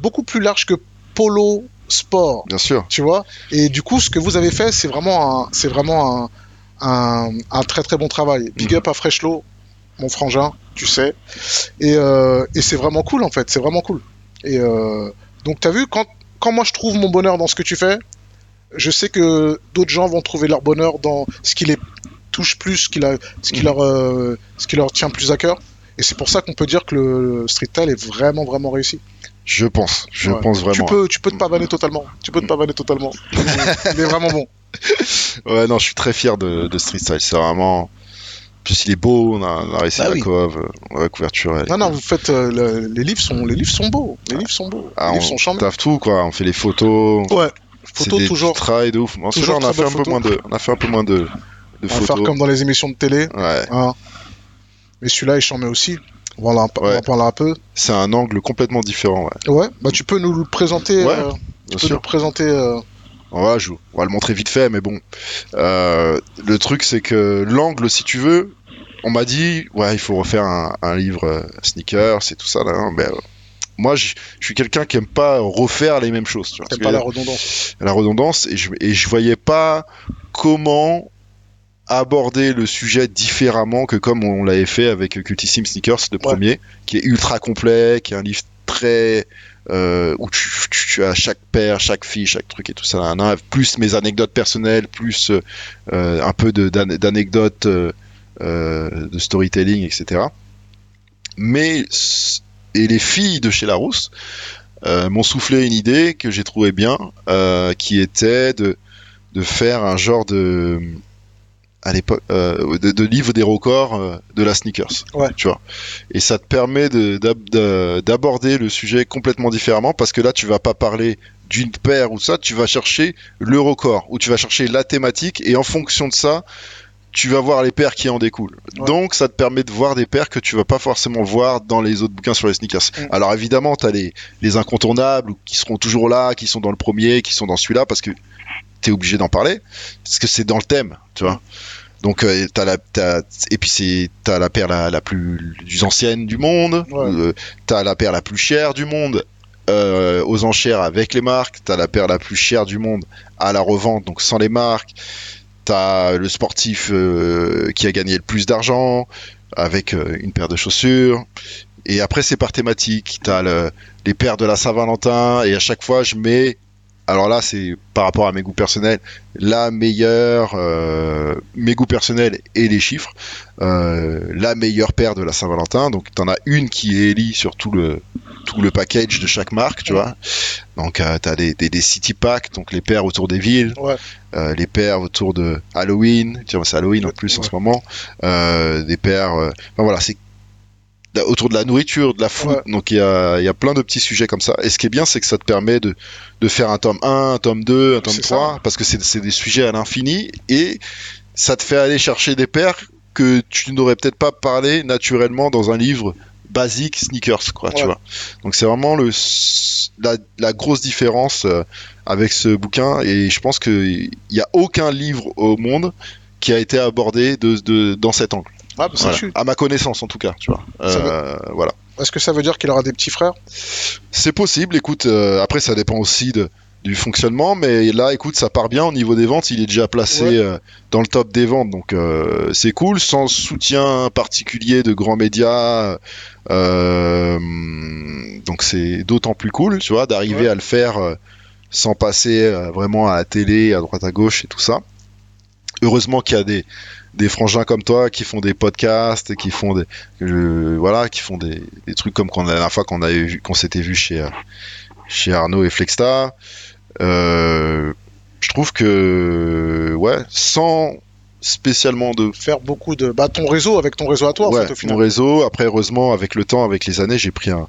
beaucoup plus large que polo sport Bien sûr. tu vois? Et du coup, ce que vous avez fait, c'est vraiment un, c'est vraiment un, un, un très très bon travail. Big Mhm. up à Freshlo, mon frangin, tu sais. Et, euh, et c'est vraiment cool en fait, c'est vraiment cool. Et euh, donc, t'as vu, quand, quand moi je trouve mon bonheur dans ce que tu fais, je sais que d'autres gens vont trouver leur bonheur dans ce qui les touche plus, ce qui, la- ce qui, Mhm. leur, euh, ce qui leur tient plus à cœur. Et c'est pour ça qu'on peut dire que le street style est vraiment vraiment réussi. Je pense. Je Ouais. pense Tu vraiment. peux, tu peux te pavaner totalement. Tu peux te pavaner totalement. Il est- vraiment bon. Ouais, non, je suis très fier de, de Street Style. C'est vraiment. En plus, il est beau. On a, on a réussi Bah la oui. cove. La couverture. elle Non, non, vous faites. euh, le- les livres sont, les livres sont beaux. Les livres sont beaux. Ah, les livres on sont chambés. taffe tout, quoi. On fait les photos. Ouais. Photos des toujours. travail de ouf. Bon, toujours celui-là, on a fait un peu moins de, on a fait un peu moins de, de On va faire photos. comme dans les émissions de télé. Ouais. hein. Mais celui-là, il chambé aussi. Voilà, on va Ouais. en parler un peu. C'est un angle complètement différent. Ouais. Ouais, bah tu peux nous le présenter. Ouais, euh, tu peux nous sûr. présenter. euh, On va, je- on va le montrer vite fait, mais bon. Euh, le truc, c'est que l'angle, si tu veux, on m'a dit, ouais, il faut refaire un, un livre euh, sneakers et tout ça. Là, hein, mais, euh, moi, je suis quelqu'un qui aime pas refaire les mêmes choses. Tu vois, T'aimes ce que pas la redondance. la redondance, et je, et je voyais pas comment aborder le sujet différemment que comme on l'avait fait avec Cultissime Sneakers, le Ouais. premier, qui est ultra complet, qui est un livre très euh, où tu, tu, tu as chaque paire, chaque fille, chaque truc et tout ça, nan, nan, plus mes anecdotes personnelles, plus euh, un peu de- d'an- d'anecdotes euh, euh, de storytelling, etc. Mais et les filles de chez Larousse euh, m'ont soufflé une idée que j'ai trouvé bien, euh, qui était de de faire un genre de à l'époque euh, de, de livre des records euh, de la sneakers Ouais. tu vois et ça te permet de- d'ab- de- d'aborder le sujet complètement différemment parce que là tu vas pas parler d'une paire ou ça tu vas chercher le record ou tu vas chercher la thématique et en fonction de ça tu vas voir les paires qui en découlent. Ouais. Donc ça te permet de voir des paires que tu vas pas forcément voir dans les autres bouquins sur les sneakers. Mm. Alors évidemment, tu as les, les incontournables qui seront toujours là, qui sont dans le premier, qui sont dans celui-là parce que tu es obligé d'en parler parce que c'est dans le thème, tu vois. Donc euh, t'as la t'as- et puis c'est t'as la paire la, la plus ancienne du monde, Ouais. euh, t'as la paire la plus chère du monde euh, aux enchères avec les marques, t'as la paire la plus chère du monde à la revente donc sans les marques, t'as le sportif euh, qui a gagné le plus d'argent avec une paire de chaussures et après c'est par thématique, t'as le, les paires de la Saint-Valentin et à chaque fois je mets alors là, c'est par rapport à mes goûts personnels, la meilleure, euh, mes goûts personnels et les chiffres, euh, la meilleure paire de la Saint-Valentin. Donc, tu en as une qui est élie sur tout le, tout le package de chaque marque, tu vois. Donc, euh, tu as des, des, des city packs, donc les paires autour des villes, Ouais. euh, les paires autour de Halloween, tiens, c'est Halloween en plus en ce moment, des paires, enfin voilà, c'est autour de la nourriture, de la food. Ouais. Donc il y a, il y a plein de petits sujets comme ça. Et ce qui est bien, c'est que ça te permet de, de faire un tome 1, un tome 2, un tome C'est 3, parce que c'est des sujets à l'infini, et ça te fait aller chercher des paires que tu n'aurais peut-être pas parlé naturellement dans un livre basique sneakers, quoi, tu vois. Donc c'est vraiment le, la, la grosse différence euh, avec ce bouquin, et je pense qu'il n'y a aucun livre au monde qui a été abordé de, de, dans cet angle. Ah, bah, Voilà. À ma connaissance, en tout cas, tu vois. Euh, voilà. Est-ce que ça veut dire qu'il aura des petits frères? C'est possible, écoute, euh, après ça dépend aussi de, du fonctionnement, mais là, écoute, ça part bien au niveau des ventes, il est déjà placé Ouais. euh, dans le top des ventes, donc euh, c'est cool, sans soutien particulier de grands médias, euh, donc c'est d'autant plus cool, tu vois, d'arriver Ouais. à le faire sans passer vraiment à la télé, à droite à gauche et tout ça. Heureusement qu'il y a des, des frangins comme toi qui font des podcasts, qui font des, euh, voilà, qui font des, des trucs comme qu'on la dernière fois qu'on avait vu, qu'on s'était vu chez euh, chez Arnaud et Flexta. Euh, je trouve que ouais, sans spécialement de Faire beaucoup de. Bah, ton réseau avec ton réseau à toi, en ouais, fait, au final. mon réseau. Après, heureusement, avec le temps, avec les années, j'ai pris un,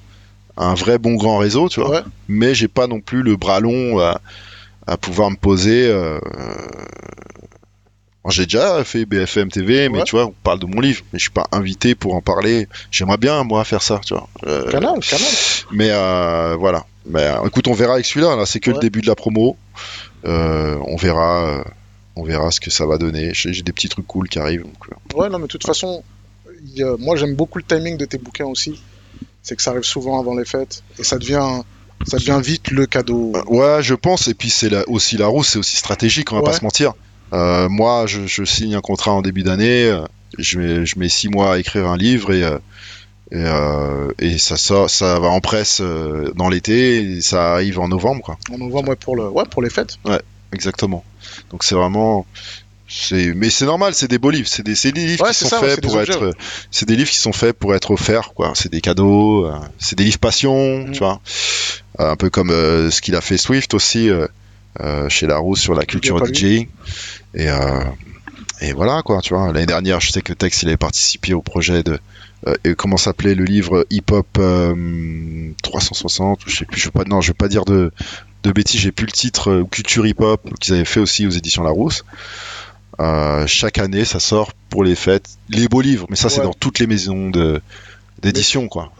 un vrai bon grand réseau, tu vois. Ouais. Mais j'ai pas non plus le bras long à, à pouvoir me poser. euh, J'ai déjà fait BFM TV, mais tu vois, on parle de mon livre, mais je suis pas invité pour en parler. J'aimerais bien, moi, faire ça, tu vois. Euh, Canal, canal. mais euh, voilà. Mais euh, écoute, on verra avec celui-là. Là, c'est que le début de la promo. Euh, on verra. on verra ce que ça va donner. J'ai des petits trucs cool qui arrivent. donc, Ouais, non, mais de toute façon, il y a- moi j'aime beaucoup le timing de tes bouquins aussi. C'est que ça arrive souvent avant les fêtes et ça devient, ça devient vite le cadeau. Ouais, je pense. Et puis c'est la- aussi la roue, c'est aussi stratégique, on va Ouais. pas se mentir. Euh, moi, je, je signe un contrat en début d'année. euh, Je mets, je mets six mois à écrire un livre et, euh, et, euh, et ça sort, ça va en presse dans l'été. et Ça arrive en novembre, quoi. On en moi pour le, ouais, pour les fêtes. Exactement. Donc c'est vraiment. Mais c'est normal, c'est des beaux livres, c'est des, livres Ouais, qui sont ça, ouais, faits pour objets, être, c'est des livres qui sont faits pour être offerts, quoi. C'est des cadeaux, c'est des livres passion, Mm. tu vois. Euh, un peu comme euh, ce qu'il a fait Swift aussi euh, chez Larousse sur la culture. Et euh, et voilà quoi, tu vois. L'année dernière, je sais que Tex il avait participé au projet de euh, comment s'appelait le livre Hip Hop euh, 360 ou je sais plus, je veux pas non, je veux pas dire de de bêtises, j'ai plus le titre euh, Culture Hip Hop qu'ils avaient fait aussi aux éditions Larousse. Euh, chaque année, ça sort pour les fêtes, les beaux livres, mais ça c'est dans toutes les maisons d'édition quoi.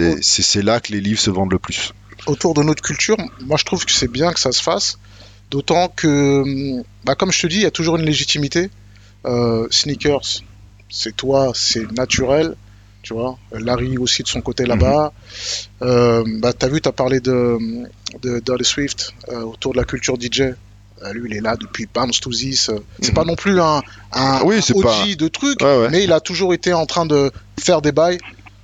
La, c'est là que les livres se vendent le plus. Autour de notre culture, moi je trouve que c'est bien que ça se fasse. D'autant que, bah, comme je te dis, il y a toujours une légitimité. Euh, sneakers, c'est toi, c'est naturel. Tu vois, Larry aussi de son côté là-bas. Euh, bah, t'as vu, t'as parlé de, de Dirty Swift euh, autour de la culture DJ. Euh, lui, il est là depuis Bounce to This. C'est Mhm. pas non plus un, un, Oui, un c'est OG pas- de trucs, Ouais, ouais. mais il a toujours été en train de faire des bails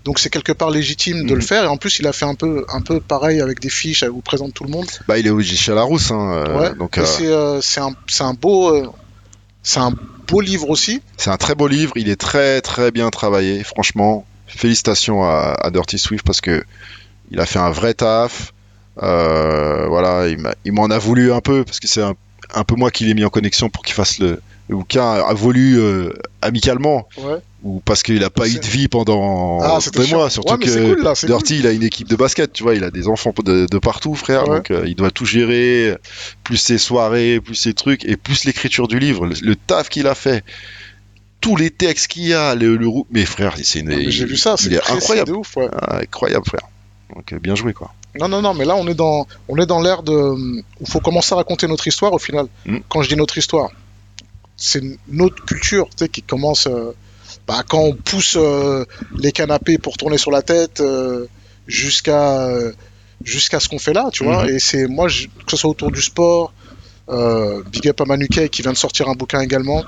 Donc c'est quelque part légitime de Mhm. le faire. Et en plus, il a fait un peu, un peu pareil avec des fiches où il présente tout le monde. Bah, il est au chez Larousse, hein, euh, ouais. donc euh, c'est, euh, c'est un, c'est un beau, c'est un beau livre aussi. c'est un très beau livre. Il est très très bien travaillé. Franchement, félicitations à, à Dirty Swift parce que il a fait un vrai taf. Euh, voilà, il m'en a voulu un peu parce que c'est un, un peu moi qui l'ai mis en connexion pour qu'il fasse le, bouquin. A voulu euh, amicalement Ouais. ou parce qu'il a pas eu de vie pendant Ah, des mois. Surtout Ouais, que cool, là, il a une équipe de basket, tu vois, il a des enfants de, de partout, frère, Ouais. donc euh, il doit tout gérer, plus ses soirées, plus ses trucs, et plus l'écriture du livre, le, le taf qu'il a fait, tous les textes qu'il y a, le, le mais frère, c'est une, Ah, J'ai vu ça, c'est incroyable, de ouf. Ouais. Ah, incroyable, frère. Donc euh, bien joué, quoi. Non, non, non, mais là, on est dans, on est dans l'ère de, où il faut commencer à raconter notre histoire au final. Mm. Quand je dis notre histoire, c'est notre culture, tu sais, qui commence, euh, bah, quand on pousse euh, les canapés pour tourner sur la tête euh, jusqu'à, jusqu'à ce qu'on fait là, tu vois. Mhm. Et c'est, moi, je- que ce soit autour du sport, Big Up à qui vient de sortir un bouquin également,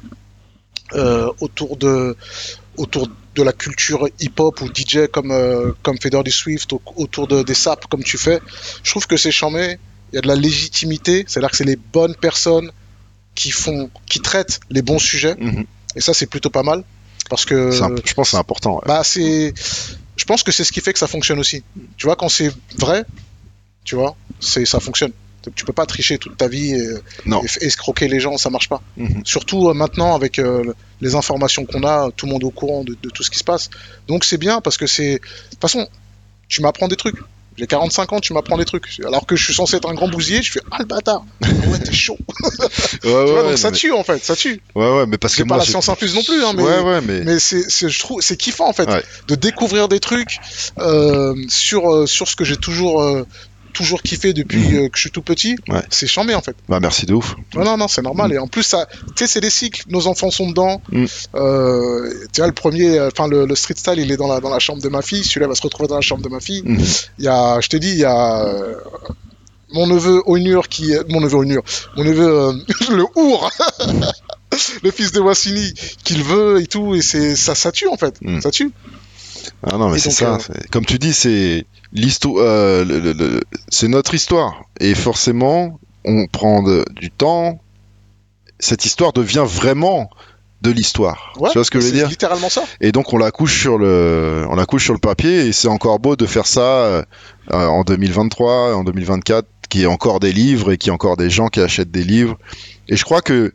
autour de, autour de la culture hip-hop ou DJ comme, euh, comme Feder du Swift, au- autour de, des saps comme tu fais. Je trouve que c'est chambé, il y a de la légitimité, c'est-à-dire que c'est les bonnes personnes qui font, qui traitent les bons sujets, Mhm. et ça c'est plutôt pas mal, parce que je pense que c'est important. ouais. bah c'est, je pense que c'est ce qui fait que ça fonctionne aussi. Tu vois, quand c'est vrai, tu vois, c'est ça fonctionne. Tu peux pas tricher toute ta vie et, Non. et f- escroquer les gens, ça marche pas. Mhm. Surtout euh, maintenant avec euh, le- les informations qu'on a, tout le monde est au courant de, de tout ce qui se passe. Donc c'est bien parce que c'est. De toute façon, tu m'apprends des trucs. J'ai 45 ans, tu m'apprends des trucs. Alors que je suis censé être un grand bousier, je fais Ah le bâtard Ah Ouais, t'es chaud. Ouais, Tu vois, ouais, donc ouais, ça mais- tue en fait, ça tue. ouais, ouais, mais parce que C'est pas moi, la science infuse non plus, hein, mais, Ouais, ouais, mais. mais c'est, c'est- je trouve, c'est kiffant en fait de découvrir des trucs euh, sur, euh, sur ce que j'ai toujours, euh, toujours kiffé depuis Mhm. euh, que je suis tout petit. Ouais. C'est chambé en fait. Bah, merci de ouf. Non, non, non, c'est normal. Et en plus, ça, tu sais, c'est des cycles. Nos enfants sont dedans. Mm. Euh, tu vois, le premier, euh, enfin, le, le street style, il est dans la, dans la chambre de ma fille. Celui-là va se retrouver dans la chambre de ma fille. Mhm. Il y a, je te dis, il y a euh, mon neveu Onur qui, mon neveu Onur, mon neveu euh, le Our, le fils de Wassini, qui le veut et tout. Et c'est, ça, ça tue en fait. Ça tue. Ah non, mais c'est ça. euh, c'est- Comme tu dis, c'est l'histoire, euh, le- le- le- c'est notre histoire, et forcément, on prend de- du temps. Cette histoire devient vraiment de l'histoire. Ouais, tu vois ce que je veux c'est dire? littéralement ça. Et donc on la couche sur le, on la couche sur le papier, et c'est encore beau de faire ça euh, en 2023, en 2024, qu'il y ait encore des livres et qu'il y ait encore des gens qui achètent des livres. Et je crois que,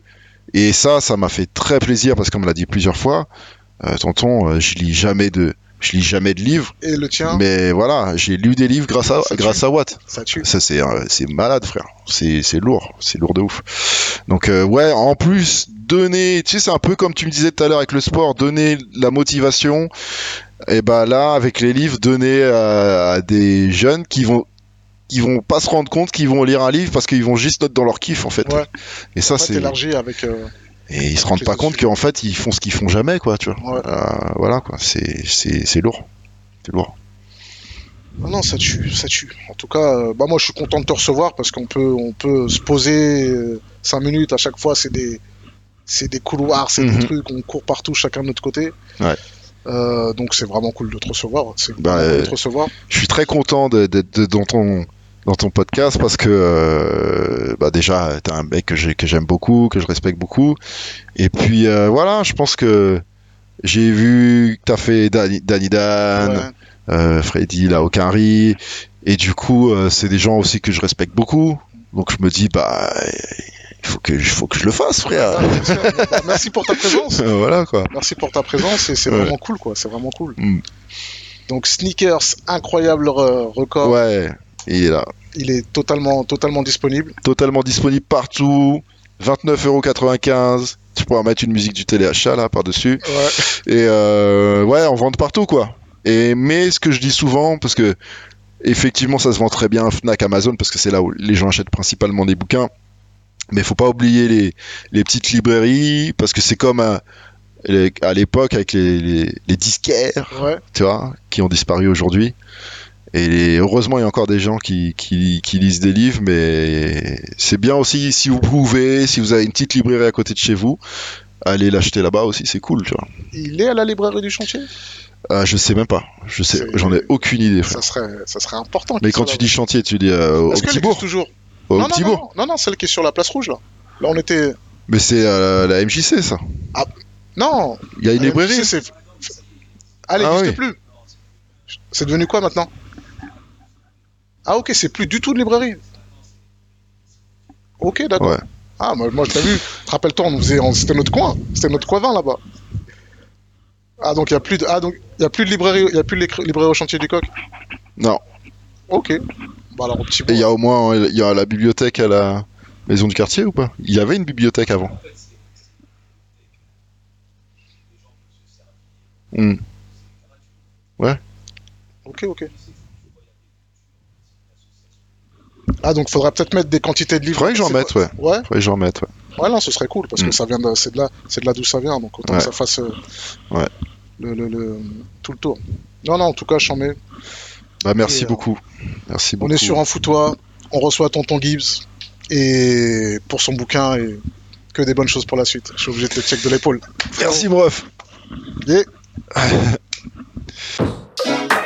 et ça, ça m'a fait très plaisir parce qu'on me l'a dit plusieurs fois. euh, tonton, euh, je lis jamais de, je lis jamais de livres. Et le tien, Mais voilà, j'ai lu des livres grâce à, Ça tue. grâce à Watt. ça tue. Ça, c'est, euh, c'est malade, frère. C'est, c'est lourd. C'est lourd de ouf. Donc, euh, ouais, en plus, donner, tu sais, c'est un peu comme tu me disais tout à l'heure avec le sport, donner la motivation. Et bah là, avec les livres, donner à, à des jeunes qui vont, qui vont pas se rendre compte qu'ils vont lire un livre parce qu'ils vont juste noter dans leur kiff, en fait. Ouais. Et ça, En fait, c'est, élargi avec. euh, et ils se rendent pas compte qu'en fait, ils font ce qu'ils font jamais, quoi, tu vois. Ouais. Euh, voilà, quoi. C'est, c'est, c'est lourd. C'est lourd. Non, non, ça tue, ça tue. En tout cas, euh, bah moi je suis content de te recevoir parce qu'on peut, on peut se poser 5 minutes à chaque fois. C'est des, c'est des couloirs, c'est Mhm. des trucs, on court partout chacun de notre côté. Ouais. Euh, donc c'est vraiment cool de te recevoir. C'est Bah, cool de euh, te recevoir. je suis très content de- dans ton dans ton podcast parce que euh, bah déjà t'es un mec que j'ai- que j'aime beaucoup que je respecte beaucoup et puis euh, voilà je pense que j'ai vu que t'as fait Danny, Danny Dan Ouais. euh, Freddy riz et du coup euh, c'est des gens aussi que je respecte beaucoup donc je me dis bah il faut que faut que je le fasse frère Ah. Bah, merci pour ta présence. voilà quoi Merci pour ta présence et c'est Ouais. vraiment cool quoi. C'est vraiment cool. Mm. Donc sneakers, incroyable re- record. ouais il est là Il est totalement, totalement disponible. totalement disponible partout. 29,95€. Tu pourras mettre une musique du téléachat là par-dessus. Ouais. Et euh, ouais, on vend partout quoi. Et mais ce que je dis souvent, parce que effectivement ça se vend très bien Fnac, Amazon, parce que c'est là où les gens achètent principalement des bouquins. Mais faut pas oublier les, les petites librairies, parce que c'est comme à, l'époque avec les, les, les disquaires Ouais. tu vois, qui ont disparu aujourd'hui. Et heureusement, il y a encore des gens qui, qui, qui lisent des livres, mais c'est bien aussi si vous pouvez, si vous avez une petite librairie à côté de chez vous, allez l'acheter là-bas aussi, c'est cool, tu vois. Il est à la librairie du chantier? Ah, je sais même pas. Je sais, j'en ai aucune idée. frère. Ça serait, ça serait important. Mais quand tu dis chantier, tu dis euh, au petit bourg. toujours Au non, non, petit non, bourg. non, non, celle qui est sur la place rouge là. Là, on était. Mais c'est euh, la MJC ça. Non. Il y a une librairie. MJC, c'est- Ah, Ah oui. plus. C'est devenu quoi maintenant? Ah, ok, c'est plus du tout de librairie. Ok, d'accord. Ouais. Ah, moi, moi je t'ai vu. Rappelle-toi, on faisait, on- c'était notre coin, c'était notre coin 20 là-bas. Ah, donc il y a plus de, ah, donc il y a plus de librairie, il y a plus de librairie au chantier du coq? Non. Ok. Bah alors petit Et il y a au moins il y a la bibliothèque à la maison du quartier ou pas? Il y avait une bibliothèque avant. Hmm. Ok, ok. Ah, donc faudrait peut-être mettre des quantités de livres. Faudrait que j'en mette, ouais. Ouais. Faudrait que j'en mette, ouais. Ouais, non, ce serait cool parce que Mm. ça vient de, c'est de là, c'est de là d'où ça vient, donc autant Ouais. que ça fasse euh, Ouais. le, le, le- tout le tour. Non, non, en tout cas, j'en mets. Bah merci Et, euh, beaucoup. Merci On beaucoup. est sur un foutoir, on reçoit Tonton Gibbs et pour son bouquin et que des bonnes choses pour la suite. Je suis obligé de te check de l'épaule. Merci bref. Yeah.